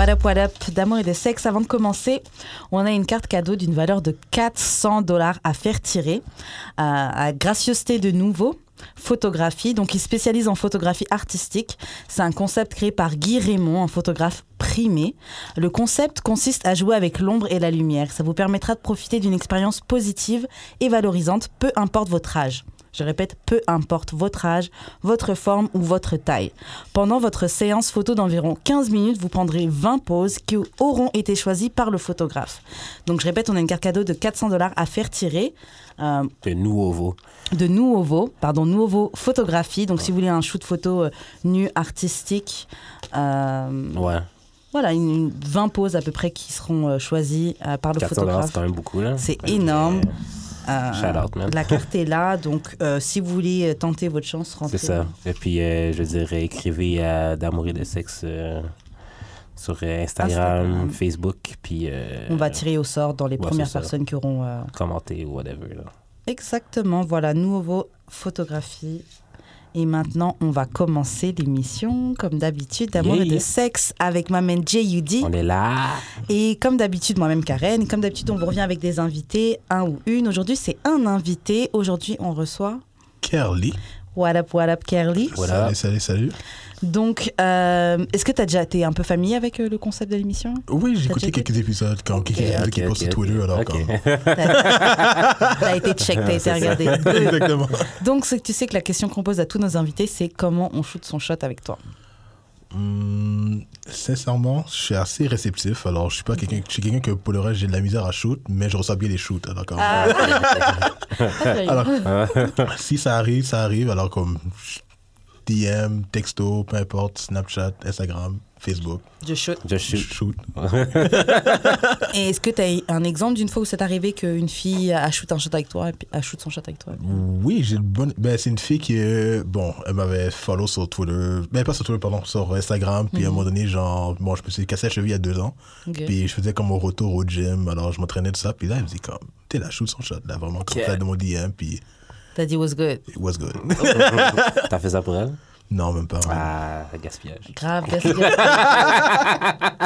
What up, what up d'amour et de sexe. Avant de commencer, on a une carte cadeau d'une valeur de 400 dollars à faire tirer euh, à Gracieuseté de Nouveau. Photographie, donc il spécialise en photographie artistique. C'est un concept créé par Guy Raymond, un photographe primé. Le concept consiste à jouer avec l'ombre et la lumière. Ça vous permettra de profiter d'une expérience positive et valorisante, peu importe votre âge. Je répète, peu importe votre âge, votre forme ou votre taille. Pendant votre séance photo d'environ 15 minutes, vous prendrez 20 poses qui auront été choisies par le photographe. Donc je répète, on a une carte cadeau de 400 dollars à faire tirer. Euh, De nouveau. de Nuovo, pardon, Nuovo Photographie. Donc, si vous voulez un shoot photo euh, nu artistique, euh, Ouais. voilà, une, une 20 poses à peu près qui seront euh, choisies euh, par le 400 dollars, c'est photographe. quand même beaucoup, là. C'est énorme. Euh, Shout out, man. La carte est là, donc euh, si vous voulez euh, tenter votre chance, rentrez. C'est ça. Et puis, je dirais, écrivez à D'amour et de sexe sur Instagram, Instagram. Facebook, puis euh, On va tirer au sort dans les Ouais, premières personnes qui auront. euh, commenter ou whatever. Là. Exactement, voilà, Nuovo Photographie. Et maintenant, on va commencer l'émission, comme d'habitude, d'amour Yeah, et de yeah. sexe avec ma main J.U.D. On est là. Et comme d'habitude, moi-même Karen, comme d'habitude, on vous revient avec des invités, un ou une. Aujourd'hui, c'est un invité. Aujourd'hui, on reçoit Kerly. What up, what up, Kerly. Voilà. Salut, salut, salut. Donc, euh, est-ce que tu as déjà été un peu familier avec euh, le concept de l'émission? Oui, j'ai écouté quelques épisodes quand Ok, quelqu'un Ok, qui poste ok, sur Twitter. Alors, comme... T'as été check, t'as été regardé. Exactement. Donc, c'est que tu sais que la question qu'on pose à tous nos invités, c'est comment on shoot son shot avec toi? Hum, sincèrement, je suis assez réceptif. Alors, je suis pas quelqu'un, je suis quelqu'un que pour le reste, j'ai de la misère à shoot, mais je reçois bien les shoots. Alors, comme, Ah. alors, si ça arrive, ça arrive. Alors, comme DM, texto, peu importe, Snapchat, Instagram, Facebook, Je shoot. Je shoot. shoot. Et est-ce que tu as un exemple d'une fois où c'est arrivé qu'une fille a shoot un shot avec toi et puis a shoot son shot avec toi? Oui, j'ai une bonne. Ben, c'est une fille qui est. Bon, elle m'avait follow sur Twitter. Ben, pas sur Twitter, pardon, sur Instagram. Puis à un moment donné, genre, bon, je me suis cassé la cheville il y a deux ans. Puis je faisais comme mon retour au gym. Alors, je m'entraînais de ça. Puis là, elle me dit, comme, t'es là, shoot son shot, là, vraiment, comme Ok. ça, de mon DM. Puis T'as dit was good? it was good. T'as fait ça pour elle? non, même pas. Ah, gaspillage. Grave, gaspillage.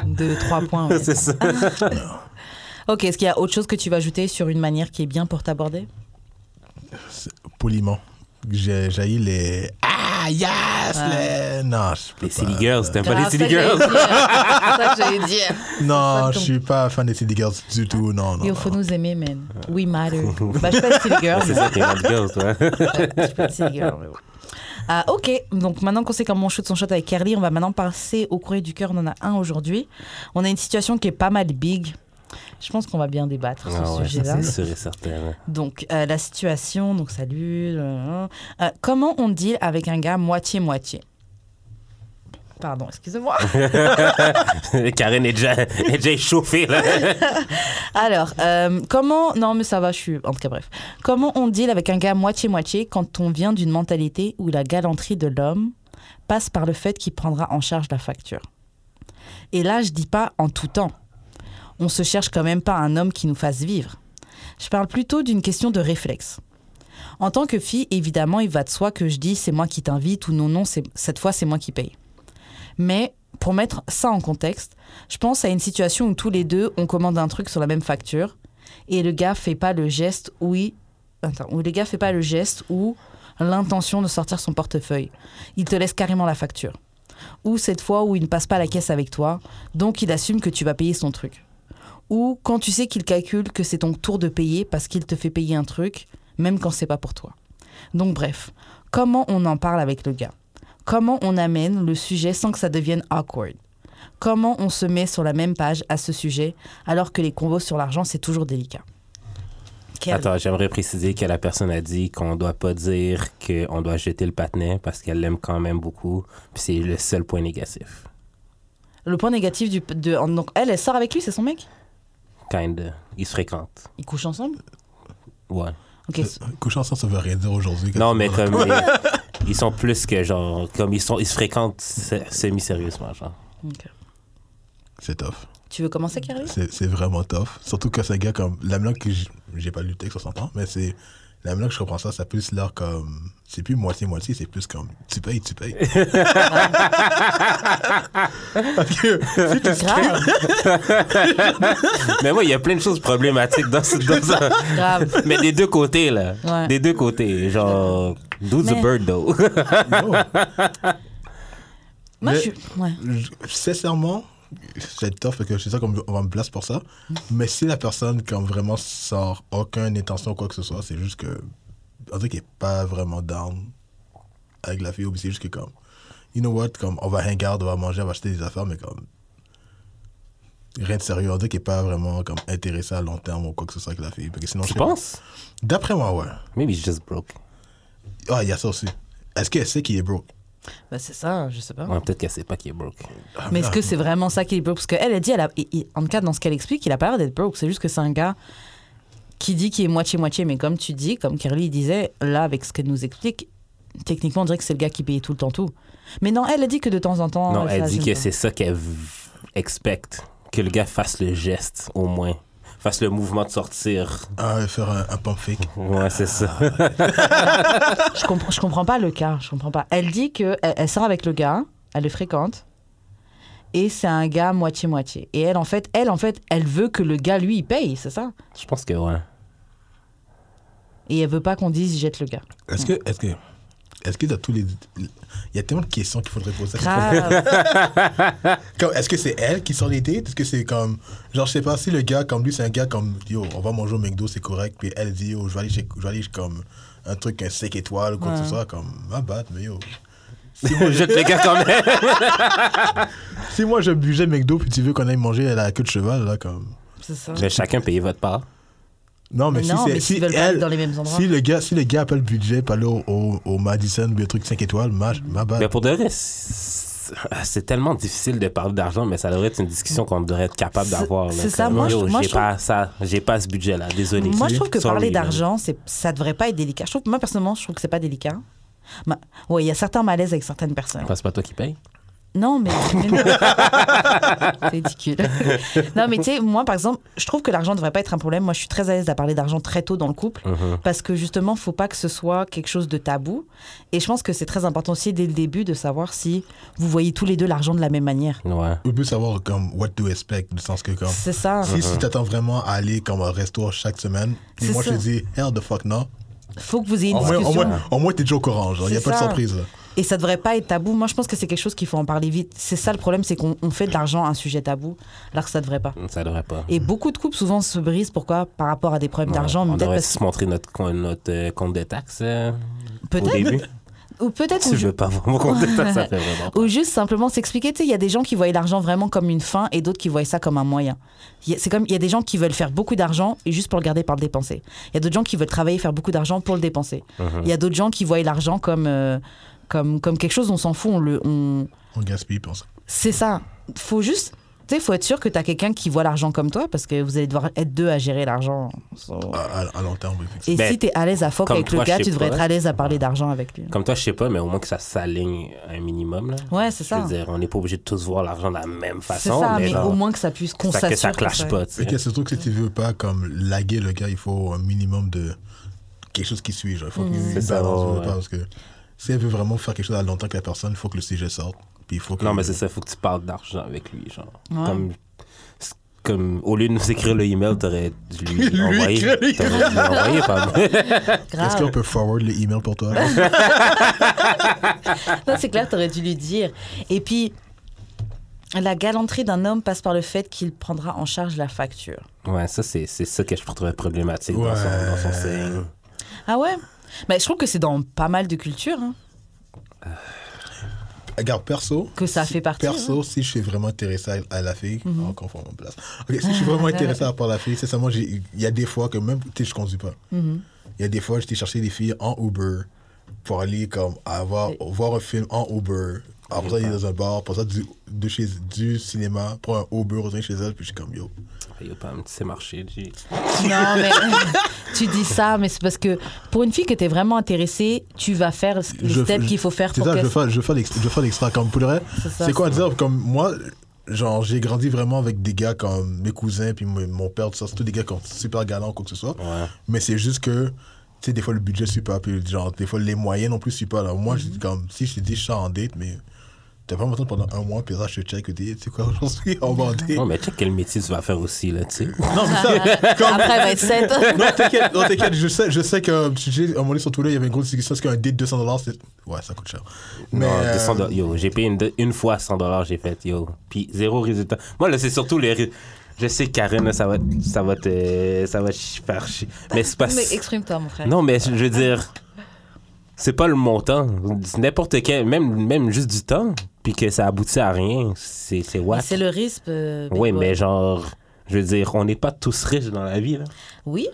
Deux, trois points. ouais. C'est ça. Ok, est-ce qu'il y a autre chose que tu vas ajouter sur une manière qui est bien pour t'aborder? Poliment. J'ai jailli les. Ah, yes! Les... Non, je peux Les pas. Silly Girls, t'aimes pas les que Girls? C'est ça que j'allais dire. Non, je suis pas fan des Silly Girls du tout. Non, non. Il non. faut nous aimer, man. We matter. bah, je suis pas une silly girl. C'est ça, t'es Girls, toi. Je suis pas une silly girl, mais bon. Ah, ok, donc maintenant qu'on sait comment on shoot son shot avec Kerly, on va maintenant passer au courrier du cœur. On en a un aujourd'hui. On a une situation qui est pas mal big. Je pense qu'on va bien débattre sur Ah ce ouais, sujet-là. c'est sûr et certain. Donc, euh, la situation, donc salut. euh, euh, comment on deal avec un gars moitié-moitié? Pardon, excusez-moi. Karen est déjà, est déjà échauffée, là. Alors, comment. Non, mais ça va, je suis. En tout cas, bref. Comment on deal avec un gars moitié-moitié quand on vient d'une mentalité où la galanterie de l'homme passe par le fait qu'il prendra en charge la facture? Et là, je dis pas en tout temps. On se cherche quand même pas un homme qui nous fasse vivre. Je parle plutôt d'une question de réflexe. En tant que fille, évidemment, il va de soi que je dis c'est moi qui t'invite ou non, non, cette fois c'est moi qui paye. Mais pour mettre ça en contexte, je pense à une situation où tous les deux, on commande un truc sur la même facture et le gars fait pas le geste où il... Attends, le gars fait pas le geste ou l'intention de sortir son portefeuille. Il te laisse carrément la facture. Ou cette fois où il ne passe pas la caisse avec toi, donc il assume que tu vas payer son truc. Ou quand tu sais qu'il calcule que c'est ton tour de payer parce qu'il te fait payer un truc, même quand c'est pas pour toi. Donc bref, comment on en parle avec le gars? Comment on amène le sujet sans que ça devienne awkward? Comment on se met sur la même page à ce sujet alors que les convos sur l'argent, c'est toujours délicat? Quel- Attends, j'aimerais préciser que la personne a dit qu'on doit pas dire qu'on doit jeter le patinet parce qu'elle l'aime quand même beaucoup. Puis c'est le seul point négatif. Le point négatif du... De, donc elle, elle sort avec lui, c'est son mec? Kind. Ils se fréquentent. Ils couchent ensemble? Ouais. Ok. Euh, Coucher ensemble, ça veut rien dire aujourd'hui. Non, mais comme ils, ils sont plus que genre comme ils sont ils se fréquentent se- semi-sérieusement genre. ok. C'est tough. Tu veux commencer, Carly C'est c'est vraiment tough. Surtout que c'est un gars comme. La que j'ai pas lu le texte, on s'entend, mais c'est. La que je comprends ça, ça plus l'air comme. C'est plus moitié-moitié, c'est plus comme tu payes, tu payes. Parce que si tu Grave. Mais moi, il y a plein de choses problématiques dans, ce- dans ça. Grave. Mais des deux côtés, là. Ouais. Des deux côtés. Genre, a Mais- bird, though. Moi, Mais- je suis. Ouais. Je- Sincèrement, c'est tough parce que c'est ça qu'on on va me place pour ça. Mais si la personne, comme vraiment, sort aucune intention ou quoi que ce soit, c'est juste que. On dirait qu'elle n'est pas vraiment down avec la fille, ou c'est juste que, comme. You know what, comme on va hang out, on va manger, on va acheter des affaires, mais comme. Rien de sérieux. On dirait qu'elle n'est pas vraiment comme intéressée à long terme ou quoi que ce soit avec la fille. Parce que sinon, Tu penses? D'après moi, ouais. Maybe he's just broke. Ah, il y a ça aussi. Est-ce qu'elle sait qu'il est broke? Bah, c'est ça, je sais pas. Ouais, peut-être qu'elle sait pas qu'il est broke. Ah, Mais est-ce que c'est vraiment ça qui est broke? Parce qu'elle, elle dit, elle a, il- il- en tout cas, dans ce qu'elle explique, il a pas l'air d'être broke. C'est juste que c'est un gars qui dit qu'il est moitié-moitié. Mais comme tu dis, comme Kerly disait, là, avec ce qu'elle nous explique, techniquement, on dirait que c'est le gars qui payait tout le temps tout. Mais non, elle a dit que de temps en temps. non, elle ça dit que c'est ça qu'elle expecte. Que le gars fasse le geste, au moins. Fasse le mouvement de sortir. Ah, faire un, un pump fake. Ouais, c'est ça. Je comprends, je comprends pas le cas. Je comprends pas. Elle dit que elle, elle sort avec le gars, elle le fréquente. Et c'est un gars moitié-moitié. Et elle, en fait, elle, en fait, elle veut que le gars, lui, il paye, c'est ça? Je pense que ouais. Et elle veut pas qu'on dise, jette le gars. Est-ce que, est-ce que, est-ce que dans tous les, il y a tellement de questions qu'il faudrait poser. Grave. Comme, est-ce que c'est elle qui sort les dates? Est-ce que c'est comme, genre, je sais pas si le gars comme lui, c'est un gars comme, yo, on va manger au McDo, c'est correct. Puis elle dit, yo, je vais aller, chez, je vais aller comme un truc, un 5 étoiles ou quoi que ce soit, comme, ma bad, mais yo. Jette le gars quand même. Si moi, je budget McDo, puis tu veux qu'on aille manger à la queue de cheval, là, comme. c'est ça. J'ai chacun payé votre part. Non, mais, Mais si non, c'est, mais si s'ils veulent pas elle, dans les mêmes endroits. si le gars, si le gars a pas le budget, pas aller au, au, au Madison, ou un truc 5 étoiles, ma, ma bad. Mais pour de vrai, c'est tellement difficile de parler d'argent, mais ça devrait être une discussion qu'on devrait être capable d'avoir. c'est ça, moi, yo, je- moi, j'ai trouve- pas ça, j'ai pas ce budget-là, désolé. Moi, je trouve que Sorry, parler d'argent, c'est, ça devrait pas être délicat. Je trouve, moi, personnellement, je trouve que c'est pas délicat. Ma- ouais, il y a certains malaises avec certaines personnes. Enfin, c'est pas toi qui paye? Non, mais. non. c'est ridicule. non, mais tu sais, moi, par exemple, je trouve que l'argent ne devrait pas être un problème. Moi, je suis très à l'aise à parler d'argent très tôt dans le couple. Mhm. Parce que justement, faut pas que ce soit quelque chose de tabou. Et je pense que c'est très important aussi dès le début de savoir si vous voyez tous les deux l'argent de la même manière. Ouais. On peut savoir, comme, what to expect, du sens que, comme. C'est ça. Si, si t'attends vraiment à aller comme au resto chaque semaine, C'est moi ça. je te dis, hell the fuck no. Faut que vous ayez une Au moins, au discussion. moins, au moins t'es déjà au courant, genre, y a pas de surprise là. Et ça devrait pas être tabou. Moi, je pense que c'est quelque chose qu'il faut en parler vite. C'est ça le problème, c'est qu'on on fait de l'argent un sujet tabou, alors que ça devrait pas. Ça devrait pas. Et beaucoup de couples souvent se brisent. Pourquoi? Par rapport à des problèmes Ouais. d'argent. On peut-être devrait parce- se montrer notre, notre euh, compte de taxes euh, au Peut-être. Ou peut-être. Si ou je veux pas taxes, ça fait vraiment Ou juste simplement s'expliquer, tu sais, il y a des gens qui voient l'argent vraiment comme une fin et d'autres qui voient ça comme un moyen. Il y a- C'est comme, il y a des gens qui veulent faire beaucoup d'argent et juste pour le garder par le dépenser. Il y a d'autres gens qui veulent travailler, faire beaucoup d'argent pour le dépenser. Mhm. Il y a d'autres gens qui voient l'argent comme, euh, comme, comme quelque chose, on s'en fout, on le, on... On gaspille pour ça. c'est ça. Faut juste, tu sais, faut être sûr que tu as quelqu'un qui voit l'argent comme toi parce que vous allez devoir être deux à gérer l'argent. So- À, à- à long terme, effectivement. Et Ben, si tu es à l'aise à fuck avec le gars, tu devrais pas. être à l'aise à parler d'argent avec lui. Comme toi, je sais pas, mais au moins que ça s'aligne un minimum. Là. Ouais, c'est Je ça. veux dire, on n'est pas obligé de tous voir l'argent de la même C'est façon. ça, mais, genre, au moins que ça puisse qu'on ça, que ça clash ça- pas. tu sais. Et que surtout que si tu veux pas comme laguer le gars, il faut un minimum de quelque chose qui suit. Genre. Il faut qu'il une ça, balance, ouais, parce que si elle veut vraiment faire quelque chose à longtemps que la personne, il faut que le sujet sorte. Puis il faut que Non, mais c'est ça, il faut que tu parles d'argent avec lui. Genre. Ouais. Comme, comme, au lieu de nous écrire le email, t'aurais dû lui, Lui envoyer. le. Est-ce qu'on peut forward les emails pour toi? Non, c'est clair, t'aurais dû lui dire. Et puis, la galanterie d'un homme passe par le fait qu'il prendra en charge la facture. Ouais, ça, c'est c'est ça que je trouvais problématique dans, son, Ouais. dans son saying. Ah ouais? Mais je trouve que c'est dans pas mal de cultures hein, Regarde, perso. que ça si- fait partie. hein. Perso, si je suis vraiment intéressé à, à la fille, Mhm. on confond mon place. Ok, si je suis vraiment intéressé à par la fille, sincèrement, j'ai- il y a des fois que même, tu sais, je conduis pas. Mhm. Il y a des fois, j'étais chercher des filles en Uber pour aller comme avoir, voir un film en Uber. Après ça, il est dans un bar, pour ça, du, de chez, du cinéma, pour un Uber, retourner chez elle, puis je suis comme yo. Yo, Pam, tu sais marcher, G. Non, mais tu dis ça, mais c'est parce que pour une fille que t'es vraiment intéressée, tu vas faire les Je- steps qu'il faut faire C'est pour ça, je faire, je faire l'extra- je faire l'extra. Comme pour le reste, C'est quoi dire? Comme moi, genre, j'ai grandi vraiment avec des gars comme mes cousins, puis mon mon père, tout ça. C'est tous des gars qui sont super galants, quoi que ce soit. Ouais. Mais c'est juste que, tu sais, des fois le budget suit pas, puis genre, des fois les moyens non plus suivent pas. Alors moi, je dis comme, si je te dis, je suis en date, mais t'as pas m'entendre pendant un mois, puis là, je te check, tu sais tu sais quoi, aujourd'hui, on va. Non, mais check quel métier tu vas faire aussi, là, tu sais. Non, mais ça, comme, Après 27. non, t'inquiète, non, t'inquiète, je sais, je sais que, tu sais, à un moment donné sur Twitter, il y avait une grosse discussion, parce qu'un date 200 dollars, c'est, ouais, ça coûte cher. Mais, non, euh, 200 dollars. Yo, j'ai payé une, une fois 100 dollars, j'ai fait, yo. Puis zéro résultat. Moi, là, c'est surtout les. Je sais, Karen, là, ça va, ça va te. Ça va te faire chier. Mais c'est pas. Mais exprime-toi, mon frère. Non, mais je veux dire. C'est pas le montant. N'importe quel. Même, même juste du temps. Puis que ça aboutit à rien. C'est what? C'est le risque. euh, Oui, mais genre. Je veux dire, on n'est pas tous riches dans la vie, là. Oui,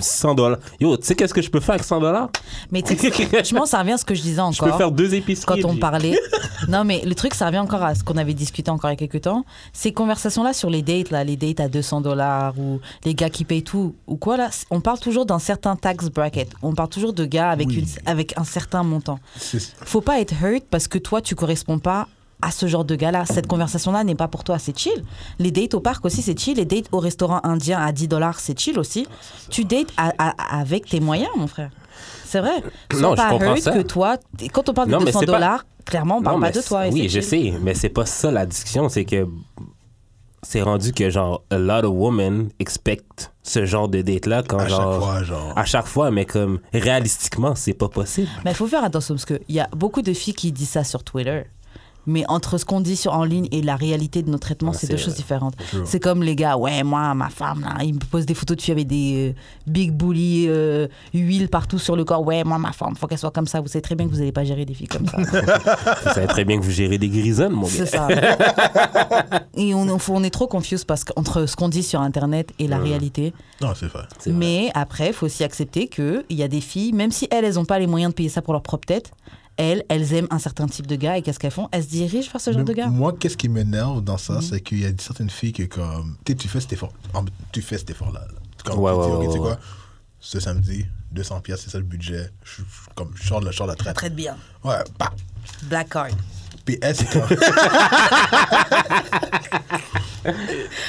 100 dollars. Yo, tu sais qu'est-ce que je peux faire avec 100 dollars? mais tu sais, franchement, ça revient à ce que je disais Je peux encore. faire deux épiceries. quand on parlait. non, mais le truc, ça revient encore à ce qu'on avait discuté encore il y a quelques temps. Ces conversations-là sur les dates, là, les dates à 200 dollars ou les gars qui payent tout ou quoi, là, on parle toujours d'un certain tax bracket. On parle toujours de gars avec, Oui. une- avec un certain montant. Faut pas être hurt parce que toi, tu corresponds pas à ce genre de gars-là. Cette conversation-là n'est pas pour toi, c'est chill. Les dates au parc aussi, c'est chill. Les dates au restaurant indien à 10 dollars, c'est chill aussi. Tu dates à- à- avec tes moyens, mon frère. C'est vrai. Sois Non, je pas comprends ça. que toi, quand on parle Non, de mais 200 c'est pas- dollars, clairement, on parle Non, pas de toi. et Oui, je chill. sais, mais c'est pas ça la discussion. C'est que c'est rendu que, genre, a lot of women expect ce genre de date-là quand, à genre. chaque fois, genre. À chaque fois, mais comme réalistiquement, c'est pas possible. Mais il faut faire attention parce qu'il y a beaucoup de filles qui disent ça sur Twitter. Mais entre ce qu'on dit sur, en ligne et la réalité de nos traitements, Ah, c'est c'est deux choses différentes. C'est comme les gars, ouais, moi, ma femme, là, il me pose des photos de filles avec des euh, big bully, euh, huile partout sur le corps. Ouais, moi, ma femme, faut qu'elle soit comme ça. Vous savez très bien que vous n'allez pas gérer des filles comme ça. Vous savez très bien que vous gérez des grisonnes, mon c'est gars. ça. et on, est trop confus parce qu'entre ce qu'on dit sur Internet et la réalité. Non, c'est vrai. C'est vrai. Mais après, il faut aussi accepter qu'il y a des filles, même si elles, elles n'ont pas les moyens de payer ça pour leur propre tête, elles, elles aiment un certain type de gars et qu'est-ce qu'elles font? Elles se dirigent vers ce genre Mais de gars? Moi, qu'est-ce qui m'énerve dans Mhm. ça, c'est qu'il y a certaines filles que, comme, tu sais, tu fais cet effort. Tu fais cet effort-là. Comme, Ouais, tu dis, ouais, OK, ouais, tu sais quoi, ce samedi, 200 pièces, c'est ça le budget. Je, je- comme, je sors de la, je sors de la traite. Traite bien. Ouais, bah. Black card. Puis elle, c'est comme.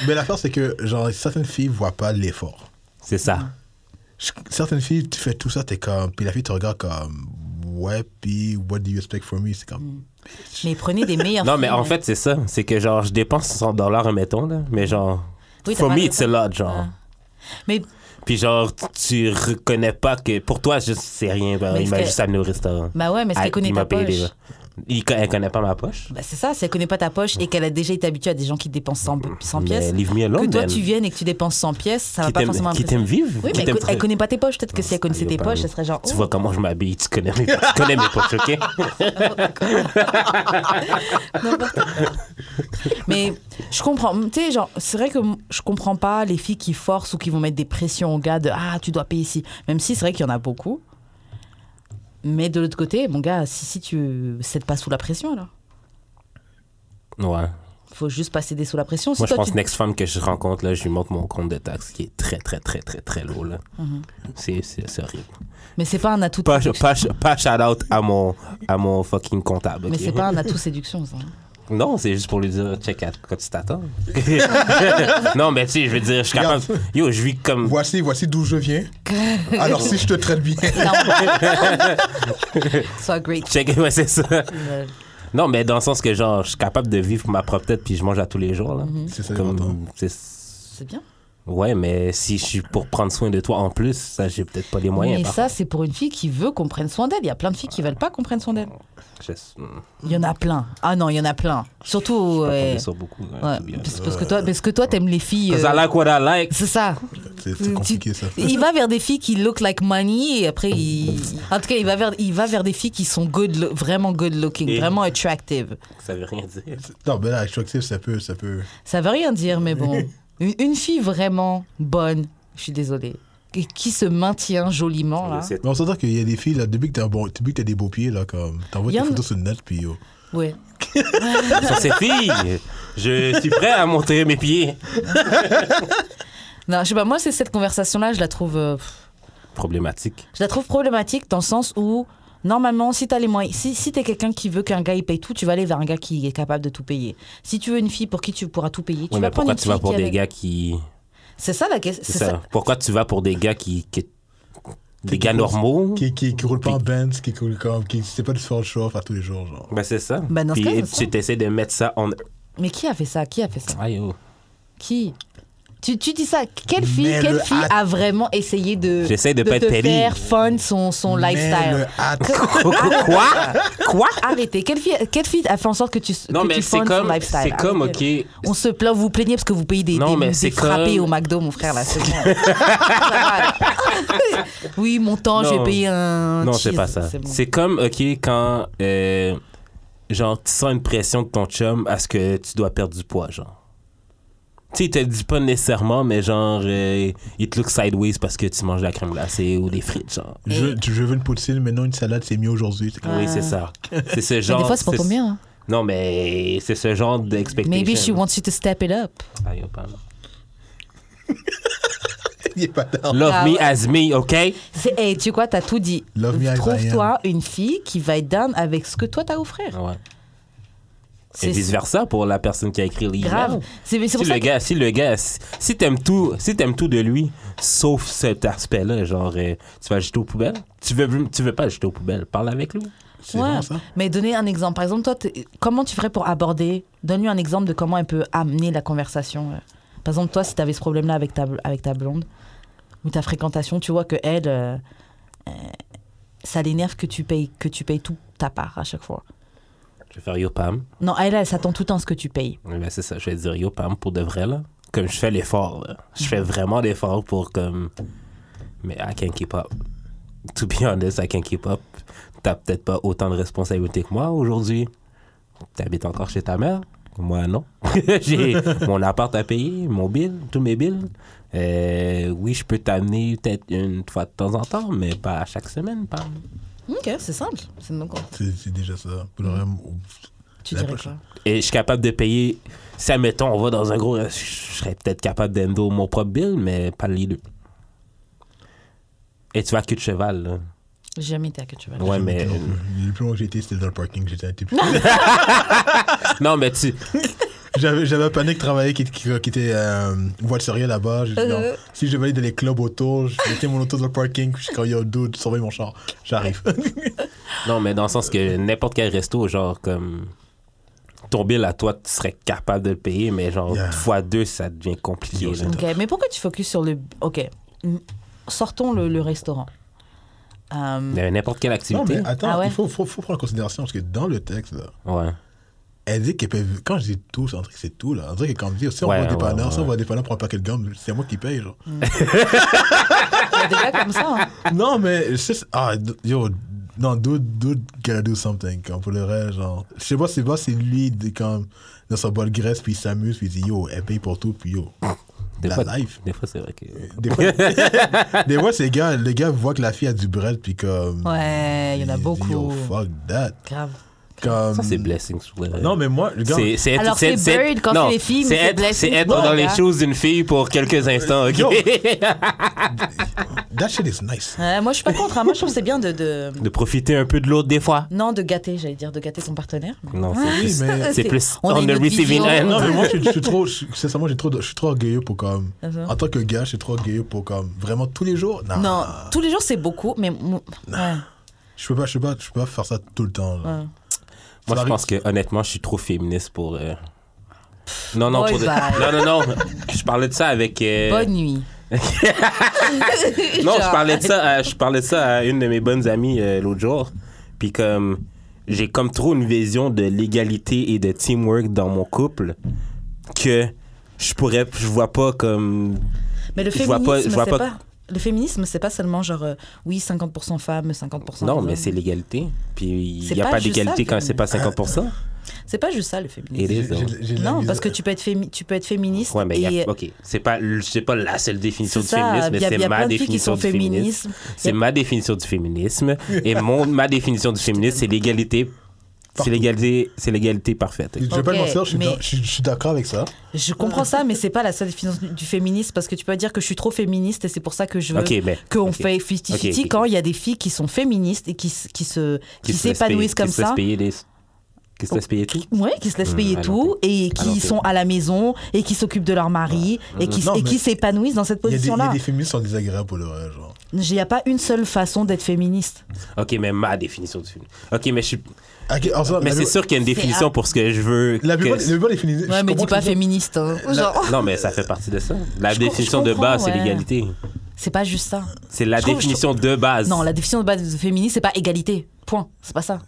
Mais l'affaire, c'est que, genre, certaines filles voient pas l'effort. C'est ça. Je- Certaines filles, tu fais tout ça, t'es comme. Puis la fille te regarde comme. Ouais, puis what do you expect from me? C'est comme. Mais prenez des meilleurs Non, mais en fait, c'est ça. C'est que, genre, je dépense 100 dollars, mettons, là. Mais, genre, Oui, for pas me, it's a lot, genre. Ah. Mais Puis, genre, tu reconnais pas que. Pour toi, juste, c'est rien. Mais il m'a juste amené au restaurant. bah ouais, mais Ah, qu'elle connaît il Il, elle connaît pas ma poche. bah, C'est ça, si elle connaît pas ta poche et qu'elle a déjà été habituée à des gens qui dépensent 100, 100 Mais pièces, leave me alone, que toi tu viennes et que tu dépenses 100 pièces, ça va pas forcément Qui t'aime vivre Oui, qui mais elle, elle connaît pas tes poches. Peut-être que si elle connaissait tes poches, elle serait genre. Tu oh. vois comment je m'habille, tu connais mes, tu connais mes poches, ok? Mais je comprends. Tu sais, genre, c'est vrai que je comprends pas les filles qui forcent ou qui vont mettre des pressions aux gars de Ah, tu dois payer ici. Même si c'est vrai qu'il y en a beaucoup. Mais de l'autre côté, mon gars, si, si tu cèdes pas sous la pression, alors. Ouais. Faut juste pas céder sous la pression. Si Moi, je pense tu- next femme que je rencontre, là, je lui montre mon compte de taxes qui est très, très, très, très, très lourd, là. Mhm. C'est c'est- horrible. Mais c'est pas un atout de Pas, séduction. pas, pas shout-out à mon, à mon fucking comptable, Mais ok? c'est pas un atout séduction, ça. Non, c'est juste pour lui dire, check à quoi tu t'attends. non, mais tu sais, je veux dire, je suis capable. Yo, je vis comme. Voici, voici d'où je viens. Alors, si je te traite bien. Sois great. Check, ouais, c'est ça. Non, mais dans le sens que, genre, je suis capable de vivre ma propre tête puis je mange à tous les jours, là. C'est ça, Comme, C'est bien. Ouais, mais si je suis pour prendre soin de toi en plus, ça, j'ai peut-être pas les moyens. Mais ça, c'est pour une fille qui veut qu'on prenne soin d'elle. Il y a plein de filles qui veulent pas qu'on prenne soin d'elle. Je- Il y en a plein. Ah non, il y en a plein. Surtout. je suis pas ouais. tombé sur beaucoup. hein, Ouais, to be honest. parce, parce que toi, parce que toi, t'aimes les filles. Because euh, I like what I like. C'est ça. C'est c'est compliqué, ça. Il va vers des filles qui look like money et après il. En tout cas, il va vers, il va vers des filles qui sont good, lo- vraiment good looking, Et- vraiment attractive. Ça veut rien dire. Non, mais là, attractive, ça peut. Ça peut... Ça veut rien dire, mais bon. Une, une fille vraiment bonne, je suis désolée, et qui se maintient joliment là. Mais on s'entend qu'il y a des filles, là, depuis que t'as bon, depuis que t'as des beaux pieds, là, comme. T'envoies tes en photos sur le net, puis yo. Ouais. Sur ces filles, je suis prêt à montrer mes pieds. Non, je sais pas. Moi, c'est cette conversation-là, je la trouve. euh, Problématique. Je la trouve problématique dans le sens où, normalement, si t'as les moyens, si, si t'es quelqu'un qui veut qu'un gars il paye tout, tu vas aller vers un gars qui est capable de tout payer. Si tu veux une fille pour qui tu pourras tout payer, tu Oui, vas mais prendre pourquoi une tu vas fille pour qui des avec- gars qui. C'est ça la question. C'est ça. Pourquoi tu vas pour des gars qui. qui- Des gars normaux? Qui, qui, qui roule pas en Benz, qui coule comme. Qui sait pas faire le show à tous les jours, genre. Ben, c'est ça. Ben, dans ce Puis cas, c'est ça. tu essaies de mettre ça en. Mais qui a fait ça? Qui a fait ça? Aïe, oh. Qui? Tu, tu dis ça, quelle fille, Mais quelle le fille a vraiment essayé de, J'essaie de pas te être petty. faire fun son, son Mais lifestyle? Quoi Quoi Arrêtez. Quelle fille, quelle fille a fait en sorte que tu, Non, que mais tu c'est funds son comme. lifestyle? C'est comme, ok. On se plaint, vous vous plaignez parce que vous payez des, Non, des, mais des c'est frappés comme- au McDo, mon frère, là. c'est bon. Ça va, là. oui, mon temps, Non. j'ai payé un. Non, cheese, c'est pas ça. bon. C'est comme, OK, quand, euh, genre, tu sens une pression de ton chum à ce que tu dois perdre du poids, genre. Tu sais, il te le dit pas nécessairement, mais genre, euh, il te look sideways parce que tu manges de la crème glacée ou des frites, genre. Je, veux- je veux une poutine, mais non une salade, c'est mieux aujourd'hui. Oui, c'est ça. C'est ce Mais genre... des fois, c'est pour ton bien. hein. Non, mais c'est ce genre d'expectation. Maybe she wants you to step it up. Aïe, oh, pardon. Il est pas down. Love Ah me ouais. as me, OK? C'est, hey, tu sais quoi, t'as tout dit. Love me as I Trouve-toi une fille qui va être down avec ce que toi t'as à offrir. Ouais. Et C'est vice-versa pour la personne qui a écrit l'email. grave. C'est, c'est Si pour le, que gars, si le gars, si, si t'aimes tout, si t'aimes tout de lui, sauf cet aspect-là, genre, euh, tu vas le jeter aux poubelles? Tu veux, tu veux pas le jeter aux poubelles? Parle avec lui. Ouais. ça. Mais donner un exemple. Par exemple, toi, comment tu ferais pour aborder? Donne-lui un exemple de comment elle peut amener la conversation. euh. Par exemple, toi, si tu avais ce problème-là avec ta, avec ta blonde ou ta fréquentation, tu vois que elle, euh, euh, ça l'énerve que tu payes que tu payes toute ta part à chaque fois. Je vais faire yo Pam. Non, elle, elle s'attend tout le temps à ce que tu payes. Ouais, Ben, c'est ça, je vais dire yo Pam pour de vrai, là. Comme je fais l'effort, là. Je fais vraiment l'effort pour comme. Mais I can't keep up. To be honest, I can't keep up. T'as peut-être pas autant de responsabilités que moi aujourd'hui. T'habites encore chez ta mère? Moi, non. J'ai mon appart à payer, mon bill, tous mes bills. Euh, oui, je peux t'amener peut-être une fois de temps en temps, mais pas à chaque semaine, Pam. Ok, c'est simple. C'est donc, C'est c'est déjà ça. Pour le reste, tu dirais quoi? Et je suis capable de payer. Si, admettons, on va dans un gros. Je serais peut-être capable d'endo mon propre bill, mais pas les deux. Et tu vas à queue de cheval, là. J'ai jamais été à que tu vas. Ouais, mais. Le plus loin que j'ai été, c'était dans le parking. J'étais un type. Non, mais tu. J'avais j'avais un panique travailler qui, qui, qui était euh, voiturier là-bas. J'ai dit, non, Euh. Si je vais aller dans les clubs autour, je mettais mon auto dans le parking. Puis quand il y a deux, surveille mon char. J'arrive. Non, mais dans le sens que n'importe quel resto, genre, comme. Ton bill à toi, tu serais capable de le payer, mais genre, Yeah. fois deux, ça devient compliqué. Ok, mais pourquoi tu focuses sur le. Ok, sortons le, le restaurant. Mais N'importe quelle non, activité. mais attends, Ah ouais? il faut, faut, faut prendre en considération parce que dans le texte, là, Ouais. Elle dit qu'elle paye. Quand je dis tout, c'est un truc, c'est tout. Là. On dirait que quand on dit, si on Ouais, va au ouais, dépanneur, si on va au dépanneur pour un paquet de gomme, c'est moi qui paye. Genre. Il y a des gars comme ça. hein. non, mais. Ah, yo, non, dude, dude gotta do something. Comme pour le reste, genre. Je sais pas, c'est pas, c'est lui, de- comme, dans sa bonne graisse, puis il s'amuse, puis il dit, yo, elle paye pour tout, puis yo. Des la fois, life. des fois c'est vrai que. Des fois, des fois ces gars, les gars voient que la fille a du bread, puis comme. Ouais, il y en a beaucoup. Yo, fuck that. Grave. Comme... Ça, c'est blessing. Non, mais moi, le gars. C'est, c'est être, Alors, c'est bird quand non, c'est les filles, mais c'est être, blessing c'est être dans le les gars. choses d'une fille pour quelques instants, ok? Yo. That shit is nice. Ouais, moi, je suis pas contre. hein. Moi, je trouve que c'est bien de, de- de profiter un peu de l'autre des fois. Non, de gâter, j'allais dire, de gâter son partenaire. Non, c'est Oui, plus, mais- c'est plus On the receiving end. Non, mais moi, je, suis- trop. Sincèrement, j'ai trop de- je suis trop orgueilleux pour comme. Ah. En tant que gars, je suis trop orgueilleux pour comme. Vraiment tous les jours? Non. Non, tous les jours, c'est beaucoup, mais. Je peux pas, je peux pas, je peux pas faire ça tout le temps. Moi, je pense que honnêtement, je suis trop féministe pour. euh, Non, non, pour de- bye. non, non, non. Je parlais de ça avec. euh, Bonne nuit. Non, je parlais de ça, à, je parlais de ça à une de mes bonnes amies euh, l'autre jour. Puis comme j'ai comme trop une vision de l'égalité et de teamwork dans mon couple que je pourrais, je vois pas comme. Mais le Je vois féminisme, pas- je vois c'est pas- pas... Le féminisme, c'est pas seulement genre, euh, oui, 50% femmes, 50% Non, hommes. mais c'est l'égalité. Puis il n'y a pas d'égalité quand c'est pas 50%. C'est pas juste ça, le féminisme. Is, Non, parce que tu peux être, fémi- tu peux être féministe Ouais, mais il y et... a, ok, c'est pas, c'est pas la seule définition du féminisme, il mais c'est ma plein de filles qui définition sont du féminisme. féministes. C'est ma définition du féminisme. Et mon, ma définition du féminisme, c'est l'égalité. C'est l'égalité, c'est l'égalité parfaite. Je vais pas te mentir, je suis mais- dans- je suis- je suis d'accord avec ça. Je comprends ça, mais c'est pas la seule définition du féminisme parce que tu peux dire que je suis trop féministe et c'est pour ça que je veux Ok, mais. qu'on ok. fait 50-50 Ok, ok. quand il y a des filles qui sont féministes et qui, se qui, se laissent s'épanouissent comme qui se laissent ça. payer des- Qui se laisse payer tout Ouais, qui se laissent Mmh, payer tout et qui sont à la maison et qui s'occupent de leur mari et qui, Non, et qui mais- s'épanouissent dans cette des, il y a position-là. des féministes qui sont désagréables pour le vrai, genre. Il n'y a pas une seule façon d'être féministe. Ok, mais ma définition du film. Ok, mais je suis. Mais c'est sûr qu'il y a une définition pour ce que je veux. La que- plupart, féministes. Ouais, mais dis pas que féministe. hein. Genre, Non, mais ça fait partie de ça. La Je définition de base, c'est l'égalité. c'est pas juste ça. C'est la Je trouve- définition de base. Non, la définition de base de féministe, c'est pas égalité. Point. C'est pas ça.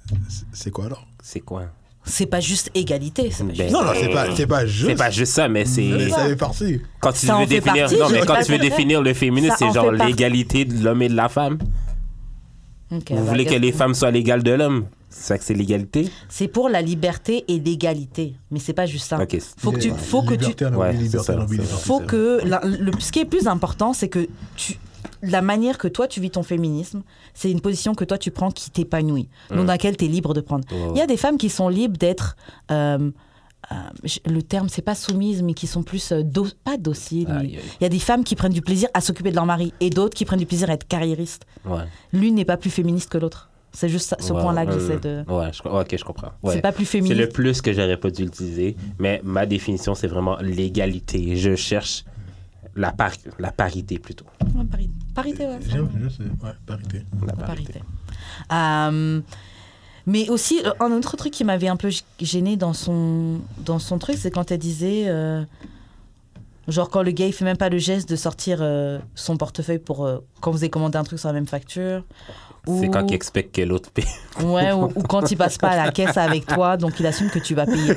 C'est quoi alors? C'est quoi? C'est pas juste égalité. pas Ben, juste- Non, non, c'est pas, c'est pas juste. C'est pas juste ça, mais c'est. Ça fait partie. Quand tu Ça veux définir, partie, non, mais quand tu veux définir le féminisme, c'est en genre l'égalité de l'homme et de la femme. Vous bah, voulez que regarde. les femmes soient l'égale de l'homme? C'est que c'est l'égalité C'est pour la liberté et l'égalité, mais c'est pas juste ça. Faut que tu, faut que tu, Ouais, liberté, ça, faut que la- le, ce qui est plus important, c'est que tu, la manière que toi tu vis ton féminisme, c'est une position que toi tu prends qui t'épanouit, donc dans laquelle tu es libre de prendre. Il y a des femmes qui sont libres d'être euh, euh, le terme c'est pas soumise, mais qui sont plus euh, do- pas dociles. mais. Il y a des femmes qui prennent du plaisir à s'occuper de leur mari et d'autres qui prennent du plaisir à être carriéristes. Ouais. L'une n'est pas plus féministe que l'autre. C'est juste ce point-là que j'essaie de. Ouais, je, ok, je comprends. Ouais. C'est pas plus C'est féministe. le plus que j'aurais pas dû utiliser, mais ma définition, c'est vraiment l'égalité. Je cherche la, par- la parité plutôt. Ouais, pari- parité, ouais. J'aime, j'aime, c'est- ouais, parité. La parité. parité. Euh, mais aussi, euh, un autre truc qui m'avait un peu gêné dans son, dans son truc, c'est quand elle disait. euh, genre, quand le gars, il fait même pas le geste de sortir euh, son portefeuille pour. euh, quand vous avez commandé un truc sur la même facture. C'est quand il expecte que l'autre paye. Ouais, ou, ou quand il passe pas à la caisse avec toi, donc il assume que tu vas payer.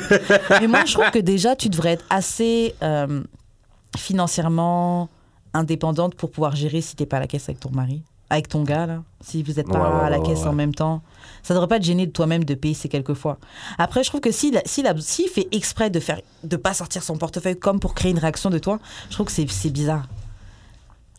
Mais moi, je trouve que déjà, tu devrais être assez euh, financièrement indépendante pour pouvoir gérer si t'es pas à la caisse avec ton mari, avec ton gars, là. Si vous n'êtes pas Ouais, à la ouais, caisse ouais, en même temps. Ça devrait pas te gêner de toi-même de payer ces quelques fois. Après, je trouve que s'il si, s'il fait exprès de faire de pas sortir son portefeuille comme pour créer une réaction de toi, je trouve que c'est bizarre.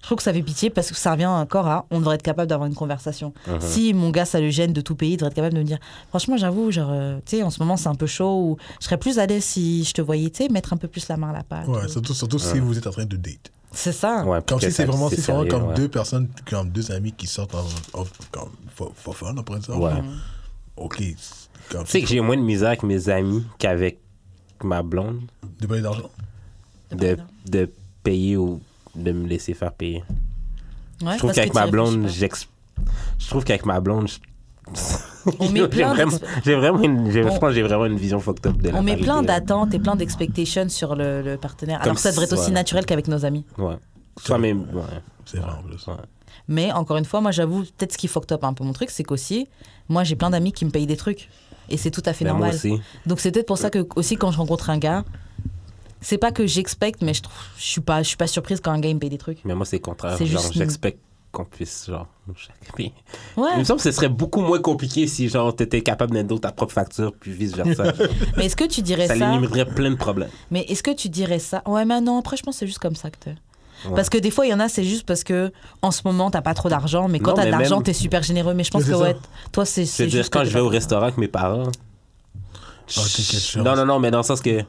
Je trouve que ça fait pitié parce que ça revient encore à on devrait être capable d'avoir une conversation. Mhm. Si mon gars ça le gêne de tout payer, il devrait être capable de me dire franchement j'avoue genre euh, tu sais en ce moment c'est un peu chaud ou je serais plus à l'aise si je te voyais tu sais mettre un peu plus la main à la pâte. Ouais, ou- surtout, surtout si vous êtes en train de date. C'est ça. Ouais, Comme si c'est vraiment, si c'est vraiment comme ouais. deux personnes, comme deux amis qui sortent en, en- comme, for, for fun après ça. Ouais. Ok. c'est Comme, Tu sais que j'ai moins de misère avec mes amis qu'avec ma blonde De payer d'argent. de, de payer ou de me laisser faire payer. Ouais, je trouve qu'avec ma blonde, je trouve qu'avec ma blonde, j'ai vraiment, j'ai vraiment une, On- je pense j'ai vraiment une vision fucked up de la. On met plein là. d'attentes et plein d'expectations sur le, le partenaire. Comme Alors que ça devrait être si- aussi ouais. naturel qu'avec nos amis. Ouais. Soit même, ouais. C'est vrai en plus. Ouais. Mais encore une fois, moi j'avoue, peut-être ce qui fucked up un peu mon truc, c'est qu'aussi, moi j'ai plein d'amis qui me payent des trucs. Et c'est tout à fait Ben, moi normal. aussi. Donc c'est peut-être pour ça que aussi quand je rencontre un gars, c'est pas que j'expecte, mais je trouve, je suis pas, je suis pas surprise quand un gars il me paye des trucs. Mais moi, c'est le contraire. C'est Genre, j'expecte qu'on puisse, genre, chaque payer. Il Ouais. me semble que ce serait beaucoup moins compliqué si, genre, t'étais capable d'être ta propre facture, puis vice-versa. Mais est-ce que tu dirais ça ça, limiterait plein de problèmes. Mais est-ce que tu dirais ça? Ouais, mais non. Après, je pense que c'est juste comme ça que t'es. Ouais. Parce que des fois, il y en a, c'est juste parce que en ce moment, t'as pas trop d'argent, mais quand t'as de l'argent, même- t'es super généreux. Mais je pense que ça. ouais, toi, c'est. Je c'est veux dire, quand je vais au restaurant avec mes parents. Ah, je- non, non, non, mais dans le sens que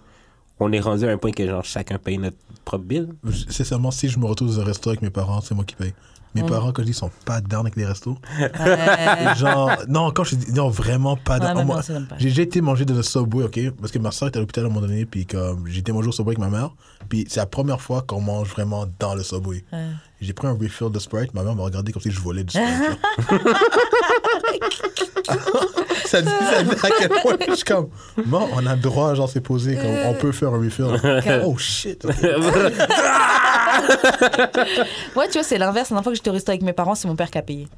on est rendu à un point que, genre, chacun paye notre propre bill. C'est seulement si je me retrouve dans un resto avec mes parents, c'est moi qui paye. Mes parents, quand je dis, sont pas down avec les restos. Ouais. Genre, non, quand je dis, non, vraiment pas Ouais, down. pas. J'ai déjà été manger dans un Subway, ok? Parce que ma soeur était à l'hôpital à un moment donné, puis comme j'ai été manger au Subway avec ma mère, puis c'est la première fois qu'on mange vraiment dans le Subway. Ouais. J'ai pris un refill de Sprite, ma mère m'a regardé comme si je volais du Sprite. ça dit, ça dit à quel point je suis comme, bon, on a le droit, genre, c'est posé, comme, on peut faire un refill. oh shit. ok. Ouais, tu vois, c'est l'inverse. La dernière fois que j'étais au resto avec mes parents, c'est mon père qui a payé.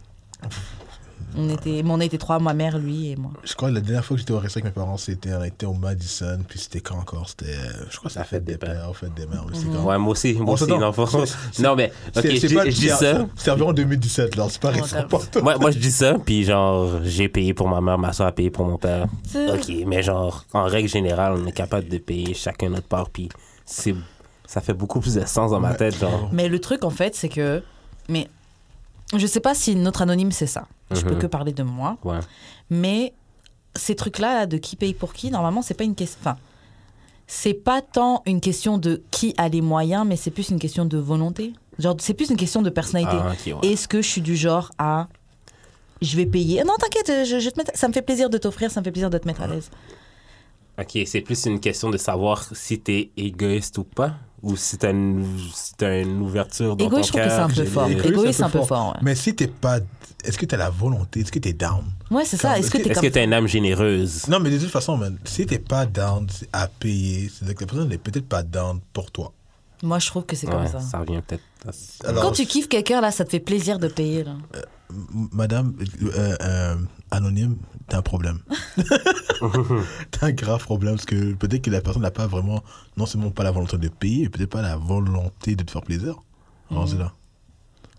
On était, mais on était trois, ma mère, lui et moi. Je crois que la dernière fois que j'étais au resto avec mes parents, c'était, on était au Madison, puis c'était quand encore? C'était, euh, je crois que c'est la fête des pères, fête des mères. c'est quand- Ouais, moi aussi, moi aussi. C'est- Non, mais, ok, je pas- je dis ça. C'est environ 2017, là, c'est pas récent. Moi, moi, je dis ça, puis genre, j'ai payé pour ma mère, ma soeur a payé pour mon père. C'est- Ok, mais genre, en règle générale, on est capable de payer chacun notre part, puis c'est, ça fait beaucoup plus de sens dans ma tête, genre. Mais le truc, en fait, c'est que. Mais je sais pas si notre anonyme, c'est ça. Je peux Mhm. que parler de moi. Ouais. Mais ces trucs-là, là, de qui paye pour qui, normalement, c'est pas une question. Enfin, c'est pas tant une question de qui a les moyens, mais c'est plus une question de volonté. Genre, c'est plus une question de personnalité. Ah, ouais. Est-ce que je suis du genre à. Je vais payer? Non, t'inquiète, je, je te mets- ça me fait plaisir de t'offrir, ça me fait plaisir de te mettre à l'aise. Ok, c'est plus une question de savoir si t'es égoïste ou pas, ou si t'as une, si t'as une ouverture dans Égoïste, je trouve que c'est un peu fort. Égoïste, c'est un peu fort, ouais. Mais si t'es pas. Est-ce que t'as la volonté Est-ce que t'es down? Ouais, c'est ça. Est-ce que t'es Est-ce comme que t'as une âme généreuse? Non, mais de toute façon, man, si t'es pas down à payer, c'est que la personne n'est peut-être pas down pour toi. Moi, je trouve que c'est comme Ouais, ça. ça revient peut-être à Quand tu kiffes quelqu'un, là, ça te fait plaisir de payer, là. M- Madame, euh, euh, anonyme, t'as un problème. t'as un grave problème parce que peut-être que la personne n'a pas vraiment, non seulement pas la volonté de payer, mais peut-être pas la volonté de te faire plaisir. Rendu là.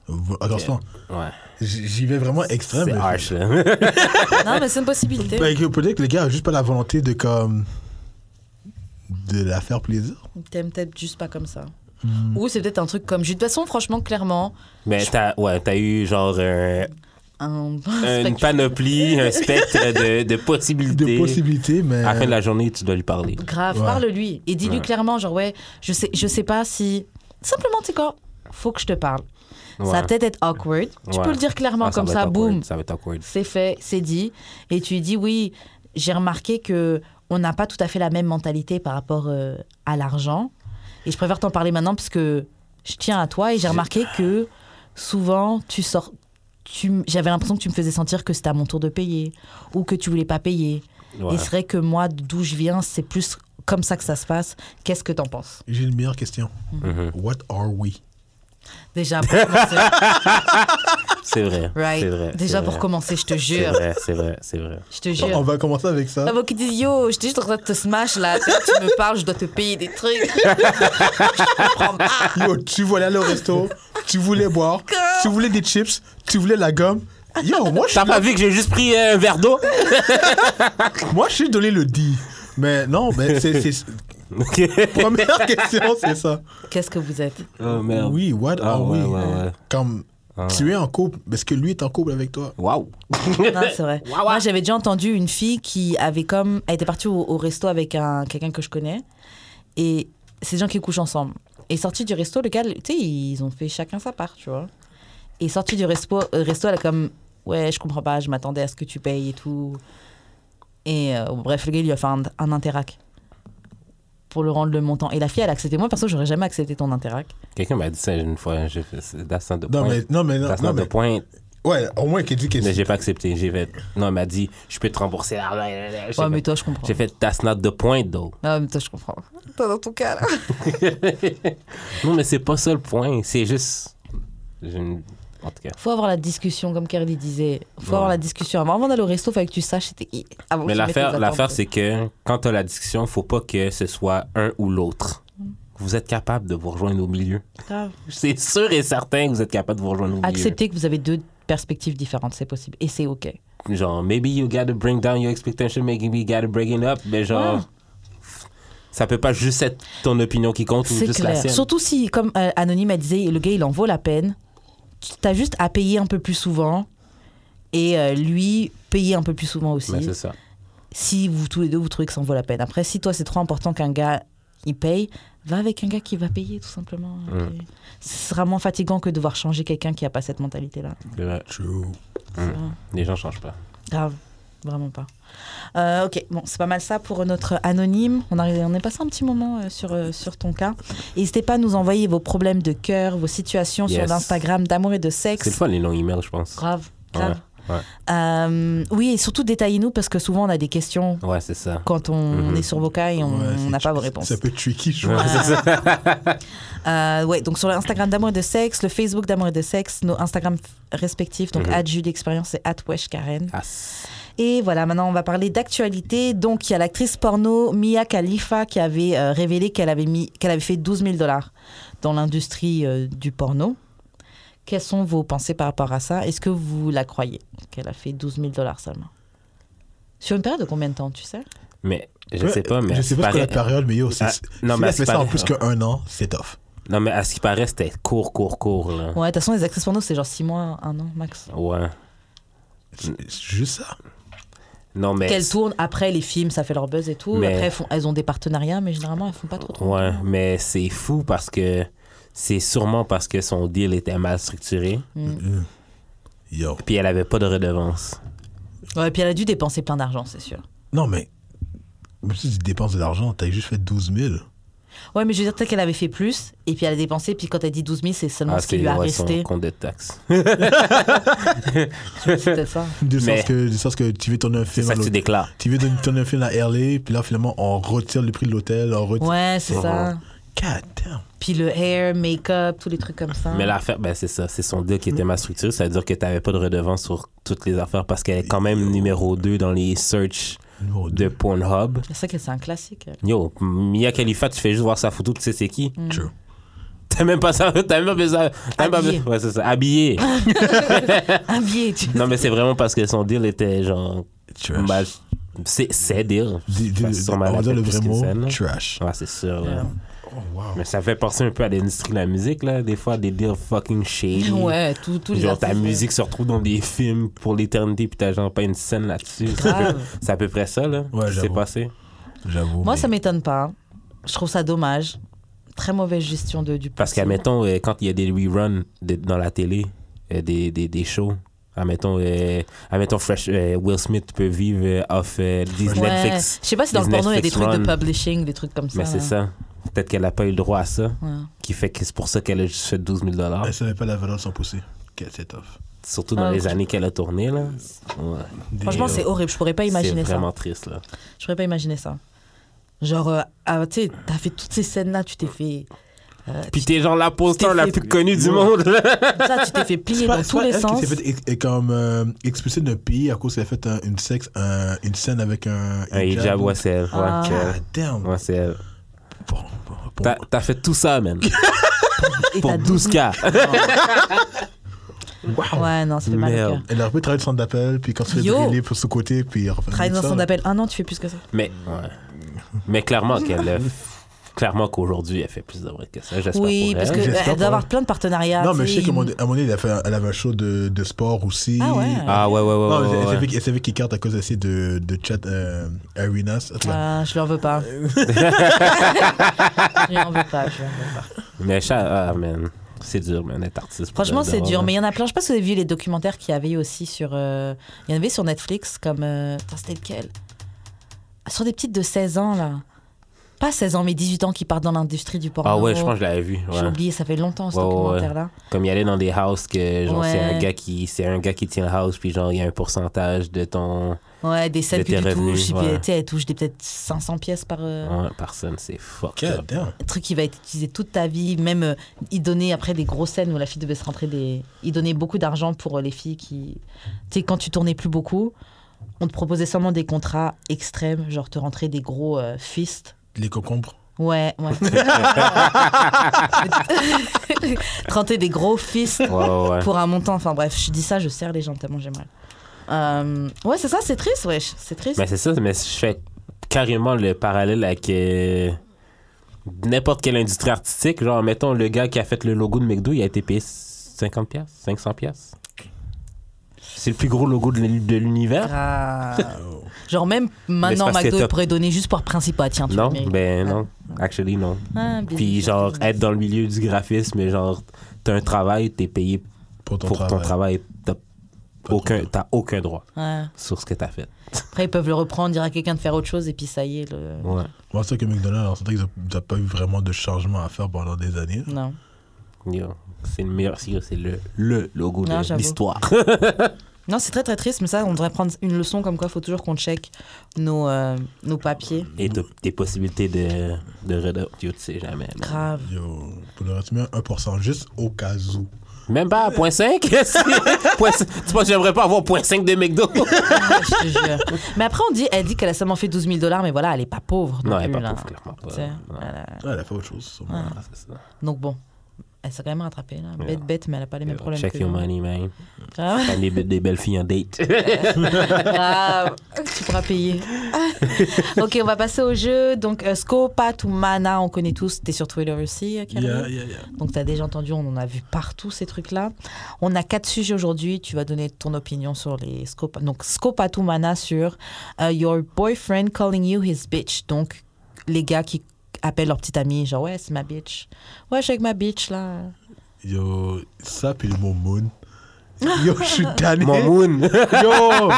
Vo- Attention, Ouais. j- j'y vais vraiment extrême. C'est harsh, là. non, mais c'est une possibilité. Que peut-être que le gars a juste pas la volonté de comme. de la faire plaisir. T'aimes peut-être juste pas comme ça. Hmm. Ou c'est peut-être un truc comme. De toute façon, franchement, clairement, Mais t'as, ouais, t'as eu genre un- un. une panoplie, un spectre de, de possibilités. De possibilités, mais. À la fin de la journée, tu dois lui parler. Grave, Ouais. parle-lui. Et dis-lui Ouais. clairement, genre, ouais, je sais, je sais pas si. Simplement, tu sais quoi, faut que je te parle. Ça va Ouais. peut-être être awkward. Tu Ouais. peux le dire clairement Ah, comme ça, boum. Ça va être awkward. c'est fait, c'est dit. Et tu lui dis, oui, j'ai remarqué que on n'a pas tout à fait la même mentalité par rapport euh, à l'argent. Et je préfère t'en parler maintenant parce que je tiens à toi et j'ai remarqué que souvent, tu sors. J'avais l'impression que tu me faisais sentir que c'était à mon tour de payer ou que tu voulais pas payer. Ouais. Et c'est vrai que moi, d'où je viens, c'est plus comme ça que ça se passe. Qu'est-ce que t'en penses? J'ai une meilleure question. Mhm. What are we? Déjà, pour commencer. C'est vrai. right. C'est vrai. Déjà, c'est pour vrai. commencer, je te C'est jure. vrai, c'est vrai, c'est vrai. Je te On jure. va commencer avec ça. Ah, bon, qui disent Yo, j'étais juste en train de te smash là. Tu me parles, je dois te payer des trucs. je comprends pas. Yo, tu voulais aller au resto, tu voulais boire, tu voulais des chips, tu voulais la gomme. Yo, moi, je T'as pas vu que j'ai juste pris euh, un verre d'eau? moi, je suis donné le dit. Mais non, mais c'est, c'est- première question, c'est ça. Qu'est-ce que vous êtes? Oh merde. Oui, what Ah, are ouais, we? ouais, ouais. Comme Ah. tu es en couple, est-ce que lui est en couple avec toi? Waouh. Non, c'est vrai. Moi, j'avais déjà entendu une fille qui avait comme. Elle était partie au, au resto avec un, quelqu'un que je connais. Et c'est des gens qui couchent ensemble. Et sortie du resto, le gars, tu sais, ils ont fait chacun sa part, tu vois. Et sortie du resto, euh, resto, elle a comme. Ouais, je comprends pas, je m'attendais à ce que tu payes et tout. Et euh, bref, le gars, il lui a fait un, un interac pour le rendre le montant. Et la fille, elle a accepté. Moi, perso, j'aurais jamais accepté ton interac. Quelqu'un m'a dit ça une fois. J'ai fait c'est- that's not the Non, point. mais, non, mais, non, That's non, not mais, the point. ouais, au moins qu'elle dit que Mais j'ai pas accepté. J'ai fait. Non, elle m'a dit, je peux te rembourser. Ah, ouais, J'ai Ouais, fait- mais toi, je comprends. J'ai fait, that's not the point, though. Ah, mais toi, je comprends. Toi, dans ton cas, là. Non, mais c'est pas ça le point. C'est juste. j'ai une- En tout cas. faut avoir la discussion, comme Kerly disait. faut Ouais. avoir la discussion. Avant, avant d'aller au resto, il fallait que tu saches. Avant Mais l'affaire, c'est que quand tu as la discussion, faut pas que ce soit un ou l'autre. Vous êtes capable de vous rejoindre au milieu. C'est sûr et certain que vous êtes capable de vous rejoindre au milieu. Accepter que vous avez deux perspectives différentes, c'est possible. Et c'est OK. Genre, maybe you gotta bring down your expectation, maybe you gotta bring it up. Mais genre, Ouais. ça peut pas juste être ton opinion qui compte ou juste la clair. sienne. Surtout si, comme euh, Anonyme a disait, le gars, il en vaut la peine. Tu as juste à payer un peu plus souvent. Et euh, lui, payer un peu plus souvent aussi. Ben, c'est ça. si vous tous les deux, vous trouvez que ça en vaut la peine. Après, si toi, c'est trop important qu'un gars, il paye, va avec un gars qui va payer, tout simplement. Mm. Et Ce sera moins fatigant que de devoir changer quelqu'un qui a pas cette mentalité-là. C'est vrai. True. Les gens changent pas. Grave, vraiment pas. Euh, ok, bon, c'est pas mal ça pour notre anonyme. On, a, on est passé un petit moment euh, sur, euh, sur ton cas. N'hésitez pas à nous envoyer vos problèmes de cœur, vos situations sur l'Instagram d'amour et de C'est le sexe. fun, les longs emails, je pense. Grave, grave. Ouais, ouais. Euh, oui, et surtout détaillez-nous parce que souvent on a des questions Ouais, c'est ça. quand on, Mhm. est sur Voca et on n'a pas vos réponses. Ça peut être tricky, je Ouais, vois. c'est ça. Euh, ouais, donc sur l'Instagram d'amour et de sexe, le Facebook d'amour et de sexe, nos Instagram respectifs, donc at Jules d'expérience et at Wesh Karen. Ah, Et voilà, maintenant on va parler d'actualité. Donc il y a l'actrice porno Mia Khalifa qui avait euh, révélé qu'elle avait, mis, qu'elle avait fait 12 000 dollars dans l'industrie euh, du porno. Quelles sont vos pensées par rapport à ça? Est-ce que vous la croyez qu'elle a fait 12 000 dollars seulement? Sur une période de combien de temps, tu sais? Mais je Ouais, sais pas, mais. Je sais pas que la paraît- période, mais yo, c'est, Ah, non, si mais fait ça en paraît- plus qu'un an, c'est tough. Non, mais à ce qui paraît, c'était court, court, court, là. Ouais, de toute façon, les actrices porno, c'est genre 6 mois, 1 an max. Ouais. C'est juste ça. Non, mais. Qu'elles tournent après les films, ça fait leur buzz et tout. Mais- Après, elles, font- elles ont des partenariats, mais généralement, elles font pas trop. trop. Ouais, mais c'est fou parce que. C'est sûrement parce que son deal était mal structuré. Mm. Yo. Puis elle avait pas de redevance. Ouais, puis elle a dû dépenser plein d'argent, c'est sûr. Non, mais Même si tu dépenses de l'argent, t'as juste fait 12 000. Ouais, mais je veux dire, peut-être qu'elle avait fait plus, et puis elle a dépensé, puis quand elle dit 12 000, c'est seulement Ah, ce qui c'est lui a ouais, son resté. compte de taxes. C'est peut-être ça. Du Mais- sens que, du sens que tu veux tourner un C'est film ça à que tu déclares. Tu veux tourner un film à LA, puis là, finalement, on retire le prix de l'hôtel, retire... Ouais, c'est ça. God damn. Puis le hair, make-up, tous les trucs comme ça. Mais l'affaire, ben c'est ça, c'est son deal qui était ma structure. Ça veut dire que tu n'avais pas de redevance sur toutes les affaires parce qu'elle est quand même numéro 2 dans les search De. Pornhub. C'est ça que c'est un classique. Yo, Mia Khalifa, tu fais juste voir sa photo, tu sais c'est qui? True. T'as même pas ça, t'as même pas besoin. t'as même pas Habillé. besoin- Ouais, c'est ça, habillé. Habillé, tu non, mais c'est vraiment parce que son deal était genre. Trash. bah, c'est c'est deal. On va dire le vrai mot, trash. Ouais, c'est sûr. Oh, wow. Mais ça fait penser un peu à l'industrie de la musique, là. Des fois, des deals fucking shady. Ouais, tout- les Genre, ta musique se retrouve dans des films pour l'éternité, puis t'as genre pas une scène là-dessus. Grave. C'est à peu près ça, là. Ouais, qui s'est j'avoue. passé. J'avoue. Moi, mais- ça m'étonne pas. Je trouve ça dommage. Très mauvaise gestion de, du Parce qu'admettons, euh, quand il y a des reruns de- dans la télé, euh, des, des, des shows, admettons, euh, admettons Fresh, euh, Will Smith peut vivre euh, off euh, des Ouais. Netflix. Je sais pas si dans le des porno, il y a des trucs de publishing, des trucs comme ça. Mais c'est là. ça. Peut-être qu'elle n'a pas eu le droit à ça, Ouais. qui fait que c'est pour ça qu'elle a juste fait 12 000 dollars. Elle savait pas la valeur de son poussé. Ok, c'est tough. Surtout dans Ah, les années qu'elle a tourné, là. Ouais. Franchement, c'est horrible. Je pourrais pas imaginer C'est ça. vraiment triste, là. Je pourrais pas imaginer ça. Genre, euh, ah, tu sais, t'as fait toutes ces scènes-là, tu t'es fait. euh, Puis t'es genre la poster la plus connue du monde, ça, tu t'es fait plier C'est pas- dans c'est tous pas les elle sens. qui s'est fait et comme euh, expulsée d'un pays à cause qu'elle a fait un- une, sexe, un- une scène avec un, Un hijab, ouais, c'est elle. Ah. c'est elle. God damn. Ouais, c'est elle. Bon, bon. T'as t'as fait tout ça, man. Et Pour t'as 12K. Wow. Ouais, non, ça fait mal au Merde. cœur. Elle a repris travailler de centre d'appel, puis quand tu fais Yo. brûler pour ce côté, puis Travailler dans ça. son appel un an, tu fais plus que ça. Mais, ouais. Mais clairement qu'elle Clairement qu'aujourd'hui, elle fait plus de vrai que ça. J'espère Oui, pour parce elle. qu'elle doit avoir plein de partenariats. Non, mais je sais, qu'à un moment donné, elle, a fait un- elle avait un show de, de sport aussi. Ah ouais. Ah ouais, ouais, ouais. Non, ouais, ouais. elle s'est fait out à cause aussi de, de chat euh, arenas. Ah, je leur veux pas. je leur veux pas, je leur veux pas. Mais cha- ah, man. C'est dur, man, d'être artiste. Franchement, c'est dur. Mais il y en a plein. Je sais pas si vous avez vu les documentaires qu'il y avait aussi sur. euh, Il y en avait sur Netflix, comme. euh, Attends, c'était lequel? Sur des petites de 16 ans, là. Pas 16 ans, mais 18 ans qui partent dans l'industrie du porno. Ah ouais, je pense que je l'avais vu. J'ai ouais. oublié, ça fait longtemps ce Ouais, ouais, ouais. documentaire-là. Comme il allait dans des houses que genre c'est un Ouais. gars qui c'est un gars qui tient le house puis genre il y a un pourcentage de ton Ouais, des scènes De que tes tu revenus, touches. puis, tu sais, elle touche des peut-être 500 pièces par. euh, ouais, personne, c'est fuck. God damn. un truc qui va être utilisé toute ta vie. Même, euh, il donnait après des grosses scènes où la fille devait se rentrer des. Il donnait beaucoup d'argent pour euh, les filles qui. Tu sais, quand tu tournais plus beaucoup, on te proposait seulement des contrats extrêmes, genre te rentrer des gros euh, fists. Les concombres. Ouais, ouais. te rentrer des gros fists Ouais, ouais, ouais. pour un montant. Enfin bref, je dis ça, je serre les gens tellement j'ai mal. Euh, ouais, c'est ça, c'est triste, wesh. C'est triste. Mais c'est ça, mais je fais carrément le parallèle avec euh, n'importe quelle industrie artistique. Genre, mettons, le gars qui a fait le logo de McDo, il a été payé 50 pièces 500 pièces C'est le plus gros logo de l'uni- de l'univers. Oh. Genre même maintenant, McDo pourrait donner juste par principe. Ah, tiens, tu Non, ben Ah. non. Actually, non. Ah, business, Puis genre, business. être dans le milieu du graphisme, genre, t'as un travail, t'es payé Pour ton pour travail. ton travail. T'as aucun, ton- t'as aucun droit Ouais. sur ce que t'as fait. Après, ils peuvent le reprendre, dire à quelqu'un de faire autre chose, et puis ça y est. Le... Ouais. Moi, c'est que McDonald's, on sentait qu'ils n'ont pas eu vraiment de changement à faire pendant des années. Non. Yo, c'est le meilleur, c'est c'est le, le logo Non, de j'avoue. l'histoire. Non, c'est très très triste, mais ça, on devrait prendre une leçon comme quoi il faut toujours qu'on check nos, euh, nos papiers. Et tes possibilités de, de redor- tu sais jamais. man. Grave. Yo, pour le reste, tu mets 1%, juste au cas où. Même pas à point 5 Tu penses que j'aimerais pas avoir point 5 de McDo? Ah, je te jure. Mais après, on dit, elle dit qu'elle a seulement fait 12 000 dollars, mais voilà, elle est pas pauvre. Non, Non, elle est pas là. pauvre, clairement pas. Non. elle a- Ouais, elle a fait autre chose. Ah, ça. Donc bon, elle s'est quand même rattrapée. Là. Yeah. Bête, bête, mais elle a pas les mêmes problèmes. Check que your nous. money, man. T'as des, des belles filles en date. Grave. Tu pourras payer. ok, on va passer au jeu. Donc, euh, Scopat ou Mana, on connaît tous. T'es sur Twitter aussi, euh, Karine Yeah, yeah, yeah. Donc, tu as déjà entendu, on en a vu partout ces trucs-là. On a quatre sujets aujourd'hui. Tu vas donner ton opinion sur les Scopa. Donc, Scopat ou Mana sur euh, Your boyfriend calling you his bitch. Donc, les gars qui appellent leur petite amie, genre, ouais, c'est ma bitch. Ouais, je suis avec ma bitch, là. Yo, ça, puis le mot moon. Yo, je suis tanné. Mon moon. Yo,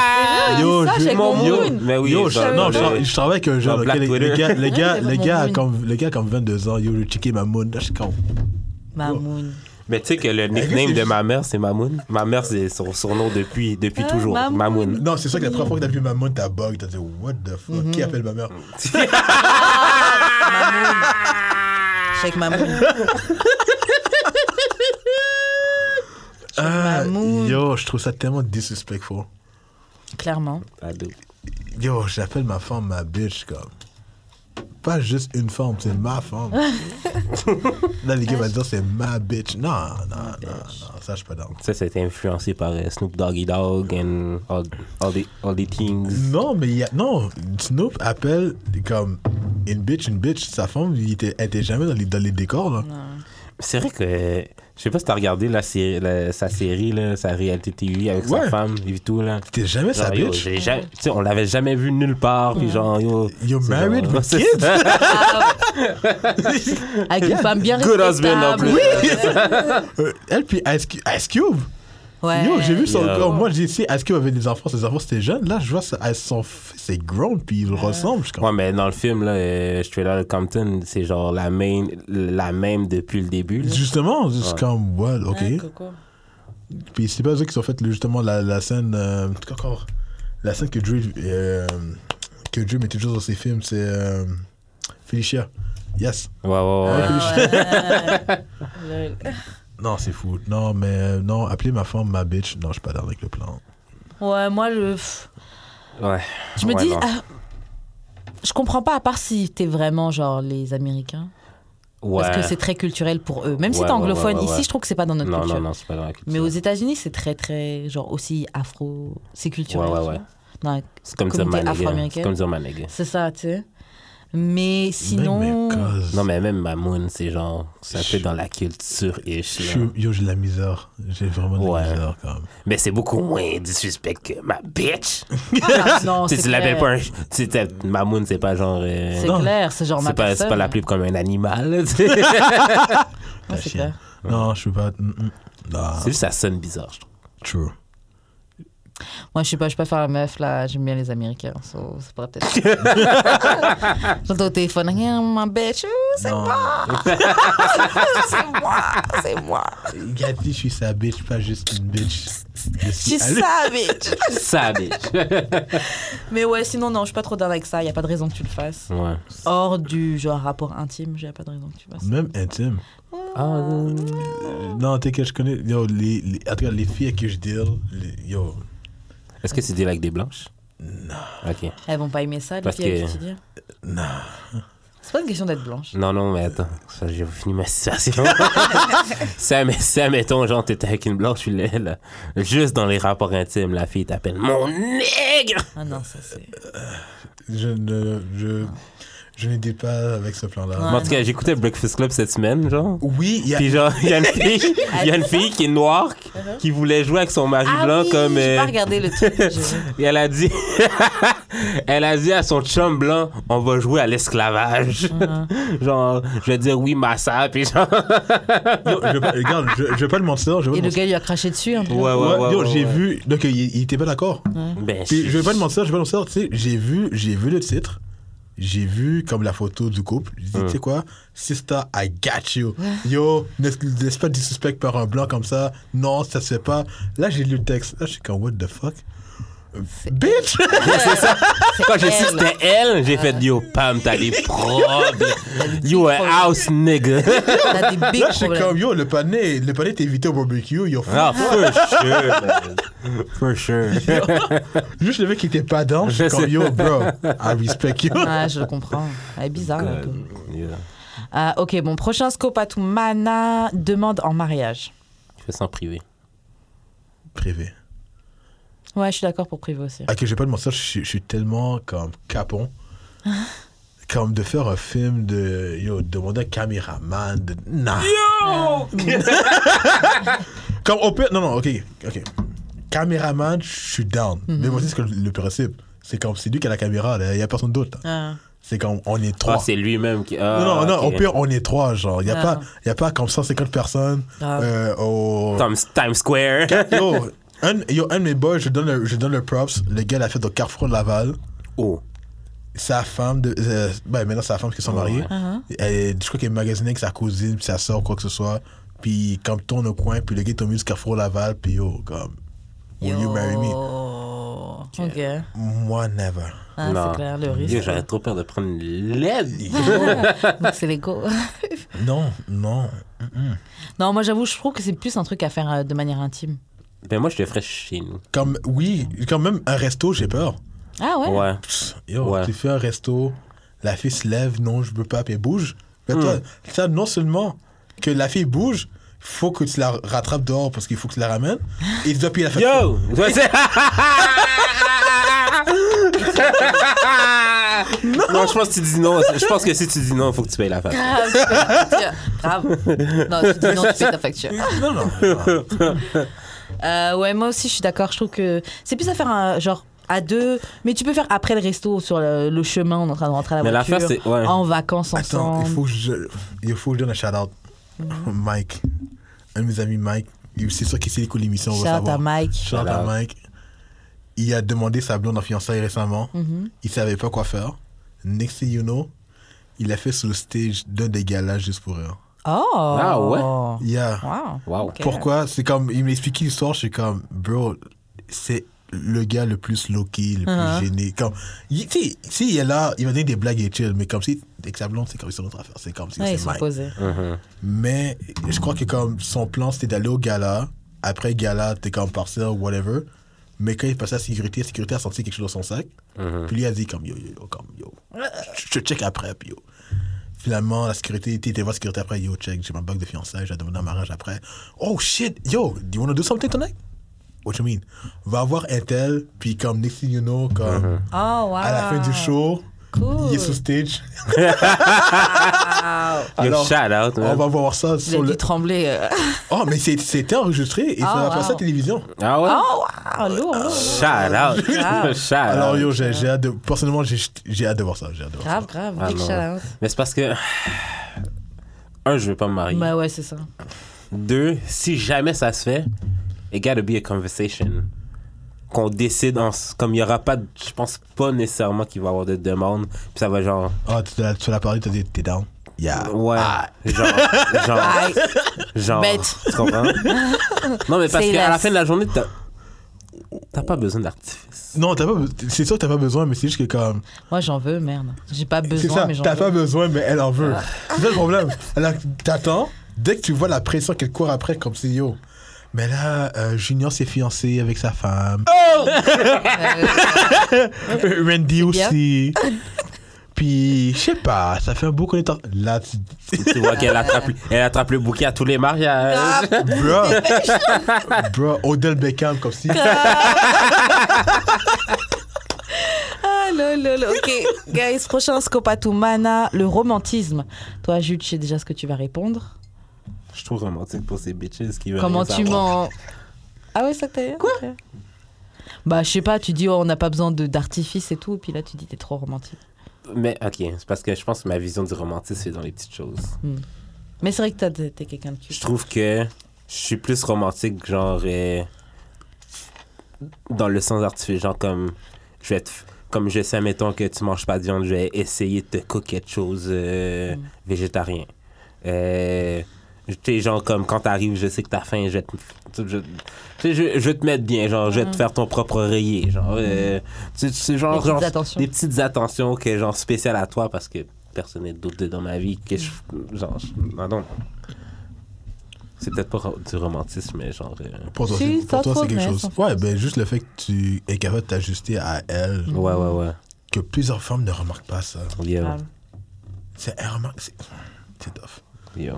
yo, ça, je- Mon yo, moon. Mais oui, yo, je, non, je, le- tra- je travaille avec un les, Twitter. les gars, les gars, mon gars, moon. comme, gars comme 22 ans, yo, je checké ma moon. Là, je suis comme, Mamoun. Mais tu sais que le nickname de ma mère, c'est Mamoun. Ma mère, c'est son surnom depuis, depuis Ah, toujours. Mamoun. Mamoun. Non, c'est sûr que la première fois que t'as vu ma moon, t'as bug, t'as dit, what the fuck, Mhm. qui appelle ma mère? Check Mamoun. Ah, Mamoun. yo, je trouve ça tellement disrespectful. Clairement. Ado. Yo, j'appelle ma femme ma bitch, comme. Pas juste une femme, c'est ma femme. Là, les gars vont dire c'est ma bitch. Non, non, non, non, ça, je suis pas dans. Ça, c'était influencé par euh, Snoop Doggy Dogg and all, all, the, all the things. Non, mais il y a. Non, Snoop appelle comme une bitch, une bitch. Sa femme, il était, elle était jamais dans les, dans les décors, là. C'est vrai que. Je sais pas si t'as regardé la série, la- sa série, là, sa réalité TV avec Ouais. sa femme et tout, là. C'était jamais sa Genre, yo, bitch? jamais- on l'avait jamais vu nulle part, puis genre, yo. You're married genre- with kids? Avec une femme bien Good husband, en plus. Euh, elle, puis Ice Cube. Ouais. Yo, j'ai vu son Yo. corps. Moi, j'ai dit, Ice Cube avait des enfants? Ses enfants, c'était jeune. Là, je vois ça, elle- son fils, c'est grown, puis il ressemble. Je suis comme, Ouais, mais dans le film, là, euh, Straight Outta Compton, c'est genre la, main, la même depuis le début. là. Justement, c'est Ouais. comme, ok. Ouais, coco. Puis c'est pas eux qui ont fait justement la, la scène. Euh, encore, la scène que Drew, euh, que Drew met toujours dans ses films, c'est euh, Felicia. Yes. Ouais, ouais, ouais. Ouais. Non, c'est fou. Non, mais euh, non, appeler ma femme ma bitch. Non, je suis pas d'accord avec le plan. Ouais, moi, je. Ouais. Je me Ouais, dis. ah, je comprends pas, à part si t'es vraiment genre les Américains. Ouais. Parce que c'est très culturel pour eux. Même si t'es anglophone, ouais, ouais, ici, ouais. je trouve que c'est pas dans notre Non, culture. non, non, c'est pas dans la culture. Mais aux États-Unis, c'est très, très. Genre aussi afro. C'est culturel. Ouais, ouais, ouais. C'est comme dire afro-américaine. C'est comme dire ma nigga. C'est ça, tu sais. Mais sinon. Non, mais même Mamoun, c'est genre, c'est un peu Je- dans la culture-ish. Je là. suis- Yo, j'ai de la misère. J'ai vraiment de Ouais. la misère quand même. Mais c'est beaucoup moins disrespect que ma bitch. Ah, non, c'est tu l'appelles clair. pas un. Tu sais, t'as- Mamoun, c'est pas genre. euh, C'est clair, c'est genre ma c'est pas, c'est pas l'appeler comme un animal. Ouais, La c'est clair. Non, je peux pas. mm, mm. Non, c'est juste, ça sonne bizarre, je trouve. true. Moi, je sais pas, je peux faire la meuf, là. J'aime bien les Américains. so, c'est pas peut-être. J'entends au téléphone, Hey, ma bitch, c'est moi. c'est moi, c'est moi. Gatti, je suis sa bitch, pas juste une bitch. Je suis ça, bitch. Ça, bitch. Mais ouais, sinon, non, je suis pas trop dans avec ça. Y a pas de raison que tu le fasses. Ouais. Hors du genre rapport intime, j'ai pas de raison que tu fasses. Même intime. Ah, euh, Non, t'es que je connais. Yo, les, les, en tout cas, les filles avec qui je deal, les- yo, Est-ce que tu dis avec des blanches? Non. Ok. Elles vont pas aimer ça, les Parce filles qui tu dis. non. C'est pas une question d'être blanche. Non, non, mais attends. Ça, j'ai fini ma situation. si, adm- si, admettons, genre, t'étais avec une blanche, tu l'es, là. Juste dans les rapports intimes, la fille t'appelle mon nègre! Ah non, ça c'est. Je ne. Je, je n'étais pas avec ce plan-là. Ouais. En tout cas, j'écoutais Breakfast Club cette semaine, genre. Oui, il y a. Puis genre, il y a une fille, il y a une fille qui est noire, qui voulait jouer avec son mari Ah blanc oui, comme... j'ai euh, pas regardé le truc. et elle a dit... elle a dit à son chum blanc, on va jouer à l'esclavage. Uh-huh. genre, je vais dire oui, massa, puis genre... Yo, je vais pas- regarde, je, je vais pas le mentir. Je vais Et le gars lui a craché dessus un peu. Ouais, ouais, ouais. ouais, j'ai ouais. vu. Donc, il, il était pas d'accord. Ben, Puis, je vais pas le mentir, je vais pas le mentir. Tu sais, j'ai vu, j'ai vu le titre. J'ai vu comme la photo du couple. J'ai dit, tu sais quoi, sister, I got you. Yo, ne ne laisse pas disrespect par un blanc comme ça. Non, ça se fait pas. Là, j'ai lu le texte. Là, je suis comme, what the fuck? Bitch! c'est ça. Quand j'ai su que elle. c'était elle, j'ai fait yo, Pam, t'as des problèmes. You a house nigga. T'as des big Là, je suis comme, yo, le panier, le panier t'es invité au barbecue. Yo, Ah, for sure. man. For sure. Juste le mec qui était pas dans, je suis comme, yo, bro, I respect you. Ah, je le comprends. Elle est bizarre. un peu. Yeah. Ah, ok, bon, prochain scope à tout. Mana demande en mariage. Je fais ça en privé. Privé. Ouais, je suis d'accord pour privé aussi. Ok, je vais pas te mentir, je suis, je suis tellement comme capon. comme de faire un film de. Yo, demander un caméraman. De, nah. comme au pire. Non, non, ok. Ok. Caméraman, je suis down. Mais voici ce que le principe. C'est comme c'est lui qui a la caméra, il y a personne d'autre. Ah. C'est comme, on est Ah, trois. c'est lui-même qui. Ah, non, non, non, ok. au pire, on est trois, genre. Il n'y a, Ah. pas- y a pas comme 150 personnes Ah. euh, au. Times, Times Square. Yo, un, yo, un de mes boys, je donne le, je donne le props. Le gars l'a fait au Carrefour de Laval. Oh. Sa femme, de, euh, ben maintenant sa femme qui sont mariés. Uh-huh. Elle est- je crois qu'elle est magasinée avec sa cousine, puis sa soeur, quoi que ce soit. Puis comme tourne au coin, puis le gars est au milieu du Carrefour Laval, puis yo, comme. Will you marry me? Yo. Ok. Moi, never. Ah, non. c'est clair, le Yo, risque. J'aurais trop peur de prendre une LED. Donc c'est l'ego. Non, non. Non, moi j'avoue, je trouve que c'est plus un truc à faire euh, de manière intime. Ben, moi, je le ferais chez nous. Comme, oui, quand même, un resto, j'ai peur. Ah ouais? Ouais. Psst, Yo, Ouais. tu fais un resto, la fille se lève, non, je veux pas, puis elle bouge. Mais toi, Hmm. ça, non seulement que la fille bouge, faut que tu la rattrapes dehors parce qu'il faut que tu la ramènes, et tu dois payer la facture. Yo! C'est- non. je pense que tu dis non. Je pense que si tu dis non, il faut que tu payes la facture. Grave. Non, tu dis non, tu payes ta facture. Non, non. non. Euh, ouais, moi aussi, je suis d'accord. Je trouve que c'est plus à faire un genre à deux, mais tu peux faire après le resto sur le, le chemin, on est en train de rentrer à la Mais voiture, l'affaire, c'est. Ouais. en vacances Attends, ensemble. il faut que je, il faut que je donne un shout-out. Mike, un de mes amis, Mike, il- c'est sûr qu'il sait écouter l'émission, on va Shout à savoir. Mike. Shout out à Shout out. Mike. Il a demandé sa blonde en fiançailles récemment. Mhm. Il savait pas quoi faire. Next thing you know, il a fait sur le stage d'un des galas juste pour rire. Oh. Ah ouais? Yeah. Wow. Wow. Ok. Pourquoi? C'est comme, il m'expliquait l'histoire, je suis comme, bro, c'est le gars le plus low-key, le plus Uh-huh. gêné. Comme, il- tu sais, si il est là, il va dire des blagues et chill, mais comme si, avec sa blonde, c'est comme c'est notre affaire. C'est comme si Ouais, c'est ils sont. Mhm. Mais je crois que comme son plan, c'était d'aller au gala. Après gala, t'es comme partir, whatever. Mais quand il passait à la sécurité, la sécurité a senti quelque chose dans son sac. Mhm. Puis lui a dit comme yo, yo, yo, comme yo. Je je check après, puis yo. Finalement, la sécurité, tu étais voir la sécurité après, yo, check, j'ai ma bague de fiançailles, j'ai demandé un mariage après. Oh shit, yo, do you wanna do something tonight? What you mean? Va voir un tel, puis comme next thing you know, comme Oh, wow. à la fin du show, Cool. il est sur stage. Wow. Alors, shout out, on va voir ça Il sur le. trembler. euh. Oh, mais c'était enregistré et ça Ah, va passer à la wow. télévision. Ah ouais? Oh, wow, lourd, lourd. Shout out. Shout Alors, yo, j'ai hâte de. Personnellement, j'ai j'ai hâte de voir ça. J'ai hâte de voir Grave, ça. grave. Ah, Big shout out. Mais c'est parce que. Un, je veux pas me marier. Bah ouais, c'est ça. Deux, si jamais ça se fait, it gotta be a conversation. Qu'on décide, en, comme il y aura pas, de- je pense pas nécessairement qu'il va y avoir de demande, puis ça va genre, Ah, tu l'as tu l'as parlé, tu as dit, t'es down. Yeah. ouais, genre, genre, Aïe. genre, Bête. tu comprends? non, mais parce qu'à la fin de la journée, t'as, t'as pas besoin d'artifice. Non, t'as pas c'est sûr que t'as pas besoin, mais c'est juste que comme. Moi, j'en veux, merde. J'ai pas C'est besoin, ça, mais j'en t'as veux. pas besoin, mais elle en veut. C'est ça le problème. Alors, t'attends, dès que tu vois la pression qu'elle court après, comme si yo. Mais là, euh, Junior s'est fiancé avec sa femme. Euh, Randy aussi. Puis, je sais pas, ça fait un beau qu'on est en... Là, tu... tu vois qu'elle attrape, elle attrape le bouquet à tous les mariages. Bro, bro, Odell Beckham, comme si... Ah, lol, lol. Ok, guys, prochain scope à tout. Mana, le romantisme. Toi, Jude, je sais déjà ce que tu vas répondre. Je trouve romantique pour ces bitches qui veulent Comment tu savoir. m'en. Ah ouais, ça que t'as Quoi Bah, je sais pas, tu dis, oh, on n'a pas besoin de- d'artifice et tout, et puis là, tu dis, t'es trop romantique. Mais ok, c'est parce que je pense que ma vision du romantisme c'est dans les petites choses. Mais c'est vrai que t'as- t'es quelqu'un de cute. Je trouve que je suis plus romantique, genre euh, dans le sens artificiel, genre comme je vais te, comme je sais, mettons que tu manges pas de viande, je vais essayer de te cook quelque chose euh, Mm. végétarien. Euh, sais, genre comme quand t'arrives, je sais que t'as faim, je vais te, tu- je, tu sais, je, je vais te mettre bien, genre je vais te faire ton propre oreiller, genre, euh, tu sais, c'est genre, Mm. Des petites genre attentions. des petites attentions que genre spéciales à toi parce que personne n'est d'autre dans ma vie que je, genre, non. C'est peut-être pas du romantisme, mais genre. euh, Pour toi, Si, c'est- quelque reconnaît, chose. Ouais, ben juste le fait que tu es capable de t'ajuster à elle, Ouais, ouais, ouais. que plusieurs femmes ne remarquent pas ça. Yo, Ah. C'est elle remarque, c'est c'est tough. yo.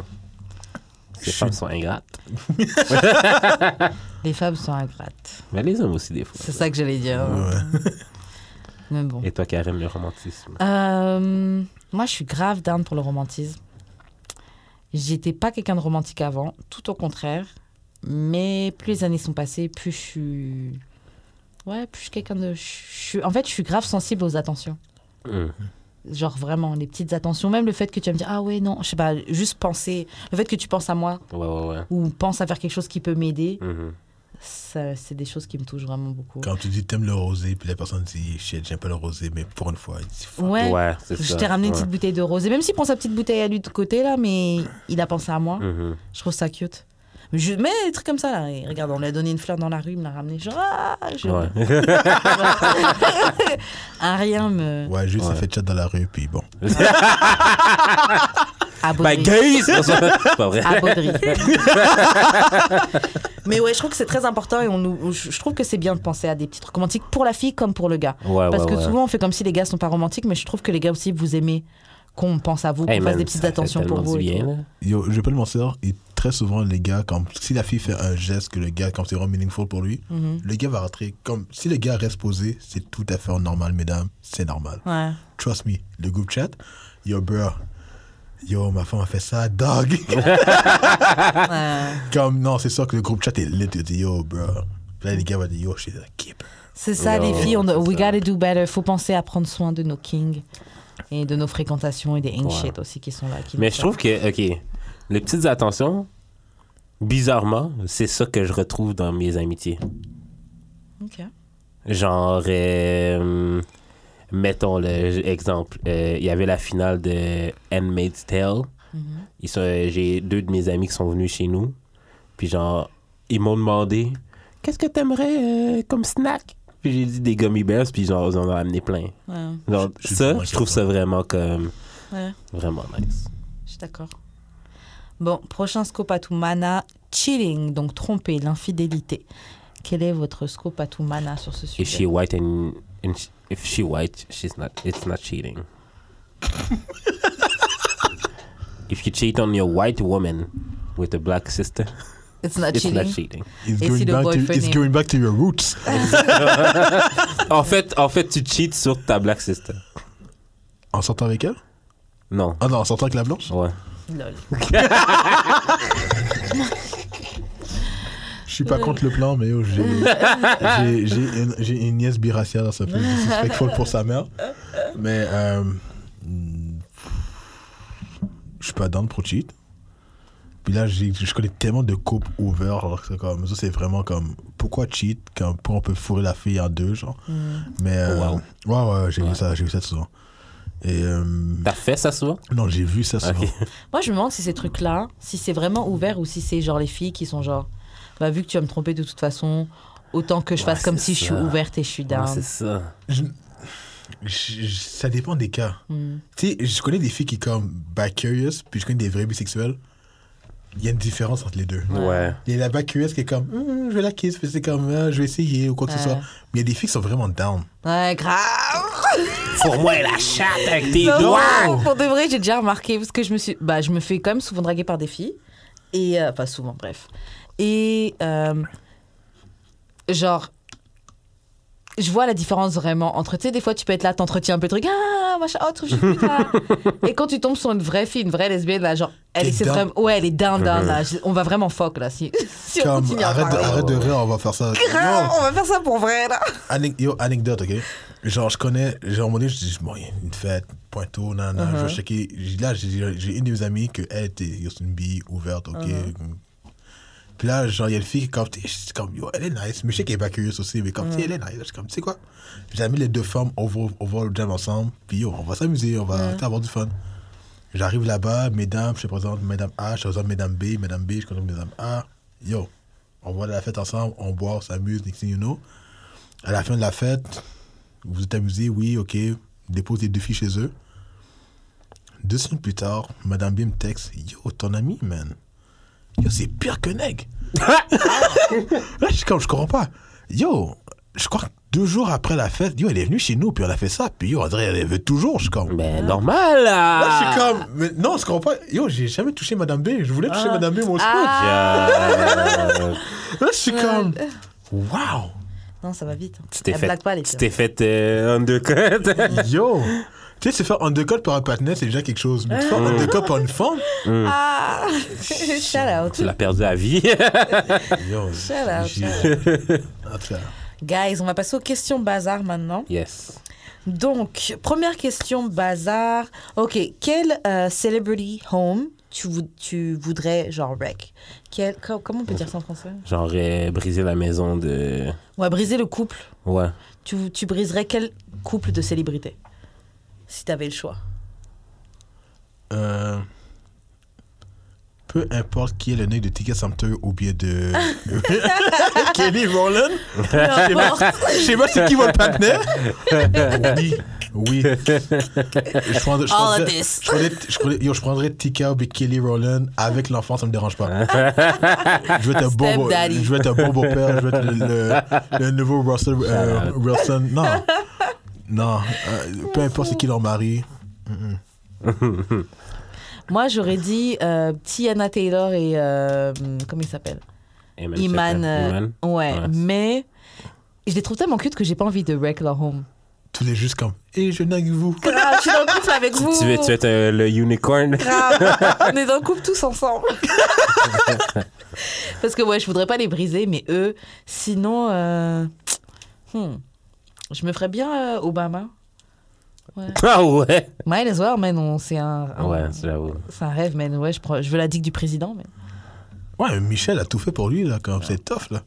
Je femmes sont ingrates. Les femmes sont ingrates. Mais les hommes aussi, des fois. C'est ça que j'allais dire. Ouais. Mais bon. Et toi, Karim, le romantisme? Euh, moi, je suis grave down pour le romantisme. J'étais pas quelqu'un de romantique avant, tout au contraire. Mais plus les années sont passées, plus je suis. Ouais, plus je suis quelqu'un de. je suis- En fait, je suis grave sensible aux attentions. Hum. Genre vraiment, les petites attentions. Même le fait que tu vas me dire, ah ouais, non, je sais pas, juste penser. Le fait que tu penses à moi Ouais, ouais, ouais. ou pense à faire quelque chose qui peut m'aider, ça, c'est des choses qui me touchent vraiment beaucoup. Quand tu dis t'aimes le rosé, puis la personne dit shit, j'aime pas le rosé, mais pour une fois, il dit. Ouais. Je t'ai ramené une petite bouteille de rosé. Même s'il prend sa petite bouteille à lui de côté, là, mais il a pensé à moi. Mhm. Je trouve ça cute. Je, mais des trucs comme ça, là. Et regarde, on lui a donné une fleur dans la rue, il me l'a ramené. Genre, ah, je- Ouais. un rien me. Ouais, juste Ouais. ça fait chat dans la rue, puis bon. Bah, Baudry. gay, c'est pas vrai. À Baudry. mais ouais, je trouve que c'est très important et on nous, je trouve que c'est bien de penser à des petits trucs romantiques pour la fille comme pour le gars. Ouais, Parce ouais, que ouais. souvent, on fait comme si les gars sont pas romantiques, mais je trouve que les gars aussi, vous aimez qu'on pense à vous, qu'on Hey, fasse des petites attentions pour vous. bien. Yo, je vais pas le mentir, et très souvent, les gars, quand, si la fille fait un geste que le gars, quand c'est vraiment meaningful pour lui, Mhm. le gars va rentrer. Comme, si le gars reste posé, c'est tout à fait normal, mesdames, c'est normal. Ouais. Trust me, le groupe chat, yo, bro, yo, ma femme a fait ça, dog. Ouais. comme, non, c'est sûr que le groupe chat est lit, il dit, yo, bro. Là, les gars vont dire, yo, she's a keeper. C'est ça, les filles. On, we ça. gotta do better. Faut penser à prendre soin de nos kings et de nos fréquentations et des Ouais. shit aussi qui sont là. qui Mais je trouve que, OK, les petites attentions, bizarrement, c'est ça que je retrouve dans mes amitiés. Ok. Genre, euh, mettons l'exemple, il y avait la finale de Handmaid's Tale. Ils sont- J'ai deux de mes amis qui sont venus chez nous. Puis genre, ils m'ont demandé Qu'est-ce que t'aimerais euh, comme snack? Puis j'ai dit des gummy bears, puis genre, ils en ont amené plein. Ouais, Genre, Je suis ça, je trouve ça vraiment comme. ouais, Vraiment nice. je suis d'accord. Bon, prochain scope à tout mana, cheating, donc tromper, l'infidélité. Quel est votre scope à tout mana sur ce If sujet she white and, and sh- if she white, she's not. It's not cheating. if you cheat on your white woman with a black sister, It's not it's cheating. not cheating. It's going, si back to, it's going back to your roots. En fait, en fait, tu cheats sur ta black sister. En sortant avec elle? Non. Ah non, en sortant avec la blanche? Ouais. Lol. Je suis pas contre le plan, mais yo, j'ai j'ai- j'ai une, j'ai une nièce biraciale, ça peut être disrespectful pour sa mère. Mais euh, je suis pas down pour cheat. Puis là, je connais tellement de couples ouverts, alors que c'est comme, ça c'est vraiment comme, pourquoi cheat quand pourquoi on peut fourrer la fille en deux, genre? Mais euh, wow. ouais, ouais, j'ai vu ça, j'ai vu ça souvent. Et euh, T'as fait ça souvent? non, j'ai vu ça souvent. Moi, je me demande si ces trucs-là, si c'est vraiment ouvert ou si c'est genre les filles qui sont genre, bah, vu que tu vas me tromper de toute façon, autant que je Ouais, fasse comme si je suis ouverte et je suis Ouais, down. c'est ça. Je- je- ça dépend des cas. Hmm. Tu sais, je connais des filles qui comme back curious, puis je connais des vrais bisexuels. Il y a une différence entre les deux. Ouais. Il y a la back curious qui est comme, Hum, je vais la kiss, c'est comme, Ah, je vais essayer ou quoi que ce soit. Mais il y a des filles qui sont vraiment down. Ouais, grave. Fourre-moi la chatte avec tes Non, doigts! Pour de vrai, j'ai déjà remarqué parce que je me suis, bah, je me fais quand même souvent draguer par des filles et euh, pas souvent, bref. Et euh, genre, je vois la différence vraiment entre, tu sais, des fois tu peux être là, t'entretiens un peu le truc, ah machin, oh tard. et quand tu tombes sur une vraie fille, une vraie lesbienne là, genre, elle down. vraiment, ouais, elle est down down là, Je- on va vraiment fuck là si, si on Comme, continue à arrête, de, parler. arrête de rire, on va faire ça. Grave, on va faire ça pour vrai là. Ane- yo, anecdote, ok? Genre, je connais, genre, à un moment donné, je dis, bon, il y a une fête, pointeau, nan, nan, je vais checker. J'ai- Là, j'ai une de mes amies que elle était, yo, c'est une bille ouverte, ok? Puis là, genre, il y a une fille qui, comme, comme, yo, elle est nice, mais je sais qu'elle est pas curieuse aussi, mais comme, sais, elle est nice. Je suis comme, tu sais quoi? J'ai mis les deux femmes, on va, on va au jam ensemble, puis yo, on va s'amuser, on va sais, avoir du fun. J'arrive là-bas, mesdames, je présente Madame A, je présente Madame B, Madame B, je présente Madame A. Yo, on va à la fête ensemble, on boit, on s'amuse, next thing you know. À la fin de la fête, vous êtes amusés, oui, ok. Dépose les deux filles chez eux. Deux semaines plus tard, Madame B me texte Yo, ton ami, man. Yo, c'est pire que nègre. Là, je suis comme, je comprends pas. Yo, je crois que deux jours après la fête, yo, elle est venue chez nous, puis on a fait ça. Puis yo, André, elle veut toujours. Je suis comme. Ben, normal, là! Là, je suis comme. Mais non, je comprends pas. Yo, j'ai jamais touché Madame B. Je voulais toucher Madame B, aussi. Ah. Là, je suis comme. Waouh! Non, ça va vite. hein. tu t'es fait, blague pas les tu filles. t'es fait euh, undercut. Yo! Tu sais, se faire undercut par un partenaire, c'est déjà quelque chose. Mais te faire undercut par une femme, Ah, shout out. tu l'as perdu à vie. yo. Shout out, Guys, on va passer aux questions bazar maintenant. yes. Donc, première question bazar. Ok, quel euh, celebrity home tu, vou- tu voudrais, genre, wreck? Quel, co- Comment on peut dire ça en français? Genre, euh, briser la maison de. Ouais, briser le couple. Ouais. Tu, tu briserais quel couple de célébrités? Si t'avais le choix. Euh, peu importe qui est le nez de Ticket Sumter ou bien de Kelly Rowland. Je sais pas c'est qui votre partenaire. Oui. Oui. Je prendrais, je All prendrais, of this. je prendrais, je prendrais- yo, je prendrais Tika ou Kelly Rowland avec l'enfant, ça me dérange pas. Je veux être un bon, je veux être un bon beau-père, je veux être le, le- le nouveau Russell euh, Wilson. Non. Non. euh, peu importe c'est qui leur mari. Moi, j'aurais dit euh, Tiana Taylor et. euh, comment il s'appelle? Iman. Iman. euh, Iman? Ouais, Ouais. mais. Je les trouve tellement cute que j'ai pas envie de wreck leur home. Tous les juste comme, et je nague vous. Grave, je suis dans le couple avec vous. Tu veux, tu veux être euh, le unicorn? Grave. On est dans le couple tous ensemble. Parce que ouais, je voudrais pas les briser, mais eux, sinon, euh, hmm, je me ferais bien euh, Obama. Ah ouais! Might as well, man. on- C'est un, un- Ouais, j'avoue. c'est un rêve, man. Ouais, je, prends- je veux la digue du président, mais. Ouais, mais Michel a tout fait pour lui, là, comme c'est tough, là.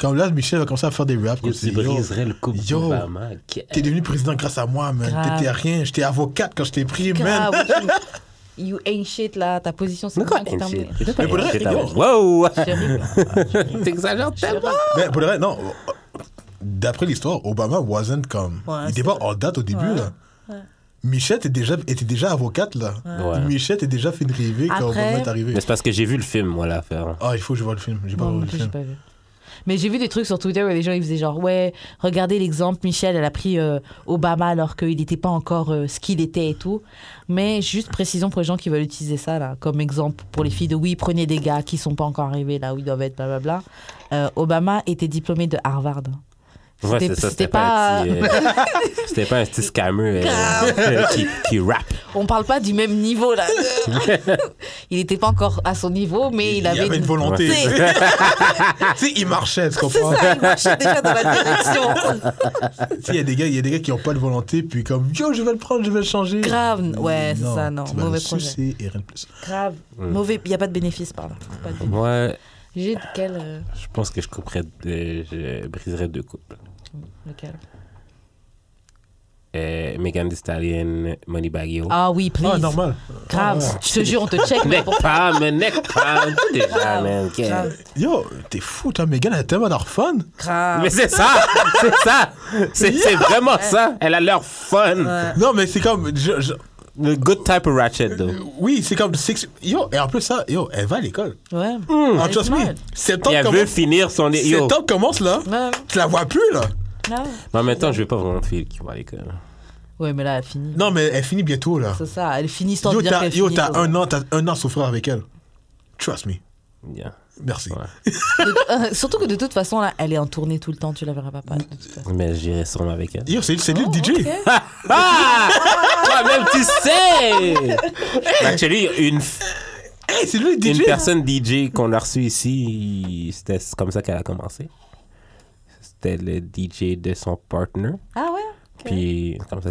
Comme là, Michel va commencer à faire des raps comme Tu si, yo, briserais le couple Yo. d'Obama. t'es devenu président grâce à moi, man. Grave. T'étais rien, j'étais avocate quand je t'ai pris, man. Grave, you, you ain't shit là, ta position c'est Mais quoi, qui? Mais pour reste, ah yo. ouais. Wow! Chérie. T'exagères tellement! Mais pour le reste, non. D'après l'histoire, Obama wasn't comme. Ouais, il était pas en date au début, Ouais. là. Était déjà, était déjà avocate, là. Ouais. Michel était déjà fait de rêver quand Obama est arrivé. Mais c'est parce que j'ai vu le film, moi, l'affaire. Ah, il faut que je vois le film. J'ai pas Non, vu le film. pas vu. Mais j'ai vu des trucs sur Twitter où les gens ils faisaient genre ouais regardez l'exemple Michel elle a pris euh, Obama alors qu'il n'était pas encore euh, ce qu'il était et tout mais juste précision pour les gens qui veulent utiliser ça là comme exemple pour les filles de oui prenez des gars qui sont pas encore arrivés là où ils doivent être blablabla Euh, Obama était diplômé de Harvard Ouais, C'était- c'est ça. c'était C'était pas, pas- un petit, euh, c'était pas un petit scammer euh, qui, qui rap. on parle pas du même niveau là il n'était pas encore à son niveau mais il, avait, une volonté. C'est- tu sais, il marchait, tu comprends? ça il marchait déjà dans la direction il y a des gars, il y a des gars qui ont pas de volonté, puis comme, yo, je vais le prendre, je vais le changer. grave ouais c'est ça non mauvais projet et rien de plus. Grave. Mauvais. Il n'y a pas de bénéfice par là. C'est pas de bénéfice. Moi, J'ai quel. euh, je pense que je couperais, de- je briserais deux couples. Lequel Euh, Megan Thee Stallion, Moneybag Yo. Ah oui, please. Ah, normal. Grave. Ah, ouais. Je te jure, on te check. mais Neck palm, neck palm, déjà, man. Yo, t'es fou, toi, Megan, elle a tellement d'air fun. Grave. Mais c'est ça, c'est ça, c'est vraiment ça. Elle a leur fun. Ouais. Non, mais c'est comme. je- je- Le good type of ratchet, though. oui, c'est comme. six- Yo, et en plus, ça, yo, elle va à l'école. Ouais. Est trust me. smart. Et Septembre elle veut commence, finir son... Yo. septembre commence, là. Ouais. Tu la vois plus, là. Ouais. Mais en même temps, je veux pas vraiment filles qui à l'école. Ouais, mais là, elle finit. Non, mais elle finit bientôt, là. C'est ça. Elle finit sans Yo, dire t'as qu'elle yo, t'as un an, t'as un an à souffrir avec elle. Trust me. Yeah. Merci. Ouais. Euh, surtout que de toute façon, là, elle est en tournée tout le temps. Tu la verras pas. pas de toute façon. Mais j'irai sûrement avec elle. Yo, c'est c'est lui le DJ. Ok. Ah! Toi-même, tu sais! Actually, une, Hey, c'est lui le une DJ. personne DJ qu'on a reçue ici, c'était comme ça qu'elle a commencé. C'était le DJ de son partner. Ah ouais Puis comme ça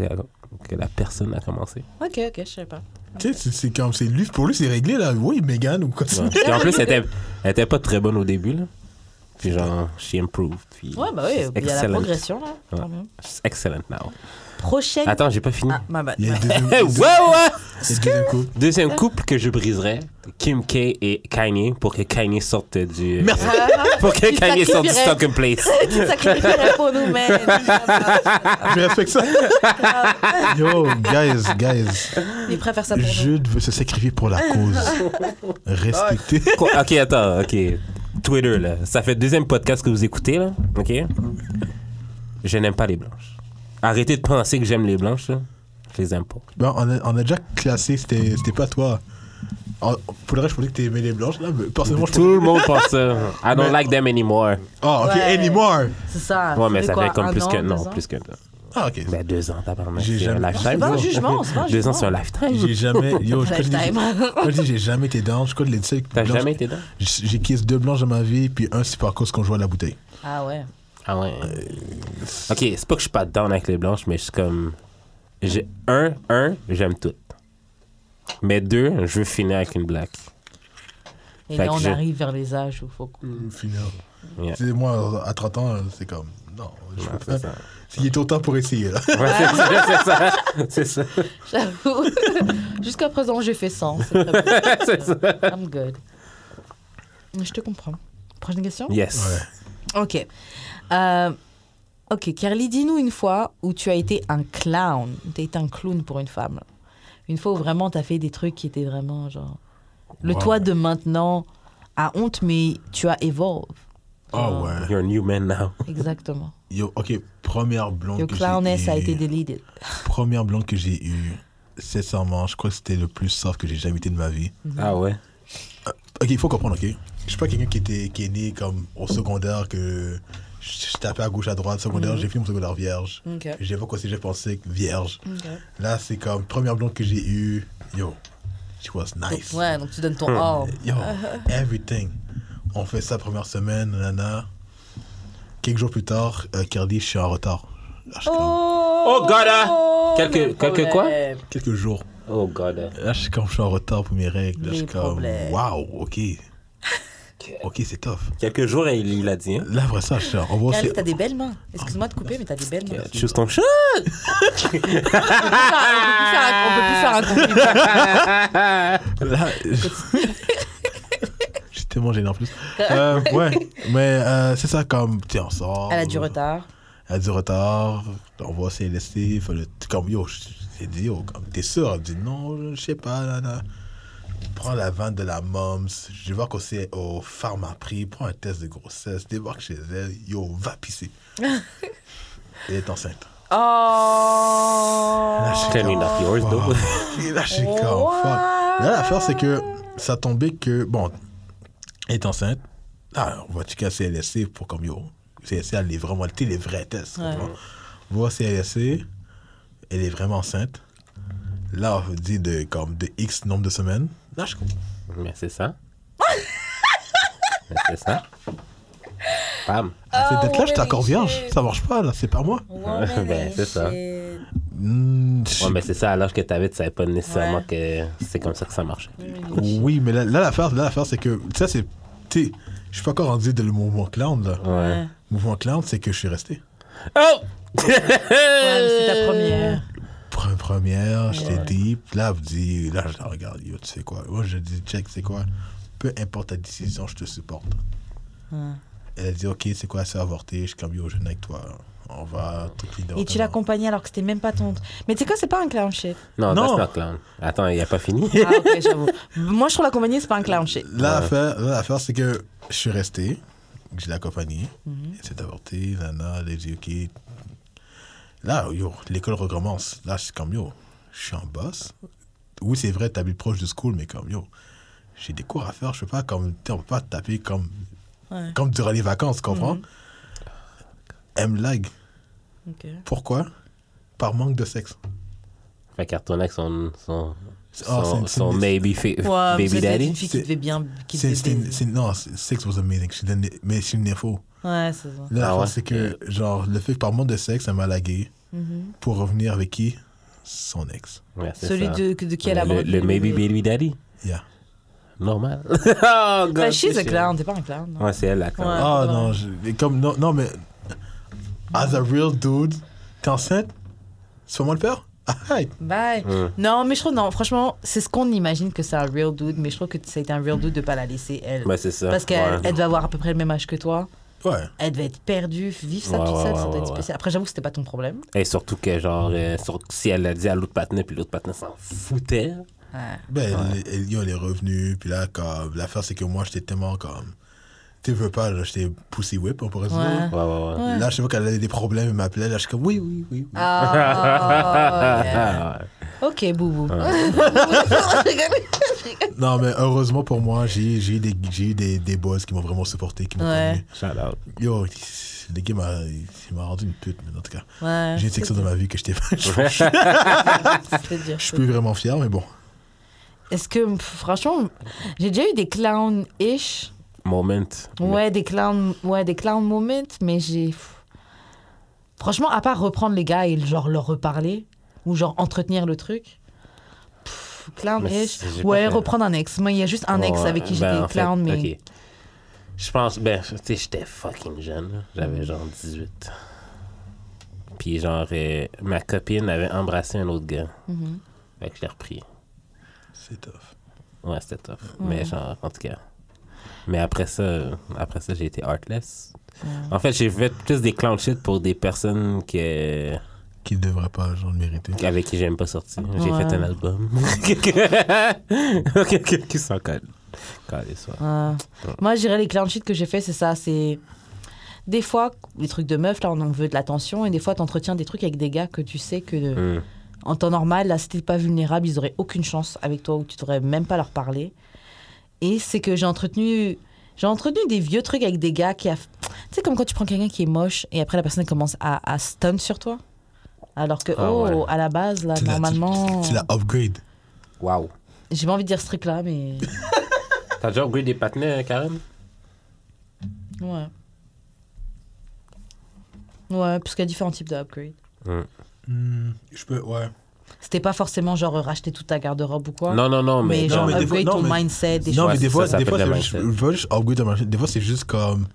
que la personne a commencé. Ok, ok, je sais pas. Tu sais, c'est- comme. c'est lui, pour lui, c'est réglé, là. Oui, Megan ou quoi. Ouais. Puis en plus, elle était, elle était pas très bonne au début. Là. Puis genre, she improved. Puis Ouais, bah oui, il y a la excellent. progression là. Ouais. quand même. She's excellent now. Prochaine. Attends, j'ai pas fini. Ah, ma bad. Il y a le Ouais. deuxième, ouais, deuxième coup. Deuxième couple que je briserais, Kim K et Kanye, pour que Kanye sorte du... Merci. Pour que Tu Kanye sorte du sacrifierais- stock in place. Tu sacrifierais pour nous, man. Je respecte ça. Yo, guys, guys. Il préfère ça pour nous. Jude veut se sacrifier pour la cause. Respectez. Quoi? Ok, attends, ok. Twitter, là. Ça fait deuxième podcast que vous écoutez, là. Ok? Je n'aime pas les blanches. Arrêtez de penser que j'aime les blanches, là. Je les aime pas. Bon, on, a, on a déjà classé, c'était pas toi. Pour le reste, je pensais que t'aimais les blanches. Là, mais personnellement, je Tout le monde pense ça. I don't Mais- like them anymore. Ah, ok, Ouais. anymore. C'est ça. Ouais, mais ça quoi, fait comme un plus an, que. Non, plus que. Ah, ok. Ben, deux ans, tabarnak. J'ai C'est un jamais- lifetime. C'est pas un jugement, c'est pas un Deux ans, c'est un lifetime. J'ai jamais. Yo, je crois que j'ai jamais été down, je crois que les T'as jamais été? J'ai j'ai kiss deux blanches dans ma vie, puis un, c'est par cause qu'on joue à la bouteille. Ah ouais. Ah ouais. Ok, c'est pas que je suis pas down avec les blanches, mais je suis comme. J'ai un, un, j'aime toutes. Mais deux, je veux finir avec une black. Et Fait là, que on je- arrive vers les âges où il faut. que- Finir. Yeah. Tu sais, moi, à 30 ans, c'est comme. Non, je Ouais, peux c'est pas. ça. Il est autant pour essayer, là. Ouais, c'est ça, c'est ça. C'est ça. J'avoue. Jusqu'à présent, j'ai fait 100. C'est très bien. C'est ça. I'm good. Je te comprends. Prochaine question? Yes. Ouais. Ok. Euh, ok, Carly, dis-nous une fois où tu as été un clown. Tu as été un clown pour une femme. Une fois où vraiment tu as fait des trucs qui étaient vraiment genre. Le Wow. toi de maintenant a honte, mais tu as evolve. Oh, ouais. You're a new man now. Exactement. Yo, ok, première blonde Your que clownness j'ai a été deleted. Première blonde que j'ai eue, sincèrement, je crois que c'était le plus soft que j'ai jamais été de ma vie. Ah ouais? Ok, il faut comprendre, ok? Je suis pas quelqu'un qui, était, qui est né comme au secondaire, que je, tapais à gauche, à droite. Secondaire, j'ai fini mon secondaire vierge. Ok. J'évoque aussi, j'ai pensé vierge. Là, c'est comme première blonde que j'ai eue. Yo, she was nice. Ouais, donc tu donnes ton Hmm. all. Yo, everything. On fait ça première semaine, nana. Quelques jours plus tard, euh, Cardi, je suis en retard. Là, je suis comme- Oh, God, ah. Quelques- quelques quoi? quelques jours. Oh god. Là, je suis comme, je suis en retard pour mes règles. Là, je suis comme, waouh, ok. Ok, c'est tough. Quelques jours, il il l'a dit. Hein. Là, après ça, je suis en- on va Carly, t'as des belles mains. Excuse-moi de couper, mais t'as des belles mains. Choose ton chat. on peut plus faire un- on peut plus faire un compliment. Là, j'ai tellement gêné en plus. Euh, ouais, mais euh, c'est ça, comme, tu sais, on sort. Elle a du retard. Elle a du retard. On. Faut le- Comme, yo, j'ai dit, yo, comme, t'es sûr? Elle dit, non, je sais pas, nana. Prends la vanne de la moms. Je voir qu'on c'est au pharmaprix. Prends un test de grossesse. Débarque chez elle. Yo, va pisser. Elle est enceinte. Oh. Là, je suis Tell me comme, not yours, though. Et là, je suis comme, fuck. Là, l'affaire, c'est que ça tombait que, bon, elle est enceinte. Là, on va checker à CLSC pour comme, yo, CLSC, elle est vraiment, sais, les vrais tests. Ouais. au CLSC, elle est vraiment enceinte. Là, on dit de, comme, de X nombre de semaines. Là, je comprends. Mais c'est ça. Mais c'est ça. Bam. Ah, c'est d'être là, j'étais holy encore vierge. Ça marche pas, là, c'est pas moi. Ben, c'est ça. Je- Ouais, mais c'est ça, à l'âge que t'avais, tu savais pas nécessairement que c'est comme ça que ça marchait. Oui, mais là, là, l'affaire, là, l'affaire, c'est que, ça, c'est, tu sais, je suis pas encore rendu de le mouvement clown, là. Ouais. Mouvement clown, c'est que je suis resté. Oh! Ouais, mais c'est ta première. Pre- Première, j'étais deep. Là, vous dit, là, je la regarde, yo, tu sais quoi? Moi, je dis, check, c'est quoi? Peu importe ta décision, je te supporte. Ouais. Elle a dit, ok, c'est quoi, c'est avorté? Je suis comme, yo, je avec toi. On va tout. Et tu l'accompagnais alors que c'était même pas ton. Mais tu sais quoi, c'est pas un clown shit. Non, Non. not clown. Attends, il a pas fini. Ah, ok, j'avoue. Moi, je trouve l'accompagner, c'est pas un clown shit. Là, l'affaire, là, l'affaire, c'est que je suis resté. Je l'ai accompagné. Mhm. Elle s'est avortée. Nana, elle a dit, ok. Là, yo, l'école recommence. Là, je suis comme, yo, je suis en boss. Oui, c'est vrai, t'habites proche de school, mais comme, yo, j'ai des cours à faire. Je peux pas, comme, tu sais, on peut pas taper comme, Ouais. comme durant les vacances, tu comprends? Elle me lag. Pourquoi? Par manque de sexe. Fait qu'elle retourne avec son, son, Ah, son, c'est- son c'est- Ouais, mais baby daddy? une fille qui C'est- devait bien. Qui C'est- devait c'est- c'est- non, c'est- sex was amazing. Mais c'est une info. Ouais, c'est ça. Là, Ah ouais? c'est que, genre, le fait que par manque de sexe, elle m'a lagué Mhm. pour revenir avec qui? Son ex. Ouais, Celui de, de qui elle a le, le maybe bébé. baby daddy. Yeah. Normal. oh, God. Bah, she's c'est a clown, t'es pas un clown. non? Ouais, c'est elle la clown. Ouais. Ah c'est non, je- mais comme, non, non, mais as a real dude, t'es enceinte, c'est moi le père? Ah. Bye. Mm. Non, mais je trouve, non, franchement, c'est ce qu'on imagine que c'est un real dude, mais je trouve que ça a été un real dude de pas la laisser, elle. Ouais, c'est ça. Parce qu'elle Ouais. elle devait avoir à peu près le même âge que toi. Ouais. Elle devait être perdue, vivre ça Ouais, toute ouais, seule, ouais, ça doit être spécial. Après, j'avoue que c'était pas ton problème. Et surtout que, genre, euh, sur- si elle l'a dit à l'autre patinet, puis l'autre patinet s'en foutait. Ouais. Ben, elle, elle, elle est revenue, puis là, comme, l'affaire, c'est que moi, j'étais tellement comme, tu veux pas, là, j'étais pussy whip, on pourrait Ouais. dire. Ouais, ouais, ouais. Ouais. Là, je sais pas qu'elle avait des problèmes, elle m'appelait, là, je suis comme, oui, oui, oui. oui. Ah, yeah. Ouais. Ok, boubou. Non, mais heureusement pour moi, j'ai j'ai eu des, j'ai eu des, des boys qui m'ont vraiment supporté, qui m'ont Ouais. connu. Shout out. Yo, le gars m'a rendu une pute, mais en tout cas. Ouais. J'ai une section dans ma vie que j'étais C'était dur. Je suis plus vraiment fier, mais bon. Est-ce que, franchement, j'ai déjà eu des clowns-ish. Moment. Ouais, des clowns, ouais, des clown moments, mais j'ai. Franchement, à part reprendre les gars et genre leur reparler, ou genre entretenir le truc. Pff, Clown Mais ish. c'est- j'ai pas Ouais, fait. reprendre un ex. Moi, il y a juste un ex avec qui ben, j'étais en fait, clown, mais. ok. Je pense, ben, tu sais, j'étais fucking jeune. J'avais genre 18. Puis genre, euh, ma copine avait embrassé un autre gars. Mhm. Fait que je l'ai repris. C'est tough. Ouais, c'était tough. Mais genre, en tout cas. Mais après ça, après ça, j'ai été artless. En fait, j'ai fait plus des clown shit pour des personnes que, Qui ne devrait pas, genre, le mériter. avec qui j'aime pas sortir. J'ai Ouais. fait un album. qui s'en ça. Euh, Moi, je dirais les clown shit que j'ai fait, c'est ça. C'est des fois, les trucs de meuf, là, on en veut de l'attention. Et des fois, t'entretiens des trucs avec des gars que tu sais que Hmm. en temps normal, là, si t'es pas vulnérable, ils auraient aucune chance avec toi ou tu devrais même pas leur parler. Et c'est que j'ai entretenu. J'ai entretenu des vieux trucs avec des gars qui a. Tu sais, comme quand tu prends quelqu'un qui est moche et après la personne commence à, à stun sur toi. Alors que, Ah oh, ouais. à la base, là, normalement. Tu l'as upgrade. Wow. J'ai pas envie de dire ce truc-là, mais. T'as déjà upgrade des patinets, Karen? Ouais. Ouais, parce qu'il y a différents types d'upgrade. Hmm, je peux, ouais. C'était pas forcément genre racheter toute ta garde-robe ou quoi? Non, non, non, mais, mais, non, genre mais des fois- upgrade non, ton mais- mindset, des Non, choses. mais des ça, fois, ça des fois, c'est juste, je veux juste upgrade. Des fois, c'est juste comme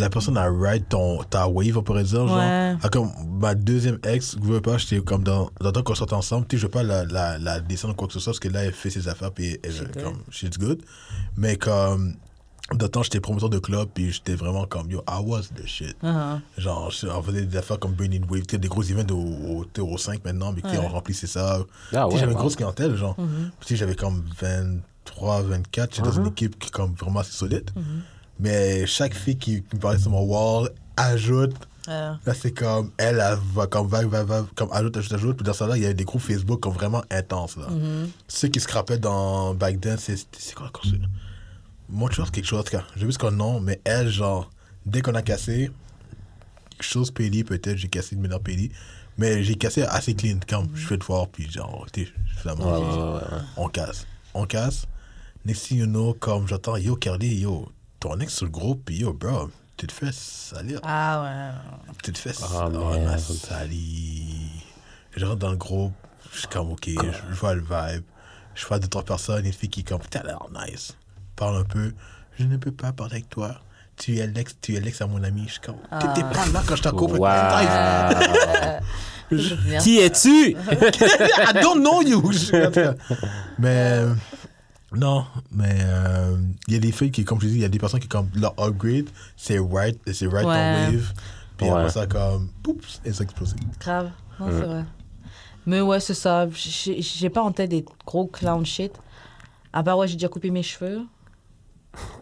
la personne a ride ton, ta wave, on pourrait dire. Genre, Ouais. Ah, comme ma deuxième ex, je veux pas, j'étais comme dans, dans le temps qu'on sortait ensemble, tu sais, je veux pas la, la, la descendre quoi que ce soit, parce que là, elle fait ses affaires, puis elle, She's good. comme, she's good. Mais comme, dans le temps, j'étais promoteur de club, puis j'étais vraiment comme, yo, I was the shit. Uh-huh. Genre, je- on faisait des affaires comme Burning Wave, tu sais, des gros events au, au, au 5 maintenant, mais tu sais, Ouais. on remplissait ça. Ah ouais, j'avais une grosse clientèle, genre. Mhm. Tu sais, j'avais comme 23, 24, j'étais dans une Mhm. équipe qui est comme vraiment assez solide. Mhm. Mais chaque fille qui, qui me parlait sur mon wall ajoute. Euh, Là, c'est comme, elle, elle va comme, va, va, va, comme ajoute, ajoute, ajoute. Puis dans ça, là, il y a des groupes Facebook comme vraiment intenses, là. mhm. Ceux qui se rappellent dans Back Then, c'est c'est quoi encore ça? Montreal, quelque chose. J'ai vu ce qu'on nom, mais elle, genre, dès qu'on a cassé, chose Peli, peut-être, j'ai cassé une meilleure Peli. Mais j'ai cassé assez clean, comme je fais de voir, puis genre, tu finalement, Ouais, ouais, ouais, ouais. on casse. On casse. Next thing you know, comme j'entends, yo, Carly, yo, ton ex sur le groupe, puis yo, bro, tu te fais salir. Ah ouais. Tu te fais Ah, oh, merde. ma salie. Je rentre dans le groupe, je suis comme, ok, je, je vois le vibe. Je vois deux, trois personnes, une fille qui est comme, t'as l'air nice. Parle un peu. Je ne peux pas parler avec toi. Tu es l'ex, tu es l'ex à mon ami. Je suis comme, t'étais pas là quand je t'ai coupé. Wow. Qui es-tu? I don't know you. Mais non, mais euh, il y a des filles qui, comme je dis, il y a des personnes qui, comme leur upgrade, c'est right, c'est right Ouais. ton wave. Puis Ouais. après ça, comme, poups, et ça explose. Grave. Non, c'est vrai. Mais ouais, c'est ça. J'ai pas en tête des gros clown shit. À part, ouais, j'ai déjà coupé mes cheveux.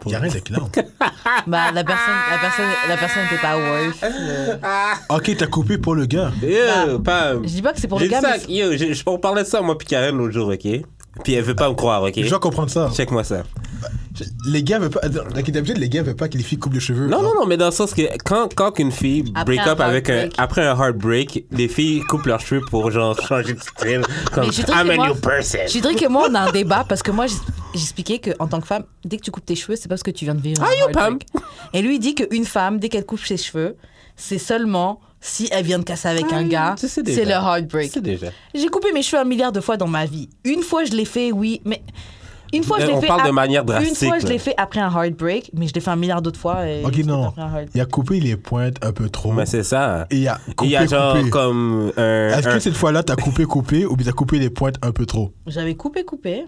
Il n'y a rien de clown. Bah, la personne, la personne, la personne n'était pas worth. le- ok, t'as coupé pour le gars. Yo, Pam. Je dis pas que c'est pour le gars, ça, mais yo, j'ai- je on parlait de ça, moi, puis Karen, l'autre jour, ok? Puis elle veut pas me croire, ok? Je dois comprendre ça. Check-moi ça. Les gars veulent pas. Ok, d'habitude, les gars veulent pas que les filles coupent les cheveux. Non, non, non, mais dans le sens que quand, quand une fille Après break un up avec un, heartbreak. après un heartbreak, les filles coupent leurs cheveux pour genre changer de style. Comme Mais je dirais I'm que a moi- new person. Je dirais que moi, on a un débat parce que moi, j'expliquais qu'en tant que femme, dès que tu coupes tes cheveux, c'est parce que tu viens de vivre. Ah, un yo, Pam. heartbreak. Et lui, il dit qu'une femme, dès qu'elle coupe ses cheveux, c'est seulement si elle vient de casser avec un gars. C'est le heartbreak. C'est déjà. J'ai coupé mes cheveux un milliard de fois dans ma vie. Une fois, je l'ai fait, oui, mais. Une fois, je Euh, l'ai on fait. parle de manière Une drastique, fois, je l'ai fait après un heartbreak, mais je l'ai fait un milliard d'autres fois. Et Ok, l'ai fait non. Il a coupé les pointes un peu trop. Mais c'est ça. Et il a Il coupé, y a genre coupé. comme. Est-ce un- que cette fois-là, t'as coupé, coupé, ou bien t'as coupé les pointes un peu trop? J'avais coupé, coupé.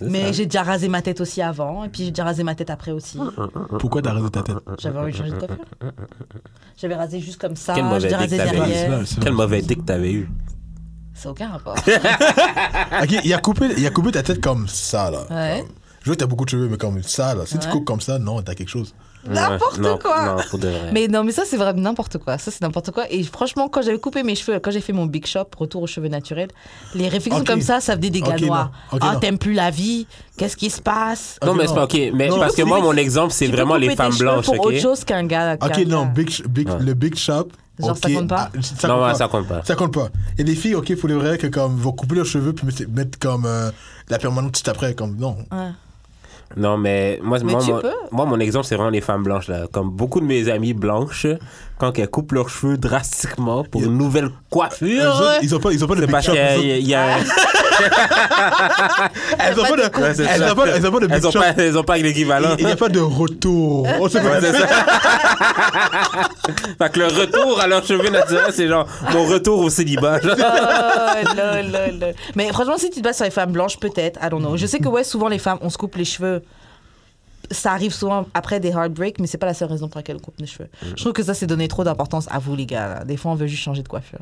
Mais ça. j'ai déjà rasé ma tête aussi avant, et puis j'ai déjà rasé ma tête après aussi. Pourquoi t'as rasé ta tête J'avais envie de changer de coiffure. J'avais rasé juste comme ça, Quel mauvais j'ai rasé dick t'avais eu. derrière. Quel mauvais dick t'avais eu. C'est aucun rapport. Ok, il a, coupé, il a coupé ta tête comme ça, là. Ouais. Comme- Je vois que t'as beaucoup de cheveux, mais comme ça, là. Si tu coupes comme ça, non, t'as quelque chose. N'importe Ouais, quoi. Non, pour de vrai. Mais non, mais ça, c'est vraiment n'importe quoi. Ça, c'est n'importe quoi. Et franchement, quand j'avais coupé mes cheveux, quand j'ai fait mon big shop, retour aux cheveux naturels, les réflexions comme ça, ça venait des gars noirs. ah, t'aimes plus la vie? Qu'est-ce qui se passe? Non, mais c'est pas ok. Mais Non. parce que moi, mon exemple, c'est vraiment les femmes blanches, pour autre chose qu'un gars. Ok, non, gars. big, big, Ouais. le big shop. Genre, ça compte pas? Ah, ça Non, compte ouais, pas. ça compte pas. Ça compte pas. Et les filles, ok, faut les vrai que comme vont couper leurs cheveux puis mettre, comme euh, la permanente tout après, comme non. Ouais. Non, mais moi, Mais moi, tu moi, peux. moi, mon exemple, c'est vraiment les femmes blanches. Là. Comme beaucoup de mes amies blanches, quand elles coupent leurs cheveux drastiquement pour une nouvelle coiffure, autres, ils ont pas, ils ont pas de autres. y a... Elles ont pas de, Ouais, elles ont pas, elles ont pas de big Elles ont pas, elles ont pas l'équivalent. Il n'y a pas de retour. On sait Ouais, pas. c'est ça. fait que le retour à leurs cheveux naturels, c'est genre mon retour au célibat. genre. Oh, lol, lol, lol. Mais franchement, si tu te bases sur les femmes blanches, peut-être, I don't know. Je sais que ouais, souvent les femmes, on se coupe les cheveux. Ça arrive souvent après des heartbreaks, mais c'est pas la seule raison pour laquelle on coupe les cheveux. Je trouve que ça, c'est donner trop d'importance à vous, les gars. là. Des fois, on veut juste changer de coiffure.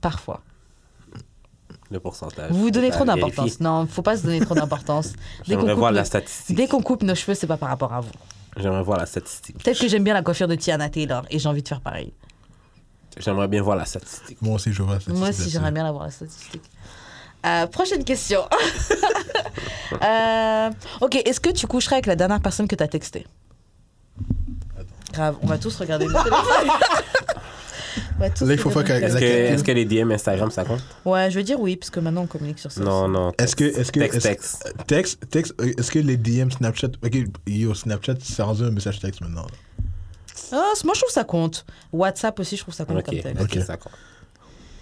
Parfois. Le pourcentage. Vous vous donnez trop d'importance. Non, faut pas se donner trop d'importance. Dès qu'on J'aimerais coupe, voir nos- la statistique. dès qu'on coupe nos cheveux, c'est pas par rapport à vous. J'aimerais voir la statistique. Peut-être que j'aime bien la coiffure de Tiana Taylor et j'ai envie de faire pareil. J'aimerais bien voir la statistique. Moi aussi, je vois ça. Moi aussi, j'aimerais bien avoir la statistique. Euh, prochaine question. Euh, ok, est-ce que tu coucherais avec la dernière personne que tu as textée Grave, on va tous regarder le téléphone. On va tous Là, il faut regarder pas qu'elle- Est-ce que, téléphone. est-ce que les DM Instagram, ça compte? Ouais, je veux dire oui, parce que maintenant on communique sur ça. Non, non. Est-ce que, est-ce que, Texte, est-ce- texte. texte, texte, euh, est-ce que les DM Snapchat, ok, yo, Snapchat, c'est rendu un message texte maintenant. là. Ah, moi je trouve ça compte. WhatsApp aussi, je trouve ça compte Ok, comme texte. ok, Ok. ça compte.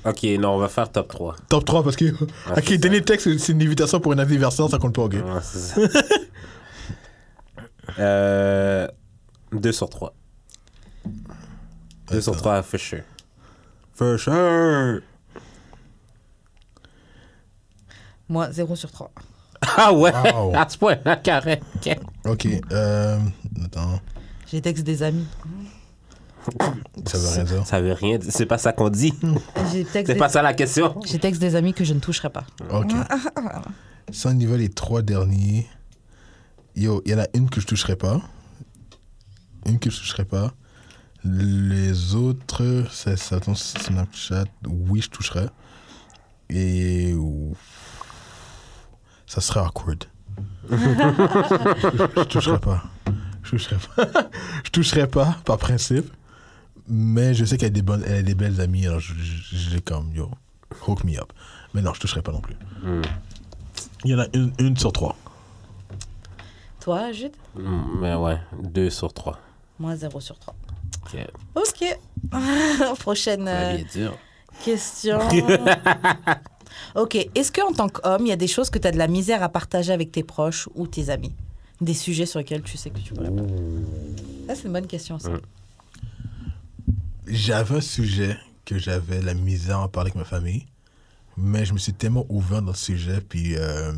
Ok, non, on va faire top 3. Top 3 parce que, Ah, ok, dernier texte, c'est une invitation pour un anniversaire, ça compte pas, ok. C'est ça. euh, 2 sur 3. 2 sur Attends. 3, for sure. For sure. Moi, 0 sur 3. Ah ouais, Wow. à ce point-là, carré. Ok. Ok, euh, attends, J'ai texte des amis. ça veut rien dire. Ça veut rien dire. C'est pas ça qu'on dit. C'est des... pas ça la question. j'ai texte des amis que je ne toucherai pas. Ok. Sans niveau les trois derniers, yo, il y en a une que je toucherai pas. Une que je toucherai pas. Les autres, c'est ça, attends, Snapchat, oui, je toucherai. Et. Ça serait awkward. je, je toucherai pas. Je toucherai pas. je toucherai pas, par principe. Mais je sais qu'elle a des, bonnes, elle a des belles amies, alors l'ai comme, yo, hook me up. Mais non, je toucherai pas non plus. Hmm. Il y en a une, une sur trois. Toi, Jude? Mm, Mais ouais, 2 sur 3. Moi, 0 sur 3. Ok. Ok. Prochaine euh, question. ok. Est-ce qu'en tant qu'homme, il y a des choses que tu as de la misère à partager avec tes proches ou tes amis? Des sujets sur lesquels tu sais que tu pourrais pas Ça, c'est une bonne question, ça. Mm. J'avais un sujet que j'avais la misère à en parler avec ma famille, mais je me suis tellement ouvert dans le sujet, puis euh,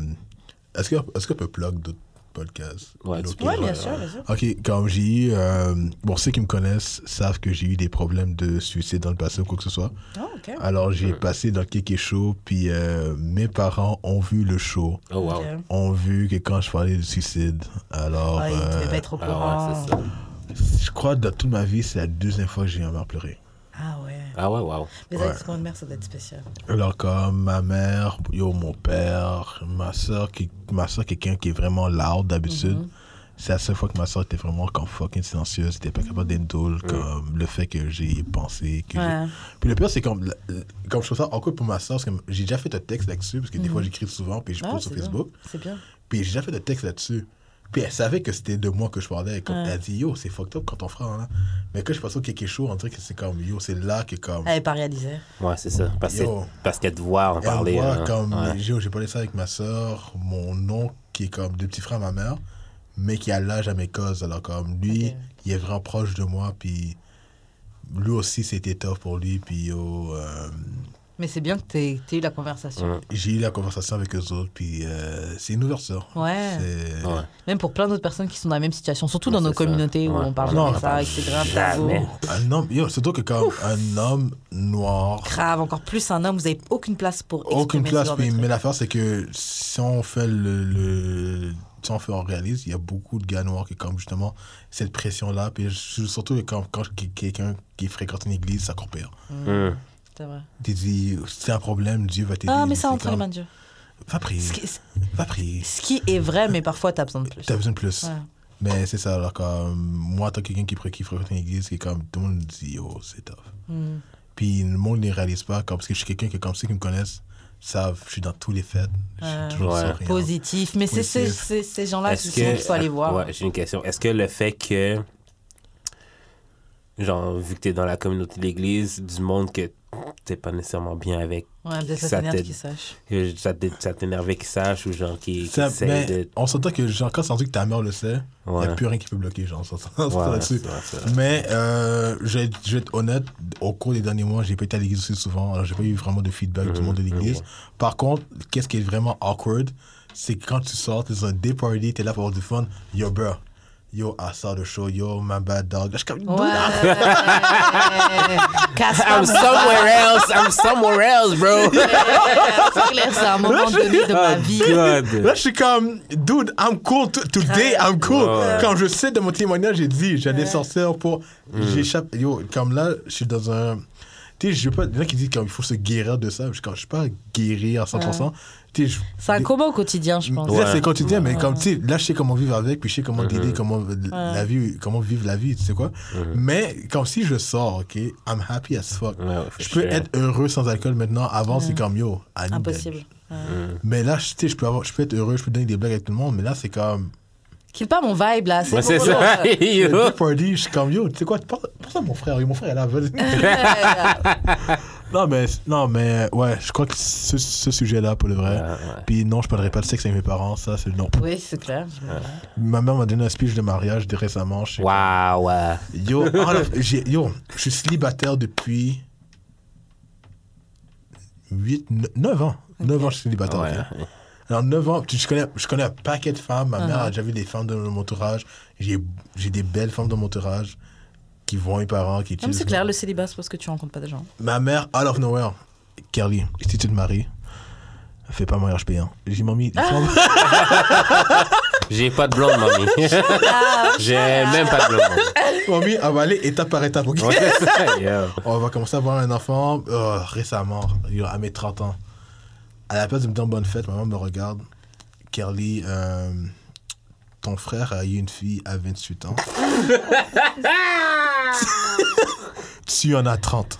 est-ce que est-ce qu'on peut plug d'autres podcasts? Ouais, tu. Ouais, bien Ouais, sûr, ouais. bien sûr. Ok, comme j'ai eu, euh, bon, ceux qui me connaissent savent que j'ai eu des problèmes de suicide dans le passé ou quoi que ce soit. Ah, ok. Alors j'ai passé dans quelques shows, puis euh, mes parents ont vu le show, Oh wow. Ont vu que quand je parlais de suicide, alors Ouais, il euh, devait pas être au Ah courant. ouais, c'est ça. Je crois que dans toute ma vie, c'est la deuxième fois que j'ai envie de pleurer. Ah ouais. Ah ouais, wow. Mais Ouais. avec une mère, ça doit être spécial. Alors comme ma mère, yo, mon père, ma soeur, qui, ma soeur, quelqu'un qui est vraiment loud d'habitude. Mhm. C'est la seule fois que ma soeur était vraiment comme fucking silencieuse, était pas capable d'endole, comme le fait que j'ai pensé. Que Ouais. Puis le pire, c'est comme, comme je trouve ça encore pour ma soeur, parce que j'ai déjà fait un texte là-dessus, parce que des fois j'écris souvent, puis je Ah, pose sur. Facebook. C'est bien. Puis j'ai déjà fait un texte là-dessus. Puis elle savait que c'était de moi que je parlais. Comme, Ouais. Elle a dit, yo, c'est fucked up quand ton frère, là. Mais quand je passe au quelque chose, on dirait que c'est comme, yo, c'est là que comme. Elle n'est pas réalisée. Ouais, c'est ça. Parce, parce qu'elle te voit en Elle parler. voit hein. comme, Ouais. yo, j'ai parlé ça avec ma soeur, mon oncle, qui est comme deux petits frères à ma mère, mais qui a l'âge à mes causes. Alors, comme, lui, il est vraiment proche de moi, puis lui aussi, c'était tough pour lui, puis yo, euh, Mais c'est bien que tu aies eu la conversation. J'ai eu la conversation avec eux autres, puis euh, c'est une ouverture. Ouais. Même pour plein d'autres personnes qui sont dans la même situation, surtout Ouais, dans nos ça. communautés où on parle Non, de ça, parle et que c'est grave tabou. jamais. Un homme, yo, surtout que comme un homme noir, Grave, encore plus un homme, vous n'avez aucune place pour aucune ce place. Puis, mais l'affaire, c'est que si on fait le, le- si on fait, on réalise, il y a beaucoup de gars noirs qui, comme justement, cette pression-là. Puis surtout quand, quand quelqu'un qui fréquente une église, ça court pire. Mm. C'est vrai. Tu dis, si c'est un problème, Dieu va t'aider. Ah, mais ça C'est entre les comme, mains de Dieu. Va prier, Ce qui, va prier. ce qui est vrai, mais parfois, tu as besoin de plus. T'as besoin de plus. Ouais. Mais c'est ça, alors comme moi, tant quelqu'un qui, pré- qui fréquente une église, qui comme, tout le monde dit, oh, c'est tough. Mm. Puis le monde ne réalise pas, comme, parce que je suis quelqu'un qui, comme ceux qui me connaissent, savent, je suis dans tous les fêtes. Je suis Ouais. toujours Ouais. Positif. Mais c'est ces, gens-là Est-ce qu'il faut aller voir. Ouais, j'ai une question. Est-ce que le fait que, genre, vu que t'es dans la communauté de l'église, du monde que t'es pas nécessairement bien avec, Ouais, ça Ça t'énerve qu'ils sachent. que ça t'é- ça t'énervait qu'ils sachent ou genre qui, Ça- mais de. on s'entend que, genre, quand c'est rendu que ta mère le sait, il Ouais. n'y a plus rien qui peut bloquer, genre, Ouais, vrai. Mais euh, je, vais, je vais être honnête, au cours des derniers mois, j'ai pas été à l'église aussi souvent, alors j'ai pas eu vraiment de feedback du Mhm, monde de l'église. Par contre, qu'est-ce qui est vraiment awkward, c'est que quand tu sors, t'es dans un day party, t'es là pour avoir du fun, yo bro, yo I saw the show, yo my bad dog. Là, je suis comme, Ouais. Casse pas I'm somewhere else, I'm somewhere else, bro. C'est un moment donné de ma vie. Là, je suis comme, dude, I'm cool. Today, I'm cool. Ouais. Quand je sais de mon témoignage, j'ai dit, j'allais sortir pour. J'échappe. Yo, comme là, je suis dans un. Tu sais, je veux pas. Il y en a qui disent qu'il faut se guérir de ça. Je suis comme, je suis pas guéri à 100%. C'est un combat au quotidien, je pense. Ouais. c'est quotidien, mais comme, tu sais, là, je sais comment vivre avec, puis je sais comment Mhm. dealer, comment, la vie, comment vivre la vie, tu sais quoi. Mhm. Mais, comme si je sors, OK, I'm happy as fuck. Ouais, Je peux sure. être heureux sans alcool maintenant. Avant, c'est comme, yo, I need that Impossible. Ouais. Mm. mais là, je- tu sais, je peux, avoir, je peux être heureux, je peux donner des blagues avec tout le monde, mais là, c'est comme. Kill pas mon vibe là. Ouais, c'est ça. Le party, je suis comme, yo, tu sais quoi, pense, pense à mon frère, mon frère est là, vas-y. non, mais, non, mais, ouais, je crois que ce, ce sujet-là, pour le vrai. Ouais, ouais. Puis non, je parlerai pas de sexe avec mes parents, ça, c'est non. oui, c'est clair. Ma mère m'a donné un speech de mariage de récemment. Wow, ouais. Yo, yo, je suis célibataire depuis 8, 9 ans. 9 ans, je suis célibataire. Alors, 9 ans, tu- je connais, je connais un paquet de femmes. Ma mère Uh-huh. a déjà vu des femmes dans mon entourage. J'ai j'ai des belles femmes dans mon entourage qui vont mes parents, qui c'est clair, le célibat, c'est parce que tu rencontres pas des gens. Ma mère, out of nowhere, Kerly, si tu te maries, fais pas mariage payant. J'ai mamie. J'ai pas de blonde, mamie. Ah, J'ai même pas de blonde. mamie, on va aller étape par étape. On va commencer à avoir un enfant euh, récemment, à mes 30 ans. À la place de me dire bonne fête, maman me regarde. Kerly, euh, ton frère a eu une fille à 28 ans. tu en as 30.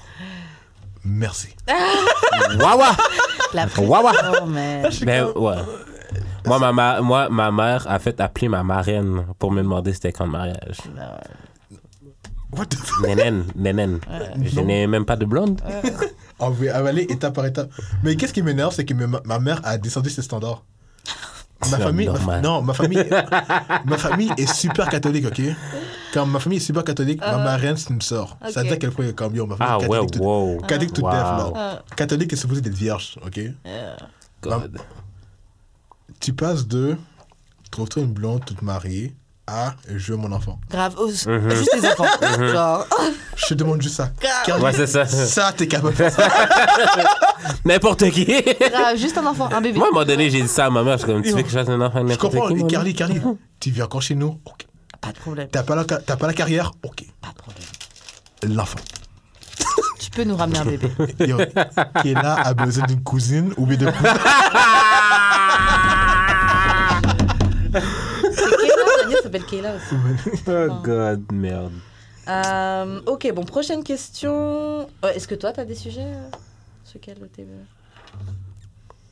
Merci. Wawa! La Wawa! mais... Ouais. Moi ma, ma- moi, ma mère a fait appeler ma marraine pour me demander c'était quand le mariage. What the fuck? Nénène, nénène. Je n'ai même pas de blonde. On va aller étape par étape. Mais qu'est-ce qui m'énerve, c'est que ma, mère a descendu ses standards. Ma famille, ma- non, ma famille, ma famille est super catholique, ok? Comme ma famille est super catholique, ma marraine c'est une sœur. Ça veut dire à quel point comme yo, ma famille Ah est ouais, catholique, tout- wow. catholique tout Wow. là. Ah. Catholique est supposé d'être vierge, ok? God. Tu passes de trouve-toi une blonde toute mariée à je veux mon enfant. Grave, oh, Mhm. juste les enfants. Genre, Je te demande juste ça. Car Ouais, c'est ça. ça t'es capable de faire ça. N'importe qui. grave, juste un enfant, un bébé. Moi, à un moment donné, j'ai dit ça à ma mère. Je suis comme, tu veux que je fasse un enfant Je comprends, qui? Carly, Carly, tu viens encore chez nous, ok. Pas de problème, T'as pas la, t'as pas la carrière, ok. pas de problème. L'enfant. Tu peux nous ramener un bébé. Yo, qui est là a besoin d'une cousine ou bien de cousin. Kayla aussi. Oh God, merde. Euh, ok, bon, prochaine question. Euh, Est-ce que toi, t'as des sujets euh, sur lesquels t'es...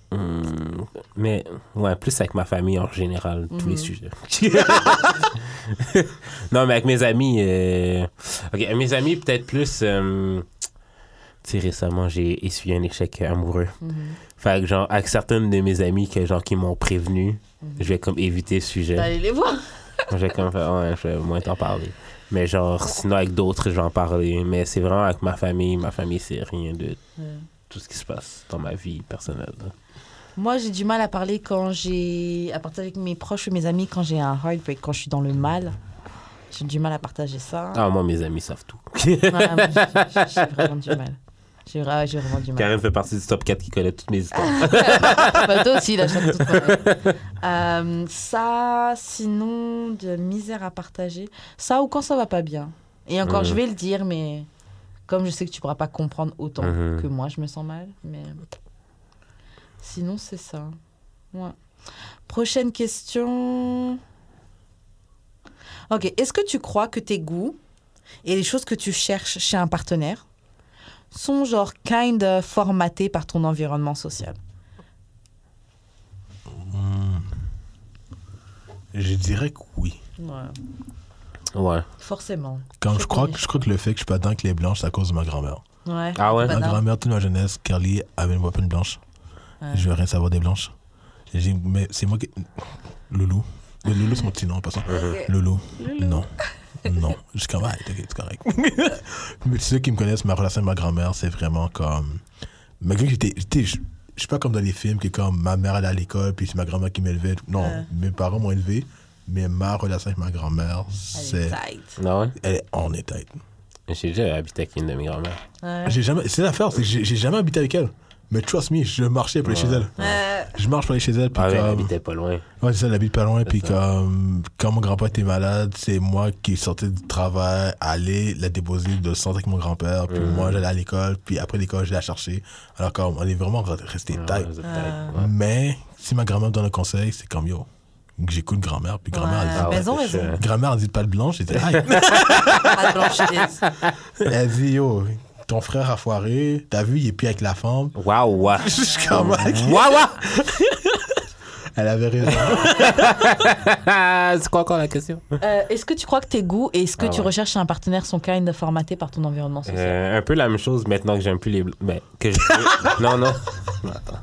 Hmm, mais, ouais, plus avec ma famille en général, tous les Mhm. sujets. non, mais avec mes amis, ok, mes amis, peut-être plus. euh, Tu sais, récemment, j'ai essuyé un échec amoureux. Mhm. Fait que, genre, avec certaines de mes amis que, genre, qui m'ont prévenu, je vais comme éviter ce sujet. D'aller les voir. Je vais comme faire, ouais, je vais moins t'en parler. Mais, genre, sinon, avec d'autres, je vais en parler. Mais c'est vraiment avec ma famille. Ma famille, c'est rien de tout ce qui se passe dans ma vie personnelle. Moi, j'ai du mal à parler quand j'ai. à partager avec mes proches ou mes amis quand j'ai un heartbreak, quand je suis dans le mal. J'ai du mal à partager ça. Ah, moi, mes amis savent tout. Ouais, j'ai- j'ai j'ai vraiment du mal. J'ai. Karen fait partie du top 4 qui connaît toutes mes histoires. Bah, toi aussi, là, toute pareil. Euh, Ça, sinon, de misère à partager. Ça ou quand ça va pas bien. Et encore, Mhm. je vais le dire, mais comme je sais que tu pourras pas comprendre autant Mhm. que moi, je me sens mal. Mais sinon, c'est ça. Ouais. Prochaine question. Ok. Est-ce que tu crois que tes goûts et les choses que tu cherches chez un partenaire sont genre kind formatés par ton environnement social? Hmm. Je dirais que oui. Ouais. ouais. Forcément. Quand je crois, que, je crois que le fait que je suis pas dingue les blanches, c'est à cause de ma grand-mère. Ouais. Ah ouais? Ma grand-mère, toute ma jeunesse, Carly avait une voix pleine blanche. Ouais. Je veux rien savoir des blanches. J'ai mais c'est moi qui. Loulou. Loulou, c'est mon petit nom en passant. Mhm. Loulou, non. Non. Je suis comme, ah, t'inquiète, c'est correct. mais ceux qui me connaissent, ma relation avec ma grand-mère, c'est vraiment comme. Malgré que j'étais. j'étais- Je suis pas comme dans les films, que comme ma mère allait à l'école, puis c'est ma grand-mère qui m'élevait. Non, Ouais. mes parents m'ont élevé, mais ma relation avec ma grand-mère, Elle est c'est. tight. Non, ouais? Elle est on est tête. J'ai déjà habité avec une de mes grand-mères. Ouais. J'ai jamais. C'est l'affaire, c'est que j'ai jamais habité avec elle. Mais trust me, je marchais pour aller chez elle. Je marche pour aller chez elle, puis Ah ouais, elle comme. habitait pas loin. Ouais, c'est ça, elle habite pas loin. Puis comme, quand mon grand-père était malade, c'est moi qui sortais du travail, aller la déposer de centre avec mon grand-père. Puis moi, j'allais à l'école. Puis après l'école, j'allais la chercher. Alors comme, on est vraiment resté tight. Ah. Mais si ma grand-mère me donne un conseil, c'est comme yo. J'écoute grand-mère. Puis grand-mère, elle dit. Ah ouais. Grand-mère, elle dit pas de blanche. J'étais, aïe. Pas de blanchise. elle dit, yo, ton frère a foiré. T'as vu, il est plus avec la femme. Waouh, waouh. Waouh, waouh. elle avait raison. C'est quoi encore la question? Euh, est-ce que tu crois que tes goûts et est-ce que Ah tu ouais. recherches un partenaire sont kind formatés par ton environnement social? Euh, un peu la même chose maintenant que j'aime plus les. Ben, que je... non, non. Non, Attends.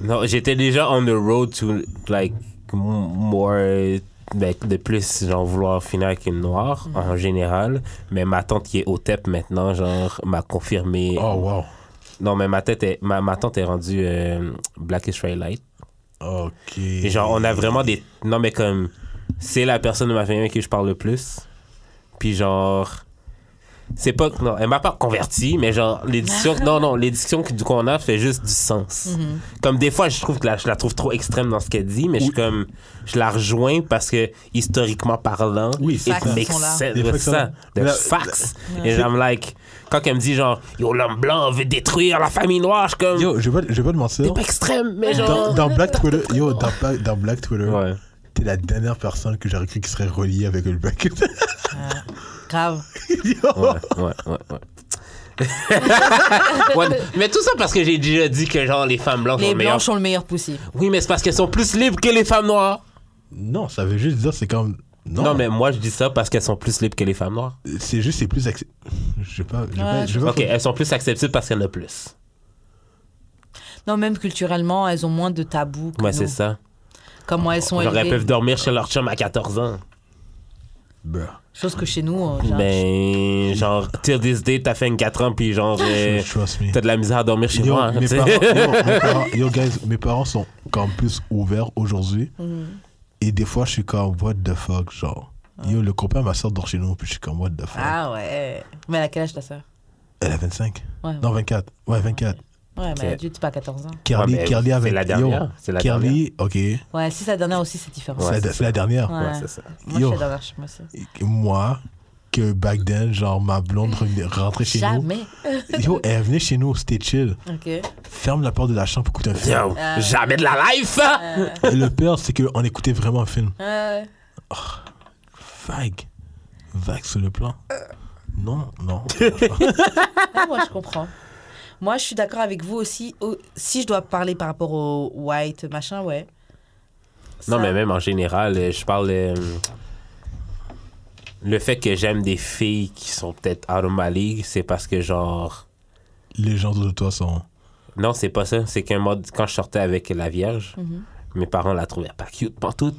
Non, j'étais déjà on the road to, like, more. Ben, de plus, genre, vouloir finir avec une noire en général. Mais ma tante qui est au TEP maintenant, genre, m'a confirmé. Oh, wow. Non, mais ma, tête est, ma, ma tante est rendue euh, Blackish Ray Light. Ok. Et genre, on a vraiment des. Non, mais comme. C'est la personne de ma famille avec qui je parle le plus. Puis genre. C'est pas. Non, elle m'a pas converti, mais genre, discussions. non, non, que- qu'on a fait juste du sens. Mhm. Comme des fois, je trouve que la, je la trouve trop extrême dans ce qu'elle dit, mais je suis Oui. comme. Je la rejoins parce que, historiquement parlant, Oui, it makes sense. Ça. La- facts. Et I'm like. Quand elle me dit genre, yo, l'homme blanc veut détruire la famille noire, je suis comme. Yo, je vais, pas- je vais pas te mentir. T'es pas extrême, mais Dans, genre. dans Black Twitter, yo, dans, dans Black Twitter, Ouais. t'es la dernière personne que j'aurais cru qui serait reliée avec le Black. Grave. Yo. Ouais, ouais, ouais, ouais. Ouais, mais tout ça parce que j'ai déjà dit que genre les femmes blanches Les sont meilleures. blanches sont le meilleur possible. Oui, mais c'est parce qu'elles sont plus libres que les femmes noires. Non, ça veut juste dire, c'est comme. Non, Non, mais moi je dis ça parce qu'elles sont plus libres que les femmes noires. c'est juste, c'est plus. accé- Je sais pas. Je vais Ouais, pas, je vais pas- Ok, elles sont plus acceptables parce qu'il y en a plus. Non, même culturellement, elles ont moins de tabous. que Ouais, c'est ça. Comment elles sont Genre elles élevées. peuvent dormir chez leur chum à 14 ans. Bruh. Chose que chez nous, genre, Mais genre, till this day, t'as fait une 4 ans puis genre, euh, t'as de la misère à dormir chez Yo, moi. mes parents, yo, mes parents- yo, guys, mes parents sont comme plus ouverts aujourd'hui. Mhm. Et des fois, je suis comme, what the fuck, genre. Yo, le copain, ma soeur dort chez nous, puis je suis comme, what the fuck. Ah ouais. Mais elle a quel âge ta soeur? Elle a 25. Ouais, Non, 24. Ouais, 24. Ouais mais tu n'es pas à 14 ans. Carly, Ouais, Carly avec C'est la dernière. C'est la dernière. Carly, ok. Ouais, si c'est la dernière aussi, c'est différent. Ouais, c'est la- c'est c'est dernière. Ouais. Ouais, c'est ça. Moi, Yo. je suis la dernière chez moi aussi. Et moi, que back then, genre, ma blonde rentrait chez Jamais. nous. Yo, elle venait chez nous, c'était chill. Ok. Ferme la porte de la chambre pour écouter un film. Yo, Euh. jamais de la life! hein? Et le pire, c'est qu'on écoutait vraiment un film. Ouais. Vague. Vague sur le plan. Non, non. Ah, moi, je comprends. Moi, je suis d'accord avec vous aussi. Oh, Si je dois parler par rapport au white, machin, ouais. Non, mais même en général, euh, je parle. euh, le fait que j'aime des filles qui sont peut-être out of my league, c'est parce que, genre. Les gens de toi sont. Non, c'est pas ça. C'est qu'un mode. Quand je sortais avec la Vierge, Mhm. mes parents la trouvaient pas cute, pas toute.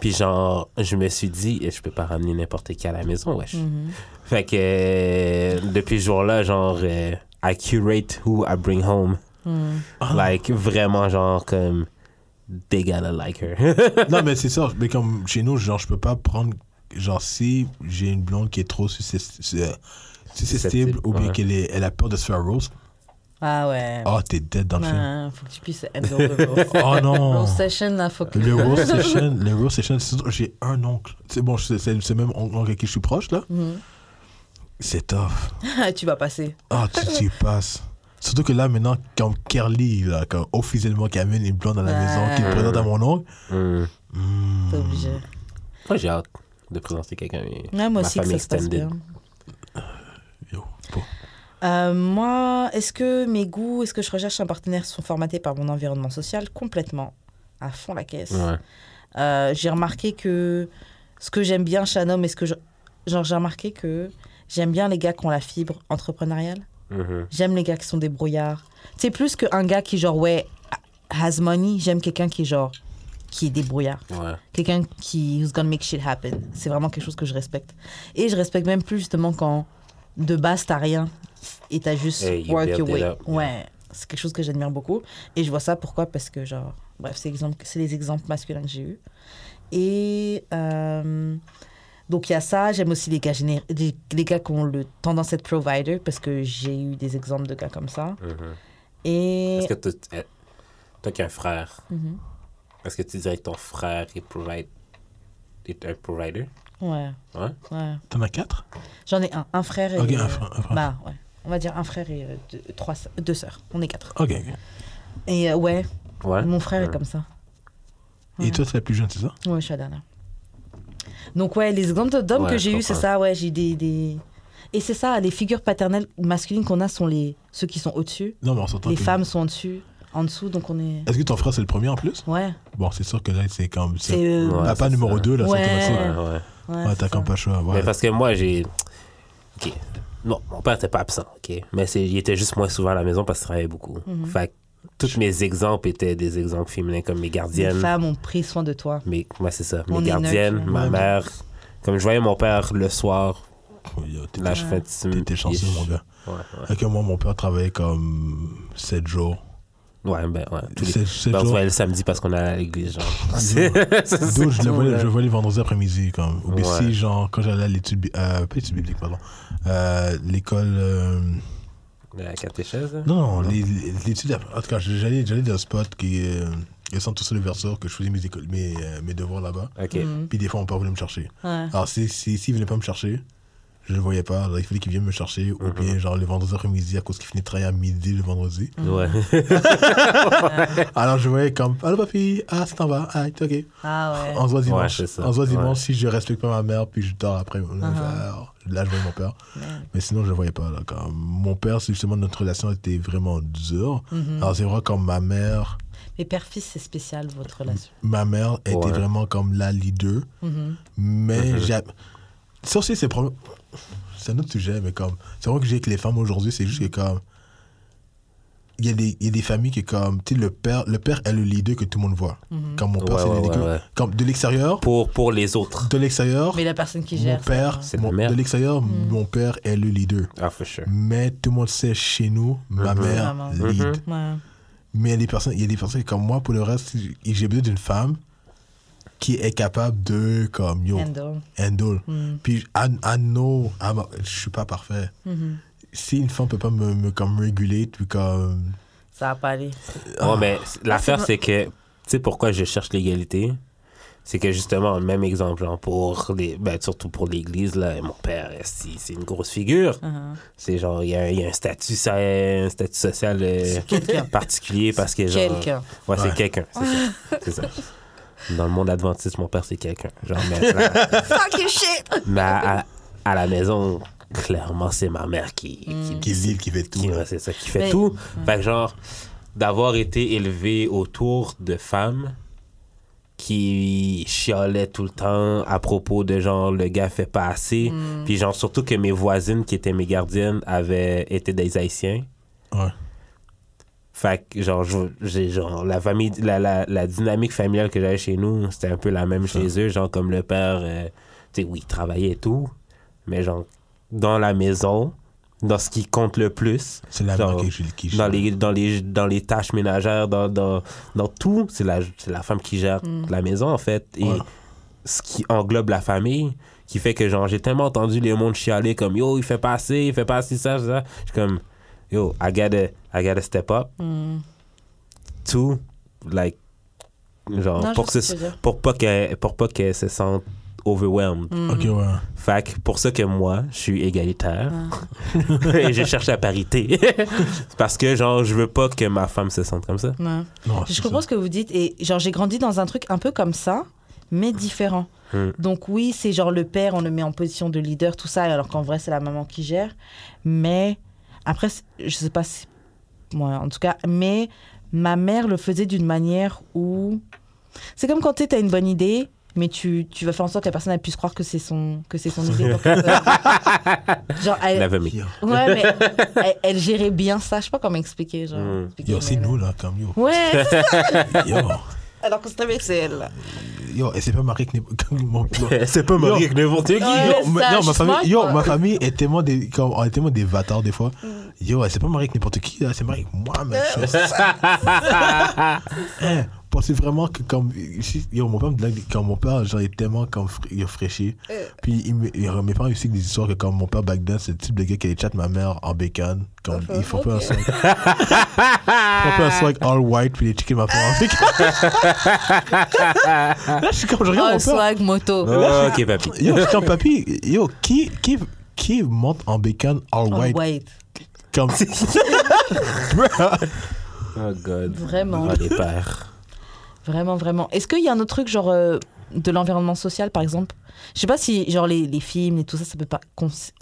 Puis, genre, je me suis dit, eh, je peux pas ramener n'importe qui à la maison, wesh. Mhm. Fait que, euh, depuis ce jour-là, genre, euh, I curate who I bring home. Ah. Like, vraiment, genre, comme. They gotta like her. non, mais c'est ça. Mais comme chez nous, genre, je peux pas prendre. Genre, si j'ai une blonde qui est trop susceptible ou bien ouais. qu'elle est- elle a peur de se faire roast, Ah ouais. oh, t'es dead dans le film. Ouais, faut que tu puisses handle the roast. Oh non! Roast session, là, faut que... Le roast session, le roast session, j'ai un oncle. C'est bon, c'est c'est même oncle avec qui je suis proche, là. Mhm. C'est tough. tu vas passer. Ah, tu passes. Surtout que là, maintenant, comme Carly, là, comme officiellement qui amène une blonde à la Ouais. maison, qui le présente à mon oncle. Hmm, T'es obligé. Moi, j'ai hâte de présenter quelqu'un. Ouais, moi ma aussi, que ça se passe bien. yo, pas. Euh, moi, est-ce que mes goûts, est-ce que je recherche un partenaire sont formatés par mon environnement social Complètement. à fond la caisse? Ouais. Euh, j'ai remarqué que ce que j'aime bien chez un homme, et ce que je- genre j'ai remarqué que j'aime bien les gars qui ont la fibre entrepreneuriale. Mhm. J'aime les gars qui sont des brouillards. C'est plus qu'un gars qui genre ouais has money. J'aime quelqu'un qui genre qui est débrouillard. Ouais. Quelqu'un qui who's gonna make shit happen. C'est vraiment quelque chose que je respecte. Et je respecte même plus justement quand de base t'as rien et t'as juste Hey, you work your way. up. Ouais, c'est quelque chose que j'admire beaucoup. Et je vois ça pourquoi? Parce que genre, bref, c'est exemple, les exemples masculins que j'ai eus. Et euh, donc il y a ça. J'aime aussi les gars géné- les, les gars qui ont le tendance à être provider parce que j'ai eu des exemples de gars comme ça. Mhm. Et Est-ce que toi, eh, toi qui as un frère, Mhm. est-ce que tu dirais que ton frère est, provide, est un provider? ouais, Ouais? ouais. T'en as quatre? J'en ai un, un frère et Ok, euh, un frère. un frère. bah ouais. On va dire un frère et euh, deux, trois, sœurs- deux sœurs. On est quatre. Ok, ok. Et euh, ouais, Ouais? mon frère est comme ça. Et toi, c'est la plus jeune, c'est ça? Ouais, je suis la dernière. Donc, ouais, les exemples d'hommes Ouais, que j'ai eu, c'est ça, ouais, j'ai des, des. Et c'est ça, les figures paternelles masculines qu'on a sont les ceux qui sont au-dessus. Non, mais on s'entend. Les que- femmes sont au-dessus, en dessous, donc on est. Est-ce que ton frère, c'est le premier en plus? Ouais, Bon, c'est sûr que là, c'est comme. c'est. C'est euh, Ouais, papa numéro ça. 2, là, Ouais. c'est Ouais, automatique. ouais. ouais, Ouais, t'as ça. comme pas le choix. Ouais. Mais parce que moi, j'ai. Ok. Non, mon père n'était pas absent, ok? Mais c'est- il était juste moins souvent à la maison parce qu'il travaillait beaucoup. Fait que tous mes exemples étaient des exemples féminins comme mes Les gardiennes. femmes ont pris soin de toi. Mes, moi, c'est ça. On Mes gardiennes, neutre, ma ouais. mère. Comme je voyais mon père le soir, t'étais- là, je fais. T'étais chanceux, mon gars. Ouais, ouais. Avec moi, mon père travaillait comme 7 jours. Ouais, ben, ouais. Tous les... 7, 7 Ben, on se jours. voyait le samedi parce qu'on allait à l'église, genre. C'est D'où je je le vois les vendredis après-midi. Comme. Ou bien Ouais. si, genre, quand j'allais à l'étude. Euh, pas l'étude biblique, pardon. Euh, L'école. euh, La catéchèse? Non, non, les- les- l'étude. En tout cas, j'allais j'allais dans un spot qui est. Euh, il centre tout sur le verseur que je faisais mes, écoles, mes, euh, mes devoirs là-bas. Mhm. Puis des fois, mon père voulait me chercher. Ouais. Alors, s'il si, s'il venait pas me chercher, je le voyais pas. Il fallait qu'il vienne me chercher. Ou Mhm. bien, genre, le vendredi après-midi, à cause qu'il finit de travailler à midi le vendredi. Ouais. Alors, je voyais comme, allô, papi, ah, ça t'en va, ah, ok. Ah ouais. On se voit dimanche. c'est on se voit dimanche Ouais. si je respecte pas ma mère, puis je dors après. Uh-huh. Là, je voyais mon père. Mais sinon, je le voyais pas. Là, comme, mon père, c'est justement, notre relation était vraiment dure. Mhm. Alors, c'est vrai, comme ma mère, Mais père-fils, c'est spécial, votre relation. ma mère était Ouais. vraiment comme la leader. Mhm. Mais Mhm. j'ai. Ça aussi, c'est pro- c'est un autre sujet, mais comme. C'est vrai que j'ai avec les femmes aujourd'hui, c'est juste que comme. Il y, a des, il y a des familles qui, comme. Tu sais, le père, le père est le leader que tout le monde voit. Mhm. Comme mon père, Ouais, c'est ouais, le leader. ouais, ouais. Comme de l'extérieur, Pour, pour les autres. de l'extérieur, Mais la personne qui mon gère. ça, père. C'est mon- mère. de l'extérieur, Mhm. mon père est le leader. Ah, for sure. Mais tout le monde sait chez nous, ma Mhm. mère lead. Mhm. Ouais. Mais il y a des personnes, il y a des personnes comme moi, pour le reste, j'ai besoin d'une femme qui est capable de, comme, yo, Handle. handle. Mhm. Puis, I, I know, I'm a- je suis pas parfait. Mhm. Si une femme peut pas me, me comme réguler, puis comme. Ça va pas aller. Ouais, mais l'affaire, c'est que, tu sais pourquoi je cherche l'égalité? C'est que justement, même exemple, genre pour les, ben, surtout pour l'église, là, mon père, si, c'est une grosse figure. Mhm. C'est genre, il y, a- il y a un statut, ça, un statut social euh, particulier parce que genre. Quelqu'un. Ouais, c'est Ouais. quelqu'un, c'est ça. C'est ça. Dans le monde adventiste, mon père, c'est quelqu'un. Genre, mais, shit! mais à, à- à la maison, clairement, c'est ma mère qui, qui, Qui lead, qui fait tout. qui, ouais, c'est ça, qui fait Mais- tout. Fait que genre, d'avoir été élevé autour de femmes qui chialaient tout le temps à propos de genre, le gars fait pas assez. Mm. Puis genre, surtout que mes voisines qui étaient mes gardiennes avaient été des Haïtiens. Ouais. Fait que, genre, je- j'ai, genre, la famille, la, la, la dynamique familiale que j'avais chez nous, c'était un peu la même Ça. chez eux. Genre, comme le père, euh, tu sais, oui, il travaillait et tout, mais genre, dans la maison, dans ce qui compte le plus, C'est la Genre, mère qui, qui dans les, dans les, dans les tâches ménagères, dans, dans, dans tout, c'est la, c'est la femme qui gère Mm. la maison, en fait. Et Ouais. ce qui englobe la famille, qui fait que, genre, j'ai tellement entendu les mondes chialer comme, yo, il fait pas assez, il fait pas assez ça, ça. Je suis comme, yo, I gotta, I gotta step up Mm. to, like, genre, Non, je pour, que ce pour pas qu'elle pour pas qu'elle se sente overwhelmed. Mm. Ok, ouais. Fait que pour ça que moi, je suis égalitaire et je cherche la parité. Parce que, genre, je veux pas que ma femme se sente comme ça. Ouais. Non, Je comprends ça. ce que vous dites et genre j'ai grandi dans un truc un peu comme ça, mais différent. Mm. Donc oui, c'est genre le père, on le met en position de leader, tout ça, alors qu'en vrai c'est la maman qui gère. Mais après, je sais pas si, moi en tout cas, mais ma mère le faisait d'une manière où C'est comme quand tu as une bonne idée, mais tu, tu vas faire en sorte que la personne elle puisse croire que c'est son, que c'est son idée. genre, elle, Never me. Yo, ouais, mais elle, elle gérait bien ça. Je sais pas comment expliquer. Genre, Mm. expliquer, yo c'est nous là, comme yo. Ouais. Yo, alors que c'est c'est elle. là. yo, et c'est pas marié que comme mon C'est pas marié avec n'importe qui. Yo, ma, non, ma famille, yo, ma famille est tellement des, comme, on est tellement des bâtards des fois. Yo, elle s'est pas mariée avec n'importe qui, là, elle s'est mariée avec moi, mais pensez vraiment que comme, ici, yo, mon père me quand mon père, genre, est tellement comme, il a fraîchi. Puis il me- il- mes parents aussi des histoires que comme mon père back then, c'est le type de gars qui allait chat ma mère en bacon. Comme, il faut pas un swag. il faut pas un swag all white, puis les chicken ma mère en bacon. Là, je suis comme, je regarde Oh, mon père. swag moto. Oh, ok, papi. Yo, je suis comme papy, yo, qui, qui, qui monte en bacon all Oh, white? comme. Oh, God. Vraiment. Oh, les pères. Vraiment, vraiment. Est-ce qu'il y a un autre truc, genre, euh, de l'environnement social, par exemple? Je sais pas si, genre, les, les films et tout ça, ça peut, pas,